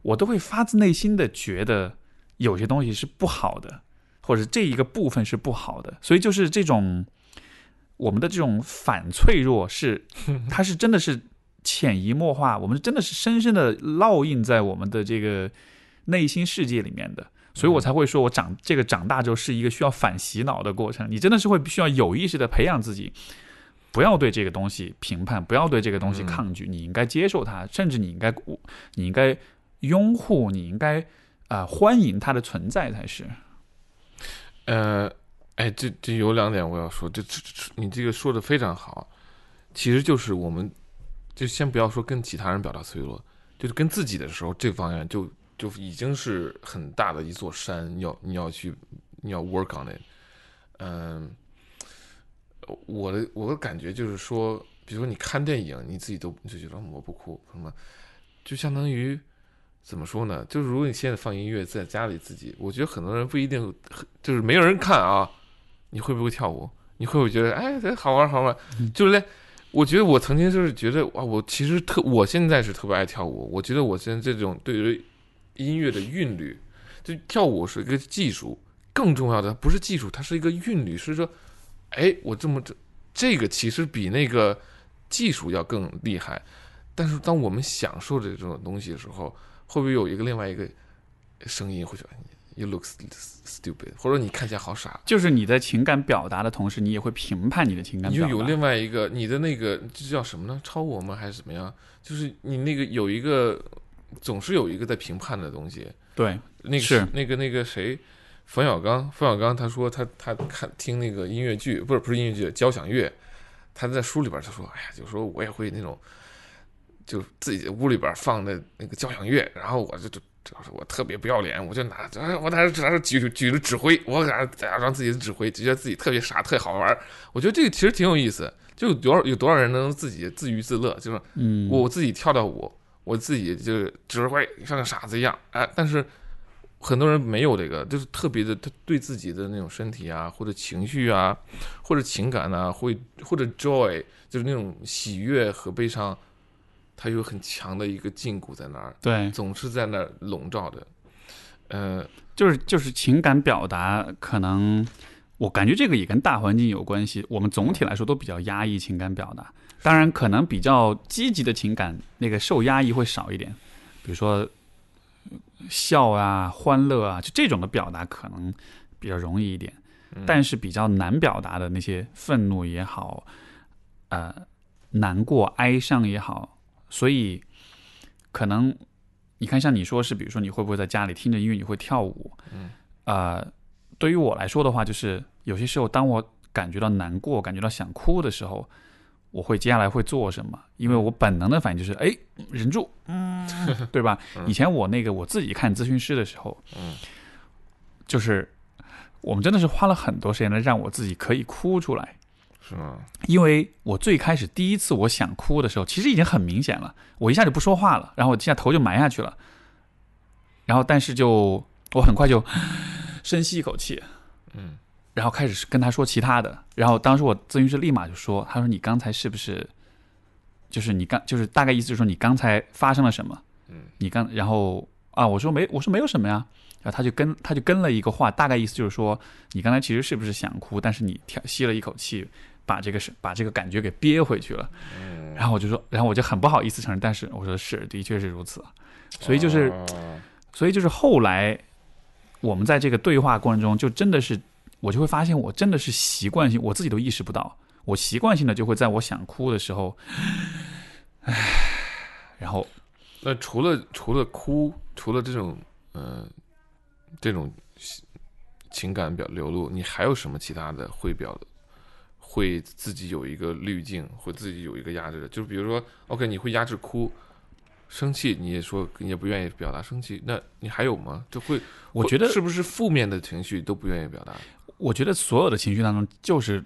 我都会发自内心的觉得有些东西是不好的，或者这一个部分是不好的，所以就是这种我们的这种反脆弱是，[LAUGHS] 它是真的是潜移默化，我们真的是深深的烙印在我们的这个内心世界里面的。所以我才会说，我长这个长大之后是一个需要反洗脑的过程。你真的是会需要有意识的培养自己，不要对这个东西评判，不要对这个东西抗拒，你应该接受它，甚至你应该你应该拥护，你应该啊、欢迎它的存在才是。呃，哎，这这有两点我要说，这这这你这个说的非常好，其实就是我们就先不要说跟其他人表达脆弱，就是跟自己的时候，这方面就就已经是很大的一座山，你要你要去你要 work on it。嗯，我的我的感觉就是说，比如说你看电影，你自己都就觉得我不哭什么，就相当于怎么说呢？就是如果你现在放音乐在家里自己，我觉得很多人不一定，就是没有人看啊，你会不会跳舞？你会不会觉得哎这好玩好玩？就是连我觉得我曾经就是觉得哇，我其实特我现在是特别爱跳舞，我觉得我现在这种对于音乐的韵律。就跳舞是一个技术，更重要的不是技术，它是一个韵律，是说，哎，我这么这这个其实比那个技术要更厉害。但是当我们享受这种东西的时候，会不会有一个另外一个声音会说 “You look stupid”，或者你看起来好傻？就是你在情感表达的同时，你也会评判你的情感表达。你就有另外一个你的那个这叫什么呢？超我吗？还是怎么样？就是你那个有一个总是有一个在评判的东西。对，那个是那个那个谁，冯小刚，冯小刚他说他他看听那个音乐剧，不是不是音乐剧，交响乐，他在书里边他说，哎呀，有时候我也会那种，就自己屋里边放的那个交响乐，然后我就就主要是我特别不要脸，我就拿我拿着拿着举举着指挥，我拿着让自己的指挥，觉得自己特别傻，特别好玩。我觉得这个其实挺有意思，就有多少有多少人能自己自娱自乐，就是嗯，我自己跳跳舞。我自己就指挥像个傻子一样，哎，但是很多人没有这个，就是特别的，他对自己的那种身体啊，或者情绪啊，或者情感啊，会或者 joy，就是那种喜悦和悲伤，他有很强的一个禁锢在那儿，对，总是在那儿笼罩着，呃，就是就是情感表达，可能我感觉这个也跟大环境有关系。我们总体来说都比较压抑情感表达。当然，可能比较积极的情感，那个受压抑会少一点，比如说笑啊、欢乐啊，就这种的表达可能比较容易一点。但是比较难表达的那些愤怒也好，呃，难过、哀伤也好，所以可能你看，像你说是，比如说你会不会在家里听着音乐，你会跳舞？嗯，呃，对于我来说的话，就是有些时候，当我感觉到难过、感觉到想哭的时候。我会接下来会做什么？因为我本能的反应就是，哎，忍住，[LAUGHS] [LAUGHS] 嗯，对吧？以前我那个我自己看咨询师的时候，嗯，就是我们真的是花了很多时间来让我自己可以哭出来，是吗？因为我最开始第一次我想哭的时候，其实已经很明显了，我一下就不说话了，然后我一下头就埋下去了，然后但是就 [GASPS] 我很快就深吸一口气，嗯。然后开始跟他说其他的，然后当时我咨询师立马就说：“他说你刚才是不是，就是你刚就是大概意思就是说你刚才发生了什么？嗯，你刚然后啊，我说没，我说没有什么呀。然后他就跟他就跟了一个话，大概意思就是说你刚才其实是不是想哭，但是你调吸了一口气，把这个是把这个感觉给憋回去了。然后我就说，然后我就很不好意思承认，但是我说是，的确是如此。所以就是，所以就是后来我们在这个对话过程中，就真的是。我就会发现，我真的是习惯性，我自己都意识不到，我习惯性的就会在我想哭的时候，唉，然后，那除了除了哭，除了这种嗯这种情感表流露，你还有什么其他的会表的？会自己有一个滤镜，会自己有一个压制的？就比如说，OK，你会压制哭，生气，你也说你也不愿意表达生气，那你还有吗？就会，我觉得是不是负面的情绪都不愿意表达？我觉得所有的情绪当中，就是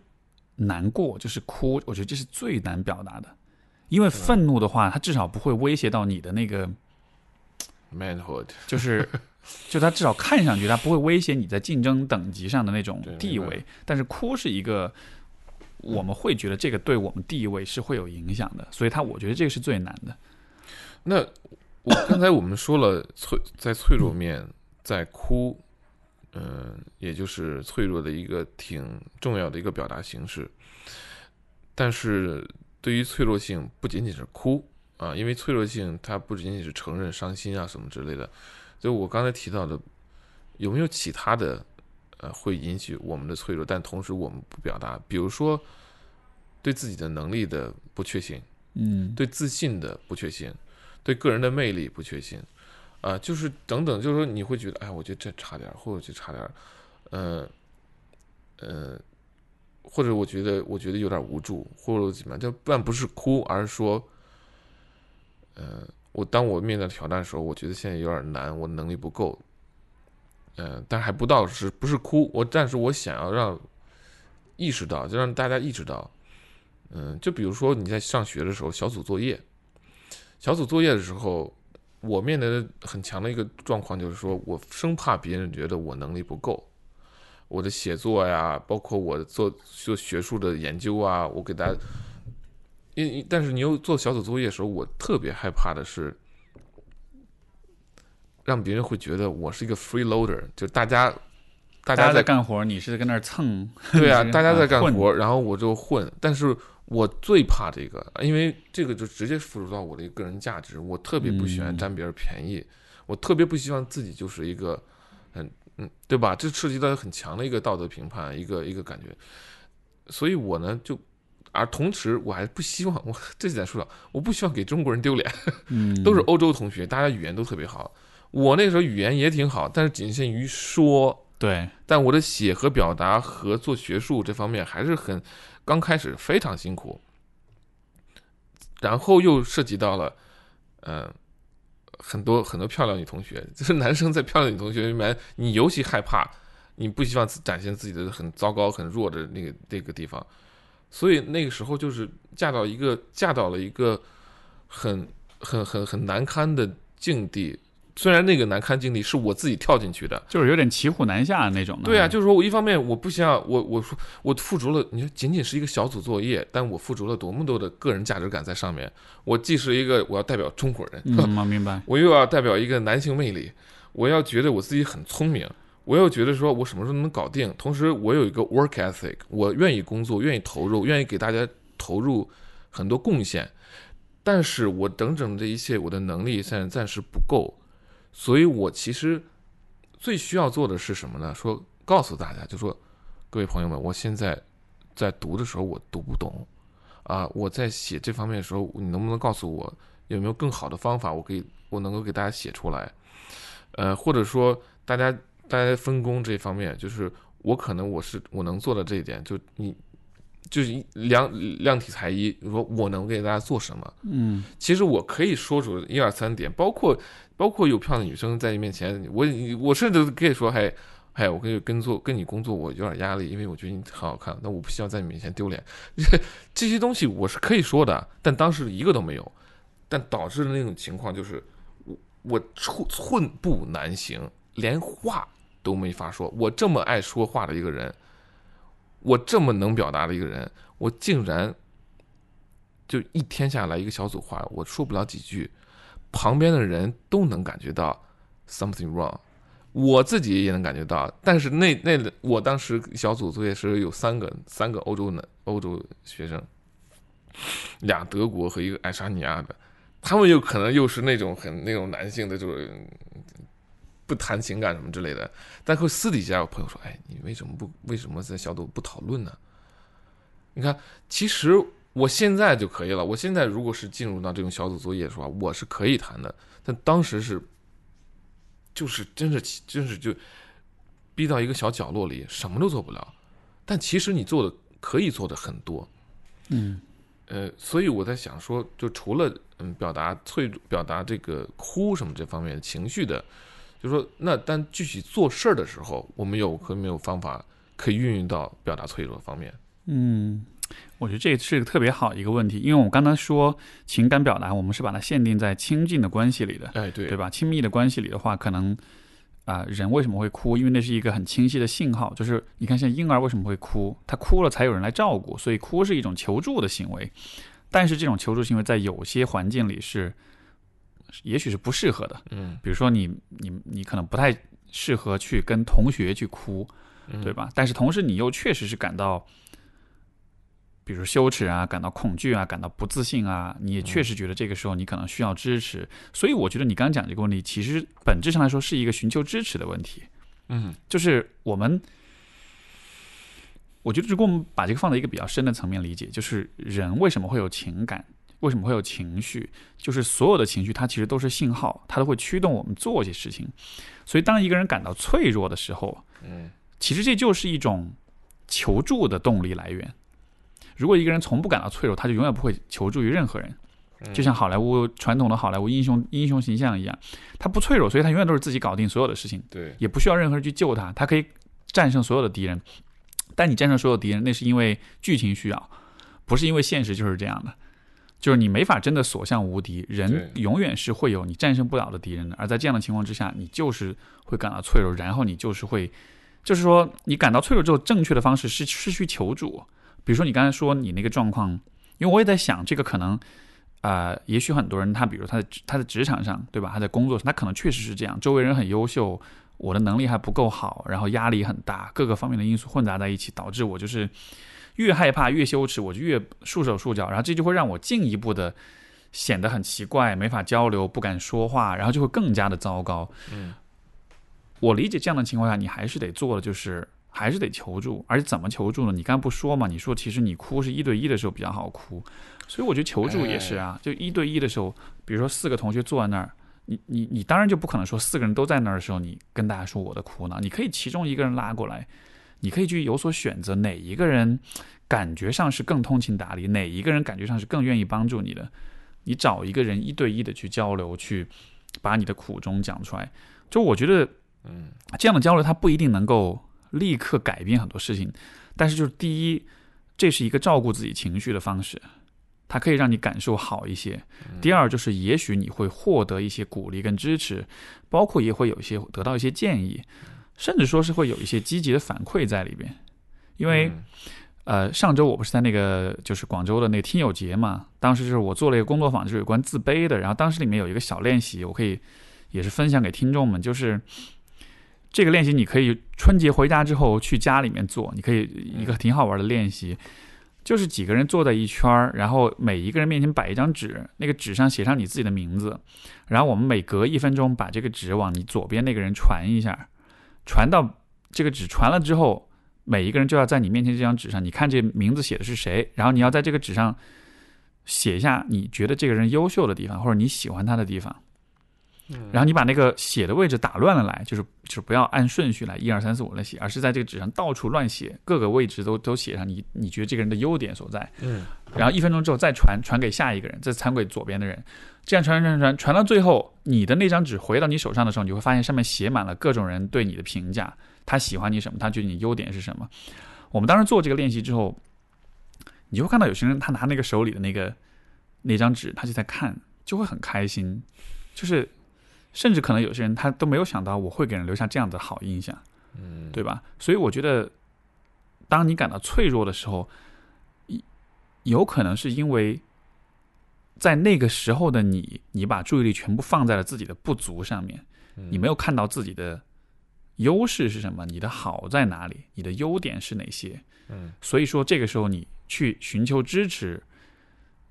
难过，就是哭。我觉得这是最难表达的，因为愤怒的话，它至少不会威胁到你的那个 manhood，就是，就它至少看上去它不会威胁你在竞争等级上的那种地位。但是哭是一个，我们会觉得这个对我们地位是会有影响的，所以他我觉得这个是最难的。那我刚才我们说了脆，在脆弱面，在哭。嗯，也就是脆弱的一个挺重要的一个表达形式，但是对于脆弱性，不仅仅是哭啊，因为脆弱性它不仅仅是承认伤心啊什么之类的。就我刚才提到的，有没有其他的呃会引起我们的脆弱，但同时我们不表达？比如说对自己的能力的不确信，嗯，对自信的不确信，对个人的魅力不确信。啊，就是等等，就是说你会觉得，哎，我觉得这差点，或者这差点，呃，呃，或者我觉得，我觉得有点无助，或者怎么样，就但不是哭，而是说，呃，我当我面对挑战的时候，我觉得现在有点难，我能力不够，嗯，但还不到是不是哭，我但是我想要让意识到，就让大家意识到，嗯，就比如说你在上学的时候，小组作业，小组作业的时候。我面临的很强的一个状况就是说，我生怕别人觉得我能力不够，我的写作呀，包括我做做学术的研究啊，我给大家，因但是你又做小组作业的时候，我特别害怕的是，让别人会觉得我是一个 freeloader，就大家大大家家在在干活，你是在跟那儿蹭，[LAUGHS] 对啊，大家在干活，然后我就混。但是我最怕这个，因为这个就直接附属到我的一个个人价值。我特别不喜欢嗯占别人便宜，我特别不希望自己就是一个很嗯，对吧？这涉及到很强的一个道德评判，一个一个感觉。所以我呢就。而同时，我还不希望我 [LAUGHS] 这点说了，我不希望给中国人丢脸。嗯，都是欧洲同学，大家语言都特别好。我那时候语言也挺好，但是仅限于说，对，但我的写和表达和做学术这方面还是很刚开始非常辛苦，然后又涉及到了，嗯，很多很多漂亮女同学，[LAUGHS] 就是男生在漂亮女同学里面，你尤其害怕，你不希望展现自己的很糟糕、很弱的那个那个地方，所以那个时候就是嫁到一个嫁到了一个很很很很难堪的境地。虽然那个难堪经历是我自己跳进去的，就是有点骑虎难下那种的。对啊，就是说我一方面我不想我我说我付出了，你说仅仅是一个小组作业，但我付出了多么多的个人价值感在上面。我既是一个我要代表中国人，嗯，我明白。我又要代表一个男性魅力，我要觉得我自己很聪明，我又觉得说我什么时候能搞定，同时我有一个 work ethic，我愿意工作，愿意投入，愿意给大家投入很多贡献。但是我整整这一切，我的能力现在暂时不够，所以我其实最需要做的是什么呢？说告诉大家，就说各位朋友们，我现在在读的时候我读不懂啊，我在写这方面的时候，你能不能告诉我有没有更好的方法，我可以我能够给大家写出来？呃，或者说大家大家分工这方面，就是我可能我是我能做的这一点，就你就是量量体裁衣，说我能给大家做什么？嗯，其实我可以说出一二三点，包括包括有漂亮的女生在你面前，我我甚至可以说，还还，我跟你跟做跟你工作，我有点压力，因为我觉得你很好看，但我不希望在你面前丢脸。[LAUGHS] 这些东西我是可以说的，但当时一个都没有，但导致的那种情况就是我我寸寸步难行，连话都没法说。我这么爱说话的一个人，我这么能表达的一个人，我竟然就一天下来一个小组话，我说不了几句，旁边的人都能感觉到 something wrong，我自己也能感觉到。但是那那我当时小组作业是有三个三个欧洲的欧洲学生，俩德国和一个爱沙尼亚的，他们有可能又是那种很那种男性的这种不谈情感什么之类的，但会私底下有朋友说：“哎，你为什么不为什么在小组不讨论呢？”你看，其实我现在就可以了。我现在如果是进入到这种小组作业的话，我是可以谈的。但当时是，就是真是真是就逼到一个小角落里，什么都做不了。但其实你做的可以做的很多。嗯，呃，所以我在想说，就除了嗯表达脆表达这个哭什么这方面的情绪的，就说那但具体做事儿的时候，我们有可没有方法可以运用到表达脆弱方面？嗯，我觉得这是个特别好一个问题，因为我们刚才说情感表达，我们是把它限定在亲近的关系里的，哎，对对吧？亲密的关系里的话，可能啊、人为什么会哭？因为那是一个很清晰的信号，就是你看，像婴儿为什么会哭？他哭了才有人来照顾，所以哭是一种求助的行为。但是这种求助行为在有些环境里是，也许是不适合的。嗯，比如说你你你可能不太适合去跟同学去哭，嗯对吧？但是同时你又确实是感到，比如羞耻啊，感到恐惧啊，感到不自信啊，你也确实觉得这个时候你可能需要支持。所以我觉得你刚刚讲这个问题，其实本质上来说是一个寻求支持的问题。嗯就是我们，我觉得如果我们把这个放在一个比较深的层面理解，就是人为什么会有情感，为什么会有情绪，就是所有的情绪它其实都是信号，它都会驱动我们做一些事情。所以当一个人感到脆弱的时候，嗯其实这就是一种求助的动力来源。如果一个人从不感到脆弱，他就永远不会求助于任何人。嗯就像好莱坞传统的好莱坞英雄英雄形象一样，他不脆弱，所以他永远都是自己搞定所有的事情。对，也不需要任何人去救他，他可以战胜所有的敌人。但你战胜所有敌人，那是因为剧情需要，不是因为现实就是这样的。就是你没法真的所向无敌，人永远是会有你战胜不了的敌人的。而在这样的情况之下，你就是会感到脆弱，然后你就是会，就是说你感到脆弱之后，正确的方式是是去求助。比如说你刚才说你那个状况，因为我也在想，这个可能呃，也许很多人他比如他的他的职场上，对吧？他在工作上，他可能确实是这样，周围人很优秀，我的能力还不够好，然后压力很大，各个方面的因素混杂在一起，导致我就是越害怕越羞耻，我就越束手束脚，然后这就会让我进一步的显得很奇怪，没法交流，不敢说话，然后就会更加的糟糕。嗯，我理解这样的情况下，你还是得做的就是还是得求助，而且怎么求助呢？你刚才不说嘛？你说其实你哭是一对一的时候比较好哭，所以我觉得求助也是啊，就一对一的时候，比如说四个同学坐在那儿，你你你当然就不可能说四个人都在那儿的时候，你跟大家说我的苦恼，你可以其中一个人拉过来，你可以去有所选择，哪一个人感觉上是更通情达理，哪一个人感觉上是更愿意帮助你的，你找一个人一对一的去交流，去把你的苦衷讲出来。就我觉得。嗯，这样的交流，它不一定能够立刻改变很多事情，但是就是第一，这是一个照顾自己情绪的方式，它可以让你感受好一些。第二，就是也许你会获得一些鼓励跟支持，包括也会有一些得到一些建议，甚至说是会有一些积极的反馈在里边。因为，呃，上周我不是在那个就是广州的那个听友节嘛，当时就是我做了一个工作坊，就是有关自卑的，然后当时里面有一个小练习，我可以也是分享给听众们，就是。这个练习你可以春节回家之后去家里面做，你可以一个挺好玩的练习，就是几个人坐在一圈儿，然后每一个人面前摆一张纸，那个纸上写上你自己的名字，然后我们每隔一分钟把这个纸往你左边那个人传一下，传到这个纸传了之后，每一个人就要在你面前这张纸上，你看这名字写的是谁，然后你要在这个纸上写一下你觉得这个人优秀的地方或者你喜欢他的地方。然后你把那个写的位置打乱了来，就是就是不要按顺序来一二三四五来写，而是在这个纸上到处乱写，各个位置都都写上你你觉得这个人的优点所在。嗯，然后一分钟之后再传传给下一个人，再传给左边的人，这样传传传传传到最后，你的那张纸回到你手上的时候，你会发现上面写满了各种人对你的评价，他喜欢你什么，他觉得你优点是什么。我们当时做这个练习之后，你就会看到有些人他拿那个手里的那个那张纸，他就在看，就会很开心，就是。甚至可能有些人他都没有想到我会给人留下这样的好印象，嗯，对吧？所以我觉得，当你感到脆弱的时候，有可能是因为在那个时候的你，你把注意力全部放在了自己的不足上面，你没有看到自己的优势是什么，你的好在哪里，你的优点是哪些？嗯，所以说这个时候你去寻求支持。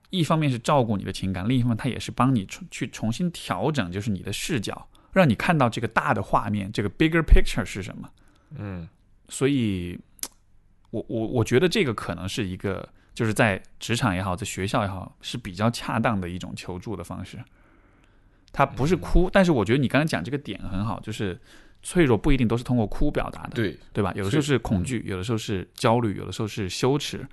一方面是照顾你的情感，另一方面它也是帮你重去重新调整，就是你的视角，让你看到这个大的画面，这个 bigger picture 是什么。嗯，所以，我我我觉得这个可能是一个，就是在职场也好，在学校也好，是比较恰当的一种求助的方式。他不是哭，但是我觉得你刚才讲这个点很好，就是脆弱不一定都是通过哭表达的，对对吧？有的时候是恐惧，有的时候是焦虑，有的时候是羞耻。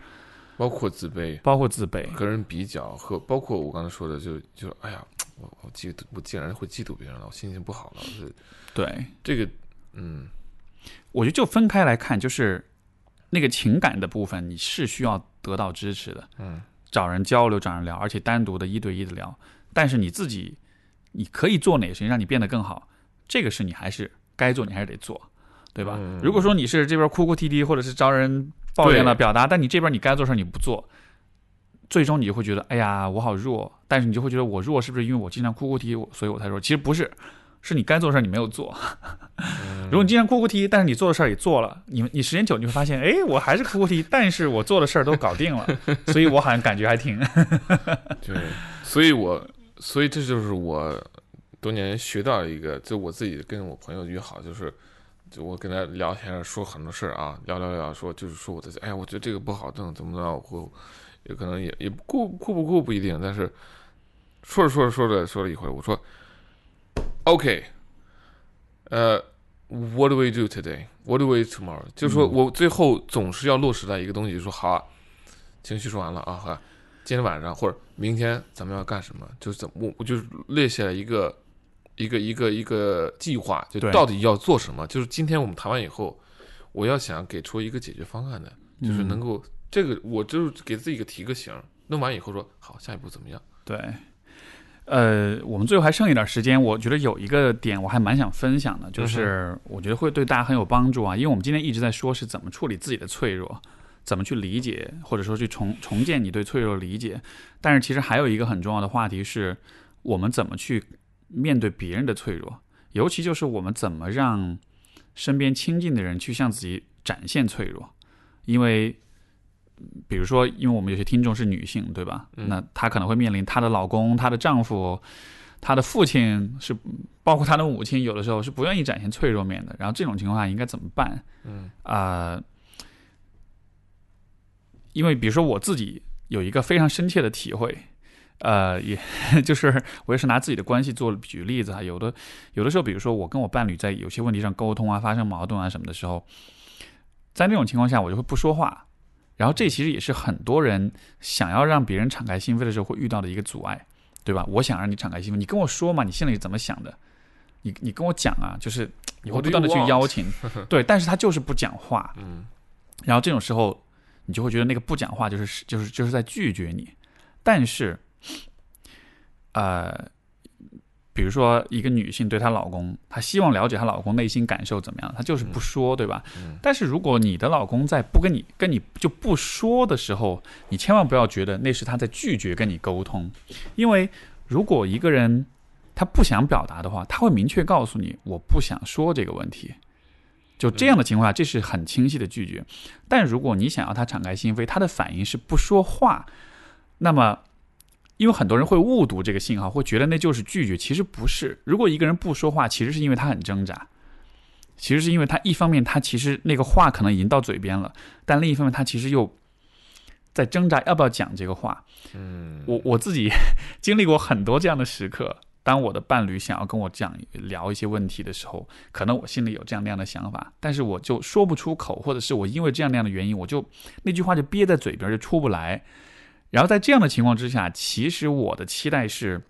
包括自卑，包括自卑，和人比较，和包括我刚才说的，就就哎呀，我我嫉妒，我竟然会嫉妒别人了，我心情不好了。是，对这个，嗯，我觉得就分开来看，就是那个情感的部分，你是需要得到支持的，嗯，找人交流，找人聊，而且单独的一对一的聊。但是你自己，你可以做哪些事情让你变得更好？这个是你还是该做，你还是得做，对吧？如果说你是这边哭哭啼啼，或者是招人。抱怨了，表达，但你这边你该做事你不做，最终你就会觉得，哎呀，我好弱。但是你就会觉得我弱，是不是因为我经常哭哭啼啼，所以我才弱？其实不是，是你该做的事你没有做。[LAUGHS] 如果你经常哭哭啼啼，但是你做的事儿也做了，你你时间久你会发现，哎，我还是哭哭啼，但是我做的事儿都搞定了，所以我好像感觉还挺。[LAUGHS] 对，所以我所以这就是我多年学到一个，就我自己跟我朋友约好，就是。就我跟他聊天说很多事儿啊，聊聊聊说就是说我的，哎呀，我觉得这个不好，怎么怎么着，我有可能也也酷酷不酷不一定，但是说着说着说着说了一会儿，我说，OK，呃，What do we do today? What do we tomorrow? 就是说我最后总是要落实到一个东西，说好啊，情绪说完了啊，哈，今天晚上或者明天咱们要干什么？就是怎么我我就是列下了一个。一个一个一个计划，就到底要做什么？就是今天我们谈完以后，我要想给出一个解决方案的，就是能够这个，我就是给自己一个提个醒，弄完以后说好，下一步怎么样？对，呃，我们最后还剩一点时间，我觉得有一个点我还蛮想分享的，就是我觉得会对大家很有帮助啊，因为我们今天一直在说是怎么处理自己的脆弱，怎么去理解，或者说去重重建你对脆弱的理解。但是其实还有一个很重要的话题是，我们怎么去面对别人的脆弱，尤其就是我们怎么让身边亲近的人去向自己展现脆弱，因为。比如说，因为我们有些听众是女性，对吧？嗯那她可能会面临她的老公、她的丈夫、她的父亲，是包括她的母亲，有的时候是不愿意展现脆弱面的。然后这种情况下应该怎么办？嗯啊、因为比如说我自己有一个非常深切的体会，呃，也 [LAUGHS] 就是我也是拿自己的关系做举例子哈，有的有的时候，比如说我跟我伴侣在有些问题上沟通啊，发生矛盾啊什么的时候，在那种情况下，我就会不说话。然后这其实也是很多人想要让别人敞开心扉的时候会遇到的一个阻碍，对吧？我想让你敞开心扉，你跟我说嘛，你心里怎么想的？你你跟我讲啊，就是你会不断的去邀请，[LAUGHS] 对，但是他就是不讲话，嗯然后这种时候，你就会觉得那个不讲话就是就是就是在拒绝你。但是，呃，比如说一个女性对她老公，她希望了解她老公内心感受怎么样，她就是不说，对吧？嗯但是如果你的老公在不跟你跟你就不说的时候，你千万不要觉得那是他在拒绝跟你沟通，因为如果一个人他不想表达的话，他会明确告诉你我不想说这个问题。就这样的情况下，这是很清晰的拒绝。但如果你想要他敞开心扉，他的反应是不说话，那么，因为很多人会误读这个信号，会觉得那就是拒绝，其实不是。如果一个人不说话，其实是因为他很挣扎，其实是因为他一方面他其实那个话可能已经到嘴边了，但另一方面他其实又在挣扎要不要讲这个话。嗯，我我自己 [LAUGHS] 经历过很多这样的时刻。当我的伴侣想要跟我讲聊一些问题的时候，可能我心里有这样那样的想法，但是我就说不出口，或者是我因为这样那样的原因，我就那句话就憋在嘴边就出不来。然后在这样的情况之下，其实我的期待是，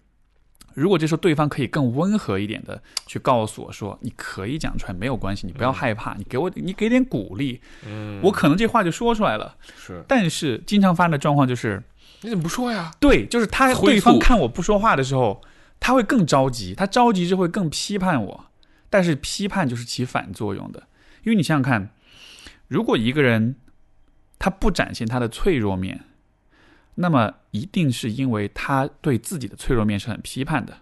如果这时候对方可以更温和一点的去告诉我说，你可以讲出来，没有关系，你不要害怕，你给我你给点鼓励，嗯，我可能这话就说出来了。是。但是经常发生的状况就是，你怎么不说呀？对，就是他对方看我不说话的时候，他会更着急，他着急就会更批判我，但是批判就是起反作用的，因为你想想看，如果一个人他不展现他的脆弱面，那么一定是因为他对自己的脆弱面是很批判的，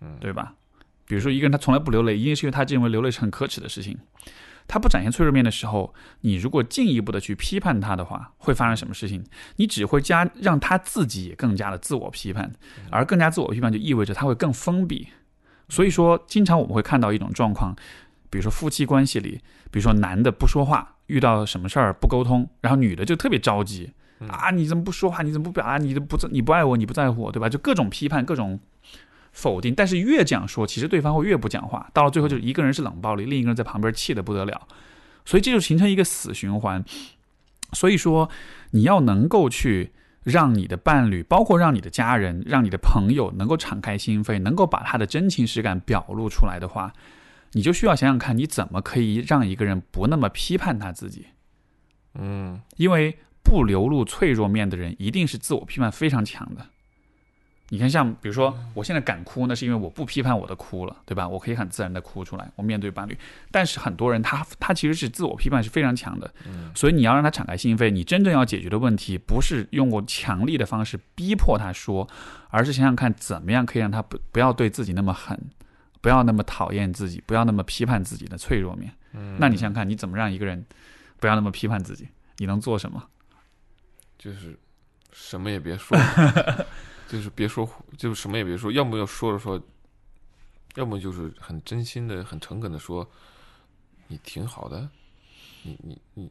嗯对吧？比如说一个人他从来不流泪，一定是因为他认为流泪是很可耻的事情。他不展现脆弱面的时候，你如果进一步的去批判他的话，会发生什么事情？你只会加让他自己也更加的自我批判，而更加自我批判就意味着他会更封闭。所以说，经常我们会看到一种状况，比如说夫妻关系里，比如说男的不说话，遇到什么事儿不沟通，然后女的就特别着急啊，你怎么不说话？你怎么不表达？你都不你不爱我，你不在乎我，对吧？就各种批判，各种否定。但是越这样说，其实对方会越不讲话，到了最后就是一个人是冷暴力，另一个人在旁边气得不得了，所以这就形成一个死循环。所以说，你要能够去让你的伴侣，包括让你的家人、让你的朋友能够敞开心扉，能够把他的真情实感表露出来的话，你就需要想想看，你怎么可以让一个人不那么批判他自己。嗯因为不流露脆弱面的人，一定是自我批判非常强的。你看，像比如说，我现在敢哭，那是因为我不批判我的哭了，对吧？我可以很自然的哭出来，我面对伴侣。但是很多人他他其实是自我批判是非常强的，所以你要让他敞开心扉，你真正要解决的问题，不是用过强力的方式逼迫他说，而是想想看怎么样可以让他不不要对自己那么狠，不要那么讨厌自己，不要那么批判自己的脆弱面。嗯，那你想想看，你怎么让一个人不要那么批判自己？你能做什么？就是什么也别说，[LAUGHS] 就是别说，就是什么也别说，要么要说着说，要么就是很真心的、很诚恳的说，你挺好的，你你你，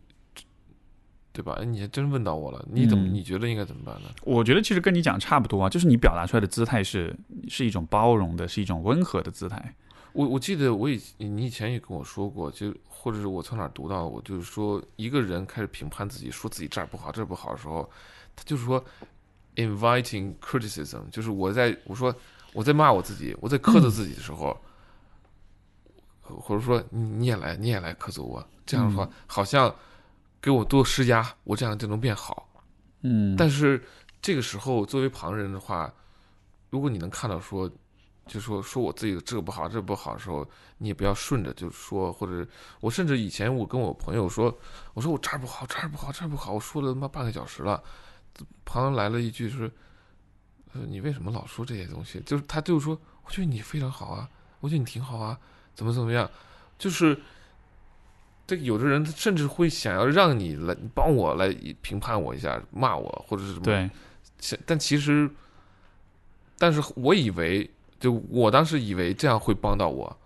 对吧？哎，你还真问到我了，你怎么、嗯你觉得应该怎么办呢？我觉得其实跟你讲差不多啊，就是你表达出来的姿态是是一种包容的，是一种温和的姿态。我我记得我以你以前也跟我说过，就或者是我从哪儿读到，我就是说一个人开始评判自己，说自己这儿不好这儿不好的时候，他就是说 inviting criticism，就是我在我说我在骂我自己，我在苛责自己的时候，或者说你你也来你也来苛责我，这样的话、好像给我多施压，我这样就能变好。嗯，但是这个时候作为旁人的话，如果你能看到说就说说我自己的这个不好，这个不好的时候，你也不要顺着就说，或者我甚至以前我跟我朋友说，我说我这儿不好，这儿不好，这儿不好，我说了他妈半个小时了，旁边来了一句是，呃，你为什么老说这些东西？就是他就说，我觉得你非常好啊，我觉得你挺好啊，怎么怎么样，就是。这有的人甚至会想要让你来帮我来评判我一下，骂我或者是什么。对，但其实，但是我以为，就我当时以为这样会帮到我，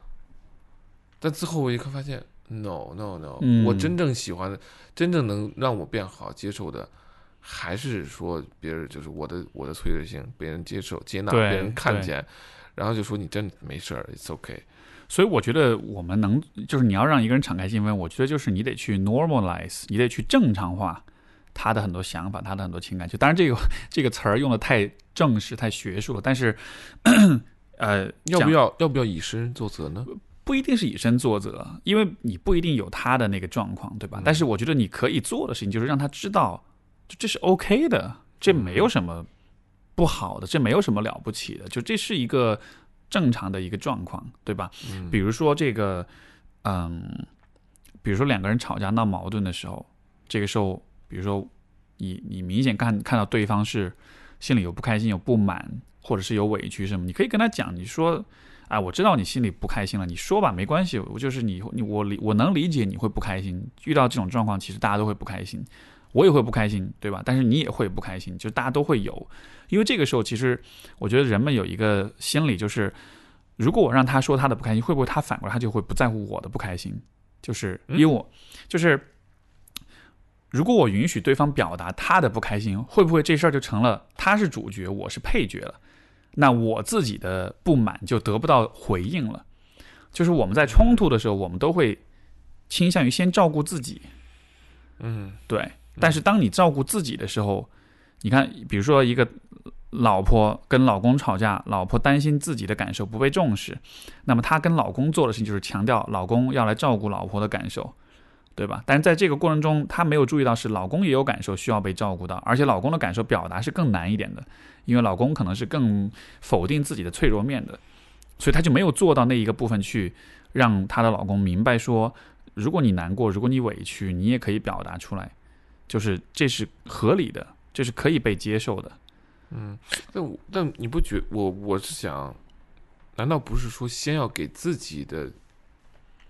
但之后我一看发现，no no no，、嗯我真正喜欢的，真正能让我变好、接受的，还是说别人就是我的我的脆弱性，别人接受、接纳，别人看见，然后就说你真没事儿，it's okay。所以我觉得我们能，就是你要让一个人敞开心扉，我觉得就是你得去 normalize，你得去正常化他的很多想法，他的很多情感。就当然这个 [LAUGHS] 这个词儿用的太正式、太学术了，但是呃，要不要要不要以身作则呢？不一定是以身作则，因为你不一定有他的那个状况，对吧？但是我觉得你可以做的事情就是让他知道，就这是 OK 的，这没有什么不好的，这没有什么了不起的，就这是一个正常的一个状况，对吧？嗯比如说这个，嗯，比如说两个人吵架闹矛盾的时候，这个时候，比如说你你明显看看到对方是心里有不开心、有不满，或者是有委屈什么，你可以跟他讲，你说，哎，我知道你心里不开心了，你说吧，没关系，我就是你你我理我能理解你会不开心，遇到这种状况，其实大家都会不开心。我也会不开心，对吧？但是你也会不开心，就大家都会有，因为这个时候，其实我觉得人们有一个心理，就是如果我让他说他的不开心，会不会他反过来他就会不在乎我的不开心？就是因为我、就是，如果我允许对方表达他的不开心，会不会这事儿就成了他是主角，我是配角了？那我自己的不满就得不到回应了。就是我们在冲突的时候，我们都会倾向于先照顾自己，嗯对。但是当你照顾自己的时候，你看，比如说一个老婆跟老公吵架，老婆担心自己的感受不被重视，那么她跟老公做的事情就是强调老公要来照顾老婆的感受，对吧？但是在这个过程中，她没有注意到是老公也有感受需要被照顾到，而且老公的感受表达是更难一点的，因为老公可能是更否定自己的脆弱面的，所以她就没有做到那一个部分去让她的老公明白说，如果你难过，如果你委屈，你也可以表达出来。就是这是合理的，这是可以被接受的。嗯，但我但你不觉我我是想，难道不是说先要给自己的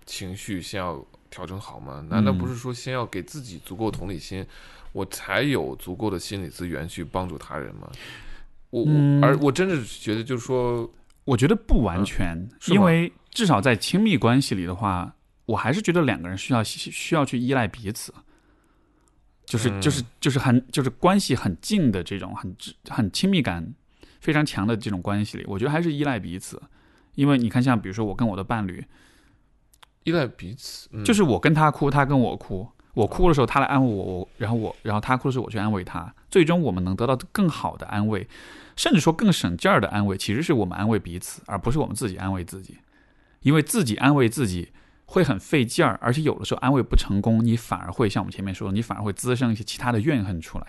情绪先要调整好吗？难道不是说先要给自己足够同理心，我才有足够的心理资源去帮助他人吗？我而我真的是觉得，就是说，我觉得不完全，因为至少在亲密关系里的话，我还是觉得两个人需要需要去依赖彼此，就是嗯。就是就是很就是关系很近的这种很很亲密感非常强的这种关系里，我觉得还是依赖彼此。因为你看，像比如说我跟我的伴侣，依赖彼此，嗯、就是我跟他哭，他跟我哭，我哭的时候他来安慰我，我然后我然后他哭的时候我去安慰他，最终我们能得到更好的安慰，甚至说更省劲儿的安慰，其实是我们安慰彼此，而不是我们自己安慰自己，因为自己安慰自己会很费劲儿，而且有的时候安慰不成功，你反而会像我们前面说的，你反而会滋生一些其他的怨恨出来。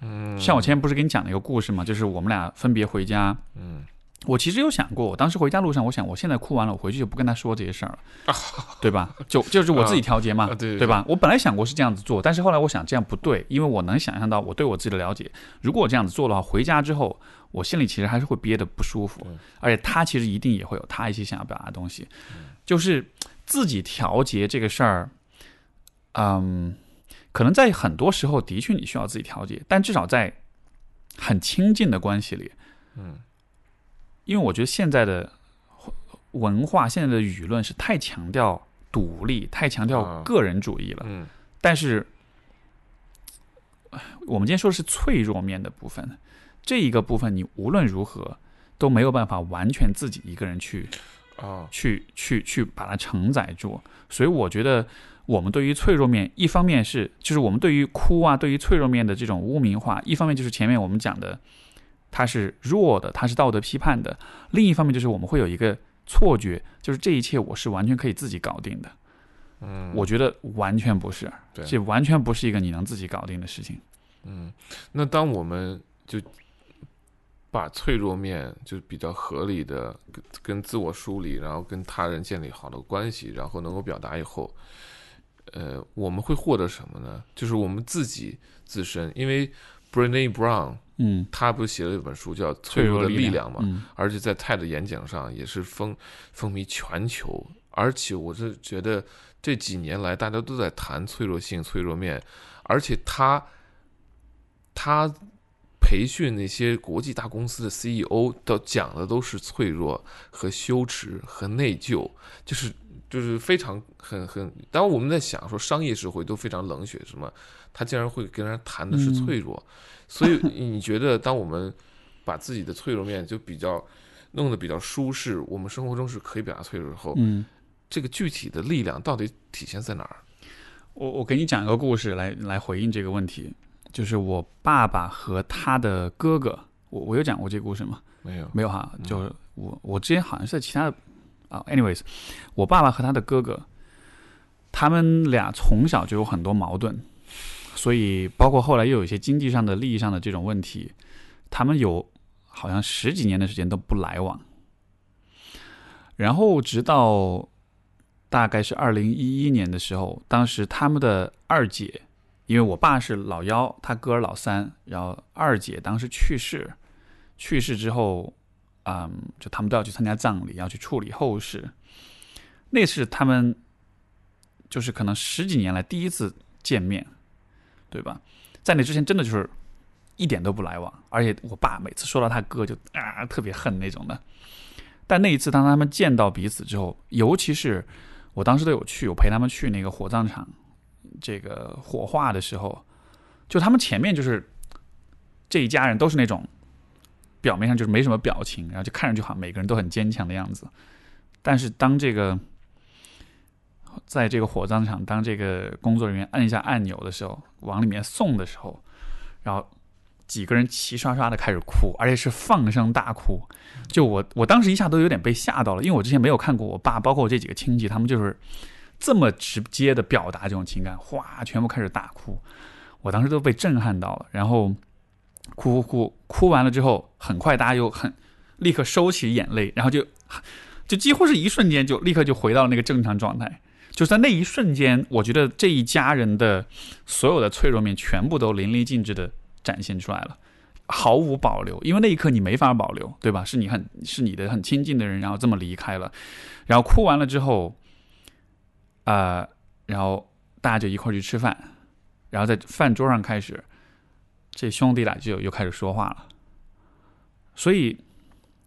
嗯，像我前面不是给你讲了一个故事吗？就是我们俩分别回家，嗯我其实有想过，我当时回家路上，我想我现在哭完了，我回去就不跟他说这些事儿了，对吧？就就是我自己调节嘛，啊对吧？我本来想过是这样子做，但是后来我想这样不对，因为我能想象到我对我自己的了解，如果我这样子做的话，回家之后我心里其实还是会憋得不舒服嗯，而且他其实一定也会有他一些想要表达的东西，就是自己调节这个事儿，嗯，可能在很多时候的确你需要自己调节，但至少在很亲近的关系里，嗯因为我觉得现在的文化、现在的舆论是太强调独立、太强调啊个人主义了。嗯但是，我们今天说的是脆弱面的部分，这一个部分你无论如何都没有办法完全自己一个人去啊去去去把它承载住。所以我觉得，我们对于脆弱面，一方面是就是我们对于哭啊，对于脆弱面的这种污名化；一方面就是前面我们讲的，它是弱的，它是道德批判的；另一方面就是我们会有一个错觉，就是这一切我是完全可以自己搞定的。嗯，我觉得完全不是，对这完全不是一个你能自己搞定的事情。嗯，那当我们就把脆弱面就比较合理的跟跟自我梳理，然后跟他人建立好的关系，然后能够表达以后，呃，我们会获得什么呢？就是我们自己自身，因为 Brené Brown 嗯，他不是写了一本书叫《脆弱的力量》嘛，嗯而且在 TED 演讲上也是风风靡全球，而且我是觉得这几年来大家都在谈脆弱性、脆弱面，而且他他培训那些国际大公司的 CEO 都讲的都是脆弱和羞耻和内疚，就是就是非常很很。当然我们在想说商业社会都非常冷血，什么他竟然会跟人谈的是脆弱，所以你觉得当我们把自己的脆弱面就比较弄得比较舒适，我们生活中是可以表达脆弱后，嗯，这个具体的力量到底体现在哪儿？我我给你讲一个故事来来回应这个问题，就是我爸爸和他的哥哥，我我有讲过这个故事吗？没有，没有哈，就是我我之前好像是在其他的啊，anyways，我爸爸和他的哥哥，他们俩从小就有很多矛盾，所以包括后来又有一些经济上的、利益上的这种问题，他们有好像十几年的时间都不来往，然后直到大概是二零一一年的时候，当时他们的二姐，因为我爸是老幺，他哥老三，然后二姐当时去世，去世之后，嗯，就他们都要去参加葬礼，要去处理后事。那是他们就是可能十几年来第一次见面，对吧？在那之前真的就是一点都不来往，而且我爸每次说到他哥就啊特别恨那种的。但那一次当他们见到彼此之后，尤其是我当时都有去，我陪他们去那个火葬场，这个火化的时候，就他们前面就是这一家人都是那种表面上就是没什么表情，然后就看上去好像每个人都很坚强的样子。但是当这个在这个火葬场，当这个工作人员按一下按钮的时候，往里面送的时候，然后几个人齐刷刷的开始哭，而且是放声大哭。就我我当时一下都有点被吓到了，因为我之前没有看过我爸，包括我这几个亲戚，他们就是这么直接的表达这种情感，哗，全部开始大哭。我当时都被震撼到了，然后哭哭哭，哭完了之后，很快大家又很立刻收起眼泪，然后就就几乎是一瞬间就立刻就回到了那个正常状态。就在那一瞬间，我觉得这一家人的所有的脆弱面全部都淋漓尽致的展现出来了，毫无保留。因为那一刻你没法保留，对吧？是你很是你的很亲近的人，然后这么离开了，然后哭完了之后，啊、然后大家就一块去吃饭，然后在饭桌上开始，这兄弟俩就又开始说话了。所以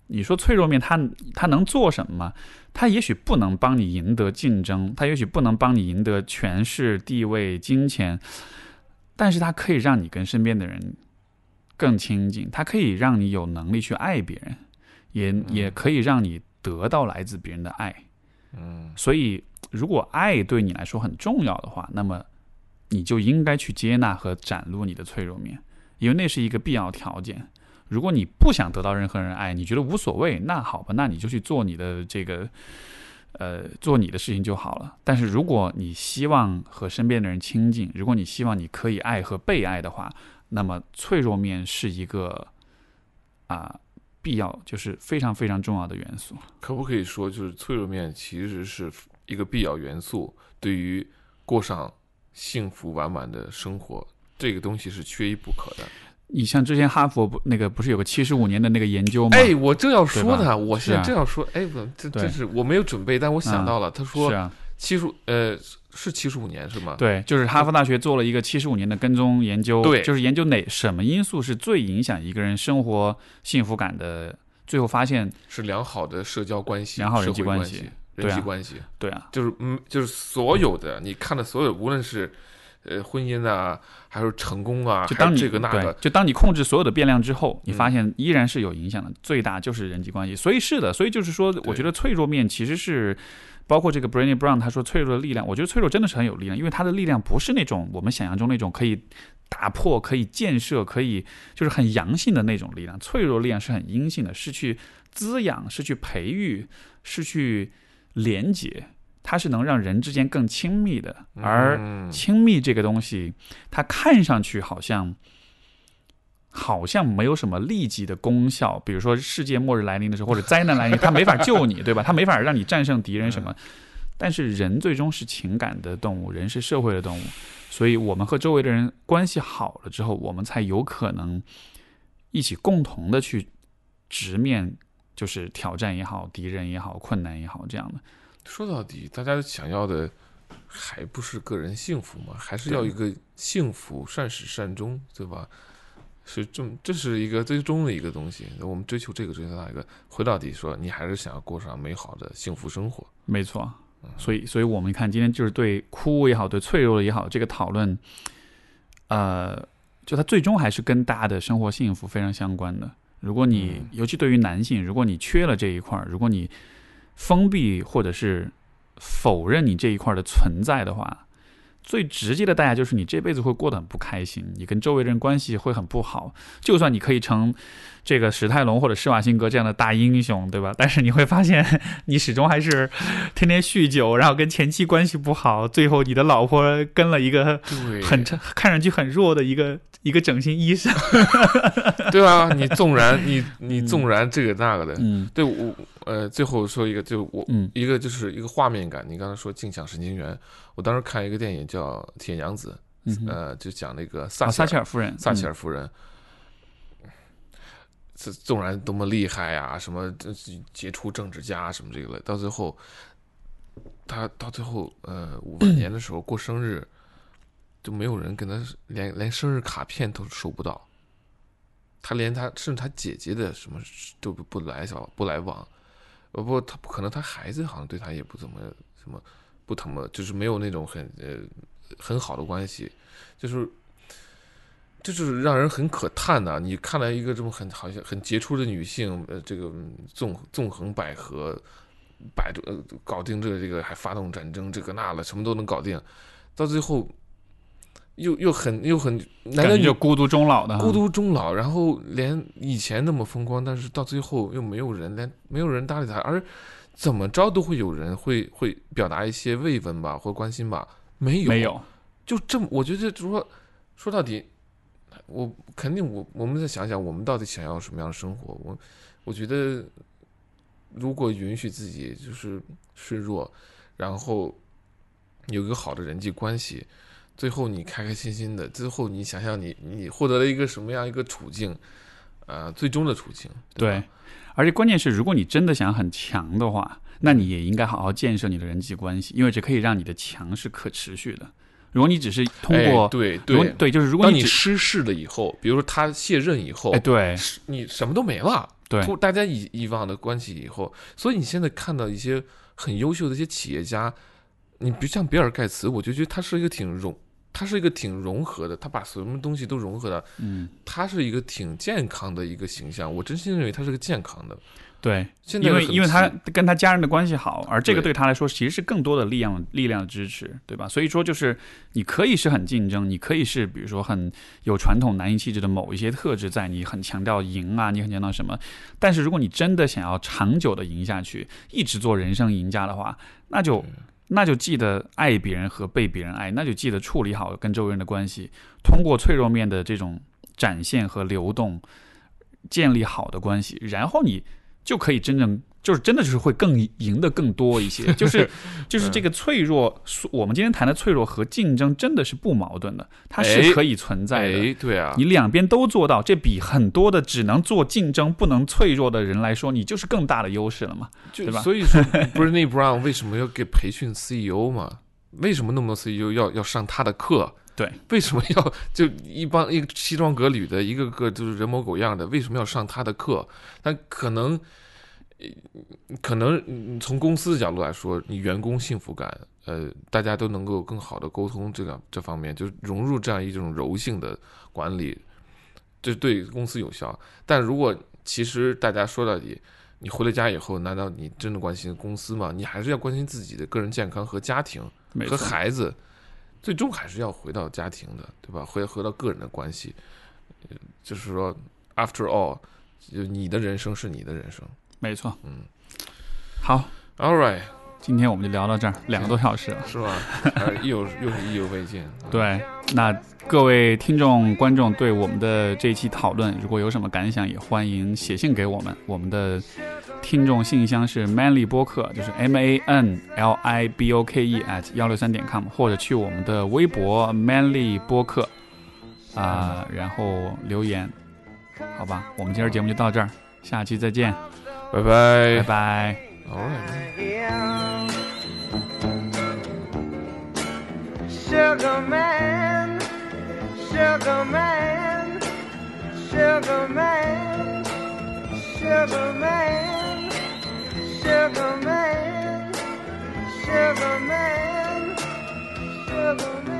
你说脆弱面他他能做什么？他也许不能帮你赢得竞争，他也许不能帮你赢得权势、地位、金钱，但是他可以让你跟身边的人更亲近，他可以让你有能力去爱别人，也也可以让你得到来自别人的爱。嗯所以，如果爱对你来说很重要的话，那么你就应该去接纳和展露你的脆弱面，因为那是一个必要条件。如果你不想得到任何人爱，你觉得无所谓，那好吧，那你就去做你的这个，呃，做你的事情就好了。但是如果你希望和身边的人亲近，如果你希望你可以爱和被爱的话，那么脆弱面是一个啊、必要，就是非常非常重要的元素。可不可以说，就是脆弱面其实是一个必要元素，对于过上幸福完满的生活，这个东西是缺一不可的。你像之前哈佛不那个不是有个七十五年的那个研究吗？哎，我正要说对吧呢，我现在正要说，哎，不，这这是我没有准备，但我想到了，他说啊，七十呃是七十五年是吗？对，就是哈佛大学做了一个七十五年的跟踪研究，对就是研究哪什么因素是最影响一个人生活幸福感的。最后发现，是良好的社交关系、良好人际关系人际关系，对啊，就是嗯，就是所有的你看的所有，无论是呃婚姻啊，还是成功啊，就当你这个那个，就当你控制所有的变量之后，你嗯发现依然是有影响的，最大就是人际关系。所以是的，所以就是说，我觉得脆弱面其实是。包括这个 Brené Brown，他说脆弱的力量，我觉得脆弱真的是很有力量，因为它的力量不是那种我们想象中那种可以打破、可以建设、可以就是很阳性的那种力量。脆弱力量是很阴性的，是去滋养，是去培育，是去连接，它是能让人之间更亲密的。而嗯亲密这个东西，它看上去好像好像没有什么立即的功效，比如说世界末日来临的时候，或者灾难来临，它没法救你，对吧？它没法让你战胜敌人什么。[LAUGHS] 但是人最终是情感的动物，人是社会的动物，所以我们和周围的人关系好了之后，我们才有可能一起共同的去直面，就是挑战也好，敌人也好，困难也好，这样的。说到底，大家想要的还不是个人幸福吗？还是要一个幸福，善始善终，对吧？是这，这是一个最终的一个东西。我们追求这个，追求那个，回到底说，你还是想要过上美好的幸福生活。没错。所以，所以我们看今天就是对哭也好，对脆弱也好，这个讨论，呃，就它最终还是跟大家的生活幸福非常相关的。如果你，尤其对于男性，如果你缺了这一块儿，如果你封闭或者是否认你这一块的存在的话。最直接的代价就是你这辈子会过得很不开心，你跟周围人关系会很不好。就算你可以成这个史泰龙或者施瓦辛格这样的大英雄，对吧？但是你会发现，你始终还是天天酗酒，然后跟前妻关系不好，最后你的老婆跟了一个很看上去很弱的一个一个整形医生，[LAUGHS] 对啊，你纵然你你纵然这个那个的，嗯，对我。呃，最后说一个，就我一个就是一个画面感。你刚才说镜像神经元，我当时看一个电影叫《铁娘子》，呃，就讲那个撒撒切尔夫人，撒切尔夫人，这纵然多么厉害啊，什么杰出政治家什么这个，到最后，他到最后呃五百年的时候过生日，就没有人跟他连连生日卡片都收不到，他连他甚至他姐姐的什么都不不来往不来往。呃不，他不可能，他孩子好像对他也不怎么什么，不怎么就是没有那种很呃很好的关系，就是就是让人很可叹呐。你看来一个这么很好像很杰出的女性，呃，这个纵纵横捭阖，百呃搞定这个这个还发动战争，这个那了，什么都能搞定，到最后。又又很又很，男的就孤独终老的，孤独终老，然后连以前那么风光，但是到最后又没有人，连没有人搭理他，而怎么着都会有人会会表达一些慰问吧，或关心吧，没有没有，就这么，我觉得说说到底，我肯定我我们再想想，我们到底想要什么样的生活？我我觉得，如果允许自己就是示弱，然后有一个好的人际关系。最后你开开心心的，最后你想想你你获得了一个什么样一个处境，呃，最终的处境。对，而且关键是，如果你真的想很强的话，那你也应该好好建设你的人际关系，因为这可以让你的强是可持续的。如果你只是通过对对对，就是如果你失势了以后，比如说他卸任以后，哎，对，你什么都没了，对，大家以以往的关系以后，所以你现在看到一些很优秀的一些企业家，你比如像比尔盖茨，我就觉得他是一个挺容。他是一个挺融合的，他把什么东西都融合的，嗯，他是一个挺健康的一个形象，我真心认为他是个健康的，对，因为因为他跟他家人的关系好，而这个对他来说其实是更多的力量力量的支持，对吧？所以说就是你可以是很竞争，你可以是比如说很有传统男性气质的某一些特质在，你很强调赢啊，你很强调什么，但是如果你真的想要长久的赢下去，一直做人生赢家的话，那就。那就记得爱别人和被别人爱，那就记得处理好跟周围人的关系，通过脆弱面的这种展现和流动，建立好的关系，然后你就可以真正。就是真的就是会更赢得更多一些，[LAUGHS] 就是就是这个脆弱，我们今天谈的脆弱和竞争真的是不矛盾的，它是可以存在的。对啊，你两边都做到，这比很多的只能做竞争不能脆弱的人来说，你就是更大的优势了嘛，对吧？所以说 e n e Brown 为什么要给培训 CEO 嘛？为什么那么多 CEO 要要上他的课？对，为什么要就一帮一个西装革履的，一个个就是人模狗样的，为什么要上他的课？但可能。可能从公司的角度来说，你员工幸福感，呃，大家都能够更好的沟通，这个这方面就融入这样一种柔性的管理，这对公司有效。但如果其实大家说到底，你回了家以后，难道你真的关心公司吗？你还是要关心自己的个人健康和家庭和孩子，最终还是要回到家庭的，对吧？回回到个人的关系，就是说，after all，就你的人生是你的人生。没错，嗯，好，All right，今天我们就聊到这儿，两个多小时了，是吧？又又是意犹未尽，[LAUGHS] 对，那各位听众、观众对我们的这一期讨论，如果有什么感想，也欢迎写信给我们。我们的听众信箱是 manly 播客，就是 m a n l i b o k e at 幺六三点 com，或者去我们的微博 manly 播客啊、然后留言，好吧？我们今儿节目就到这儿，下期再见，拜拜拜拜。All right. Yeah. Sugar man, sugar man, sugar man, sugar man, sugar man, sugar man, sugar man.